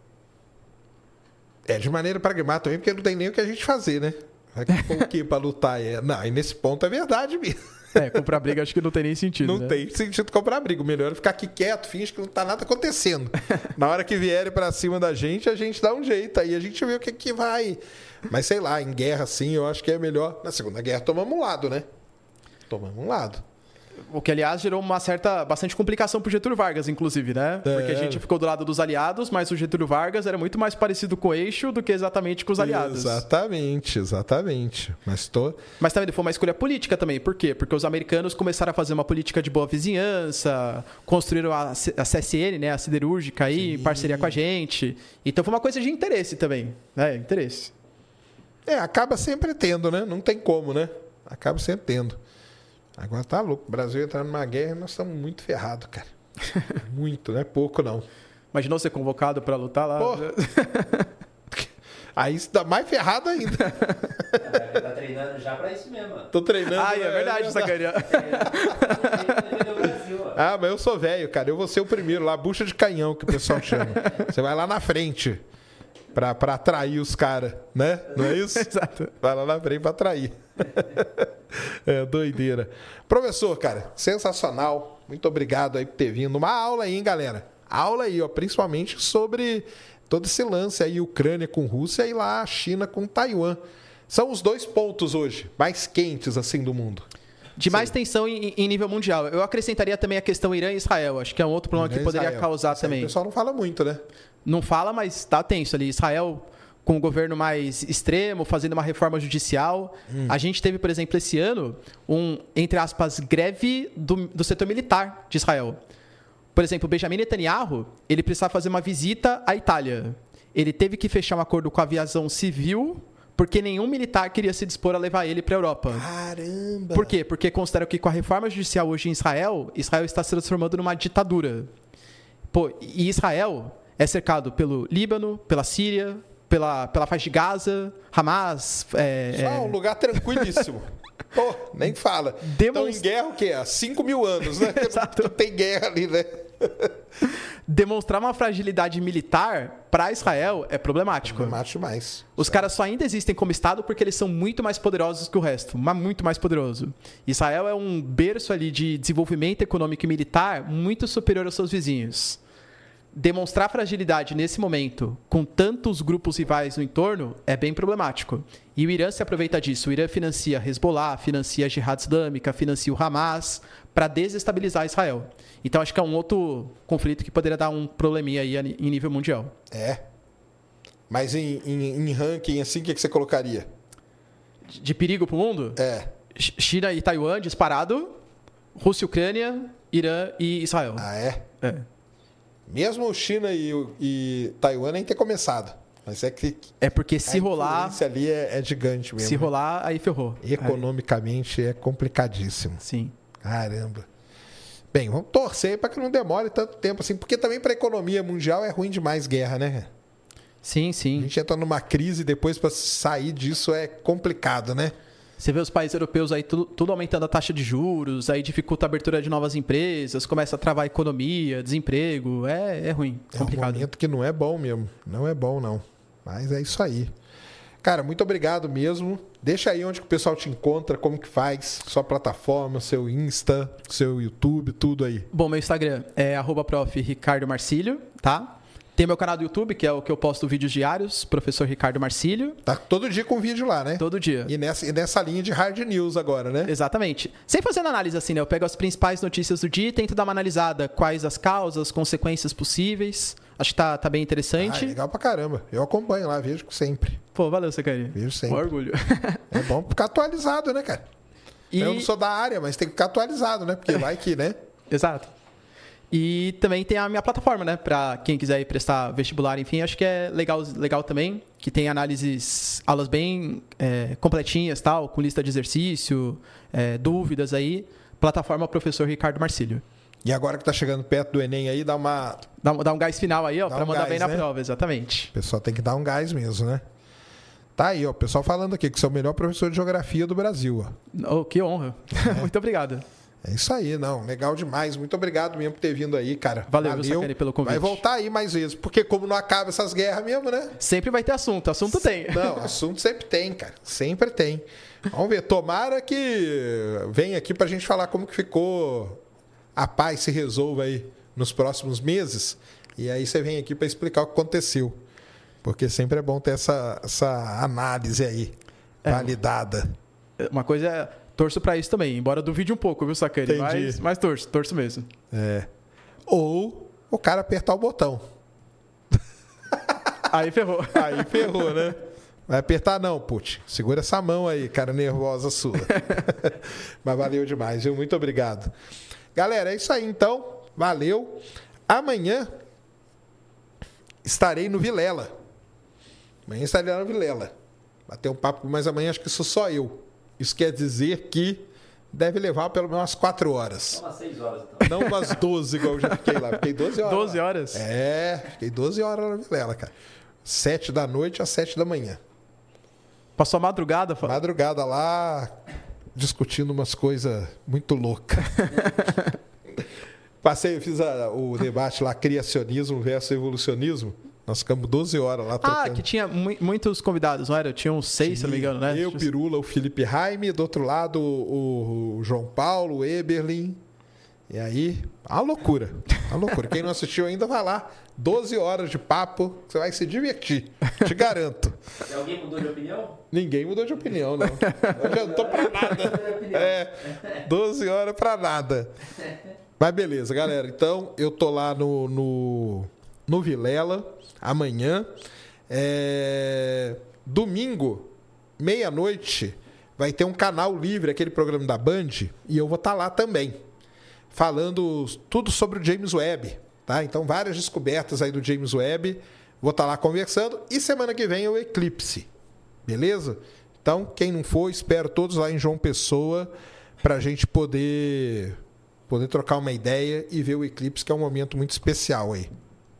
É, de maneira pragmática também, porque não tem nem o que a gente fazer, né? Vai o que pra lutar? É... Não, e nesse ponto é verdade mesmo. É, comprar briga acho que não tem nem sentido. Não né? tem sentido comprar briga. O melhor é ficar aqui quieto, finge que não tá nada acontecendo. (laughs) Na hora que vierem para cima da gente, a gente dá um jeito. Aí a gente vê o que, que vai. Mas sei lá, em guerra assim, eu acho que é melhor. Na Segunda Guerra tomamos um lado, né? Tomamos um lado. O que, aliás, gerou uma certa, bastante complicação pro Getúlio Vargas, inclusive, né? É. Porque a gente ficou do lado dos aliados, mas o Getúlio Vargas era muito mais parecido com o eixo do que exatamente com os aliados. Exatamente, exatamente. Mas, tô... mas também foi uma escolha política também. Por quê? Porque os americanos começaram a fazer uma política de boa vizinhança, construíram a, a CSN, né? A siderúrgica aí, Sim. em parceria com a gente. Então foi uma coisa de interesse também, né? Interesse. É, acaba sempre tendo, né? Não tem como, né? Acaba sempre tendo. Agora tá louco. O Brasil entrar numa guerra, nós estamos muito ferrados, cara. (laughs) muito, não é pouco, não. Imaginou ser convocado para lutar lá? Pô. (laughs) Aí está mais ferrado ainda. É, tá treinando já para isso mesmo. Tô treinando. Ah, é verdade, é, sacanear. ah, mas eu sou velho, cara. Eu vou ser o primeiro lá, bucha de canhão, que o pessoal chama. (laughs) Você vai lá na frente para atrair os caras, né? Não é isso? Exato. Vai lá na frente para atrair. (laughs) é doideira. Professor, cara, sensacional. Muito obrigado aí por ter vindo. Uma aula aí, hein, galera? Aula aí, ó, principalmente sobre todo esse lance aí, Ucrânia com Rússia e lá a China com Taiwan. São os dois pontos hoje mais quentes assim do mundo. De mais Sim. tensão em, em, nível mundial. Eu acrescentaria também a questão Irã e Israel. Acho que é um outro problema Irã que poderia Israel. causar Isso também. O pessoal não fala muito, né? Não fala, mas está tenso ali. Israel com um governo mais extremo, fazendo uma reforma judicial. Hum. A gente teve, por exemplo, esse ano, um, entre aspas, greve do, do setor militar de Israel. Por exemplo, Benjamin Netanyahu, ele precisava fazer uma visita à Itália. Ele teve que fechar um acordo com a aviação civil porque nenhum militar queria se dispor a levar ele para a Europa. Caramba! Por quê? Porque consideram que com a reforma judicial hoje em Israel, Israel está se transformando numa ditadura. Pô, e Israel é cercado pelo Líbano, pela Síria, pela, pela faixa de Gaza, Hamas. É, Só é, um lugar tranquilíssimo. (laughs) Pô, nem fala. Demonstra- Estão em guerra o quê? Há 5 mil anos, né? (laughs) Exato. Tem guerra ali, né? (laughs) demonstrar uma fragilidade militar para Israel é problemático. Macho demais. Os caras só ainda existem como Estado porque eles são muito mais poderosos que o resto, mas muito mais poderoso. Israel é um berço ali de desenvolvimento econômico e militar muito superior aos seus vizinhos. Demonstrar fragilidade nesse momento, com tantos grupos rivais no entorno, é bem problemático. E o Irã se aproveita disso. O Irã financia Hezbollah, financia a Jihad Islâmica, financia o Hamas, para desestabilizar Israel. Então acho que é um outro conflito que poderia dar um probleminha aí em nível mundial. É. Mas em, em- em ranking, assim, o que, que você colocaria? De perigo para o mundo? É. Ch- China e Taiwan disparado, Rússia e Ucrânia, Irã e Israel. Ah, é? É. Mesmo China e, e Taiwan nem ter começado. Mas é que É porque se a rolar, influência ali é, é gigante mesmo. se rolar, aí ferrou. Economicamente é complicadíssimo. Aí- sim. Caramba. Bem, vamos torcer para que não demore tanto tempo assim, porque também para a economia mundial é ruim demais guerra, né? Sim, A sim. gente entra numa crise e depois para sair disso é complicado, né? Você vê os países europeus aí tudo, tudo aumentando a taxa de juros, aí dificulta a abertura de novas empresas, começa a travar a economia, desemprego. É, é ruim, É um complicado. momento que não é bom mesmo. Não é bom, não. Mas é isso aí. Cara, muito obrigado mesmo. Deixa aí onde que o pessoal te encontra, como que faz, sua plataforma, seu Insta, seu YouTube, tudo aí. Bom, meu Instagram é arroba prof. Ricardo Marcílio, tá? Tem meu canal do YouTube, que é o que eu posto vídeos diários, professor Ricardo Marcílio, Tá todo dia com vídeo lá, né? todo dia. E nessa, e nessa linha de hard news agora, né? Exatamente. Sem fazendo análise assim, né? Eu pego as principais notícias do dia e tento dar uma analisada. Quais as causas, consequências possíveis. Acho que tá, tá bem Ah, interessante. é legal pra caramba. Eu acompanho lá, vejo sempre. Pô, valeu, Secari. Vejo sempre. orgulho. (laughs) É bom ficar atualizado, né, cara? E... Eu não sou da área, mas tem que ficar atualizado, né? Porque (laughs) vai que, né? Exato. E também tem a minha plataforma, né? Pra quem quiser ir prestar vestibular, enfim, acho que é legal, legal também. Que tem análises, aulas bem é, completinhas, tal, com lista de exercício, é, dúvidas aí. Plataforma Professor Ricardo Marcílio. E agora que tá chegando perto do Enem aí, dá uma. Dá, dá um gás final aí, ó, pra um mandar gás, bem na né? prova, exatamente. O pessoal tem que dar um gás mesmo, né? Tá aí, ó. O pessoal falando aqui que você é o melhor professor de geografia do Brasil, ó. Oh, que honra. (laughs) Muito obrigado. É isso aí, não. Legal demais. Muito obrigado mesmo por ter vindo aí, cara. Valeu, Sacani, pelo convite. Vai voltar aí mais vezes. Porque como não acaba essas guerras mesmo, né? Sempre vai ter assunto, assunto tem. Não, assunto sempre tem, cara. Sempre tem. Vamos ver. Tomara que venha aqui pra gente falar como que ficou a paz se resolva aí nos próximos meses. E aí você vem aqui pra explicar o que aconteceu. Porque sempre é bom ter essa, essa análise aí, É. validada. Uma coisa é. Torço pra isso também, embora duvide um pouco, viu, Sacani? Entendi. Mas, mas torço, torço mesmo. É. Ou o cara apertar o botão. (laughs) Aí ferrou. (laughs) Aí ferrou, né? Vai apertar não, Put. Segura essa mão aí, cara nervosa sua. (laughs) Mas valeu demais, viu? Muito obrigado. Galera, é isso aí então. Valeu. Amanhã estarei no Vilela. Amanhã estarei lá no Vilela. Bater um papo, mas amanhã acho que sou só eu. Isso quer dizer que deve levar pelo menos umas 4 horas. Umas 6 horas então. Não umas 12, igual eu já fiquei lá. Fiquei 12 horas. 12 lá. horas? É, fiquei 12 horas lá na Vilela, cara. 7 da noite às 7 da manhã. Passou a madrugada, fa- Madrugada lá, discutindo umas coisas muito loucas. (laughs) Passei, fiz a- o debate lá, criacionismo versus evolucionismo. Nós ficamos 12 horas lá Ah, trocando. que tinha mu- muitos convidados, não era? Tinha uns seis, se eu não me engano, né? Eu, Pirula, o Felipe Raime, do outro lado o, o João Paulo, o Eberlin. E aí, a loucura. A loucura. Quem não assistiu ainda, vai lá. 12 horas de papo, você vai se divertir. Te garanto. E alguém mudou de opinião? Ninguém mudou de opinião, não. Não adiantou pra nada. É, 12 horas pra nada. Mas beleza, galera. Então, eu tô lá no, no, no Vilela amanhã. É, domingo, meia-noite, vai ter um canal livre, aquele programa da Band, e eu vou estar lá também. Falando tudo sobre o James Webb. Tá? Então, várias descobertas aí do James Webb. Vou estar lá conversando. E semana que vem é o Eclipse. Beleza? Então, quem não for, espero todos lá em João Pessoa para a gente poder poder trocar uma ideia e ver o eclipse, que é um momento muito especial aí,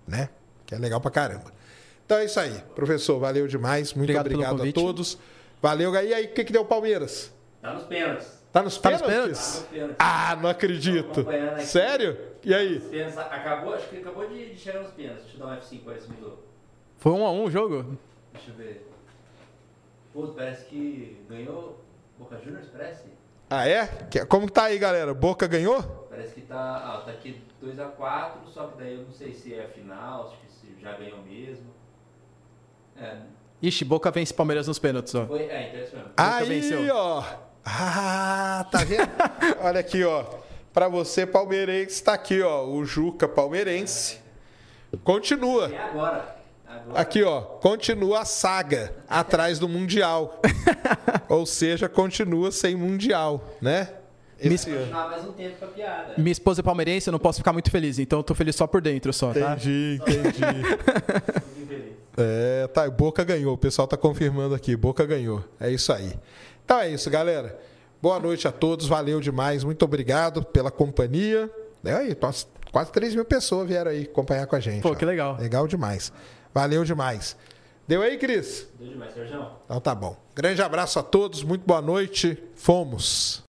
né? Que é legal pra caramba. Então é isso aí. Professor, valeu demais. Muito Obrigado obrigado, a todos. Valeu. E aí, o que, que deu o Palmeiras? Tá nos pênaltis. Tá nos Tá pênaltis? Tá nos pênaltis. Ah, não acredito. Sério? E aí? Acabou, acho que acabou de, chegar nos pênaltis. Deixa eu dar um F5 para esse mudou. Foi um a um o jogo? Deixa eu ver. Pô, parece que ganhou Boca Juniors, parece? Ah, é? Como que tá aí, galera? Boca ganhou? Parece que tá. Ah, tá aqui 2x4, só que daí eu não sei se é a final, acho que se já ganhou mesmo. É, Ixi, Boca vence Palmeiras nos pênaltis, ó. foi. É, então é isso mesmo. Aí, venceu. ó. Ah, tá vendo? (laughs) Olha aqui, ó. Pra você, palmeirense, tá aqui, ó. O Juca palmeirense. Continua. É agora. Agora. Aqui, ó. Continua a saga atrás do Mundial. (laughs) Ou seja, continua sem Mundial, né? Esse ano. continuar mais um tempo com a piada. Minha esposa é palmeirense, eu não posso ficar muito feliz, então eu tô feliz só por dentro, só, tá? Entendi, entendi. (laughs) É, tá, Boca ganhou. O pessoal tá confirmando aqui. Boca ganhou. É isso aí. Então é isso, galera. Boa noite a todos. Valeu demais. Muito obrigado pela companhia. É aí, quase 3 mil pessoas vieram aí acompanhar com a gente. Pô, ó. que legal. Legal demais. Valeu demais. Deu aí, Cris? Deu demais, Sérgio. Então tá bom. Grande abraço a todos. Muito boa noite. Fomos.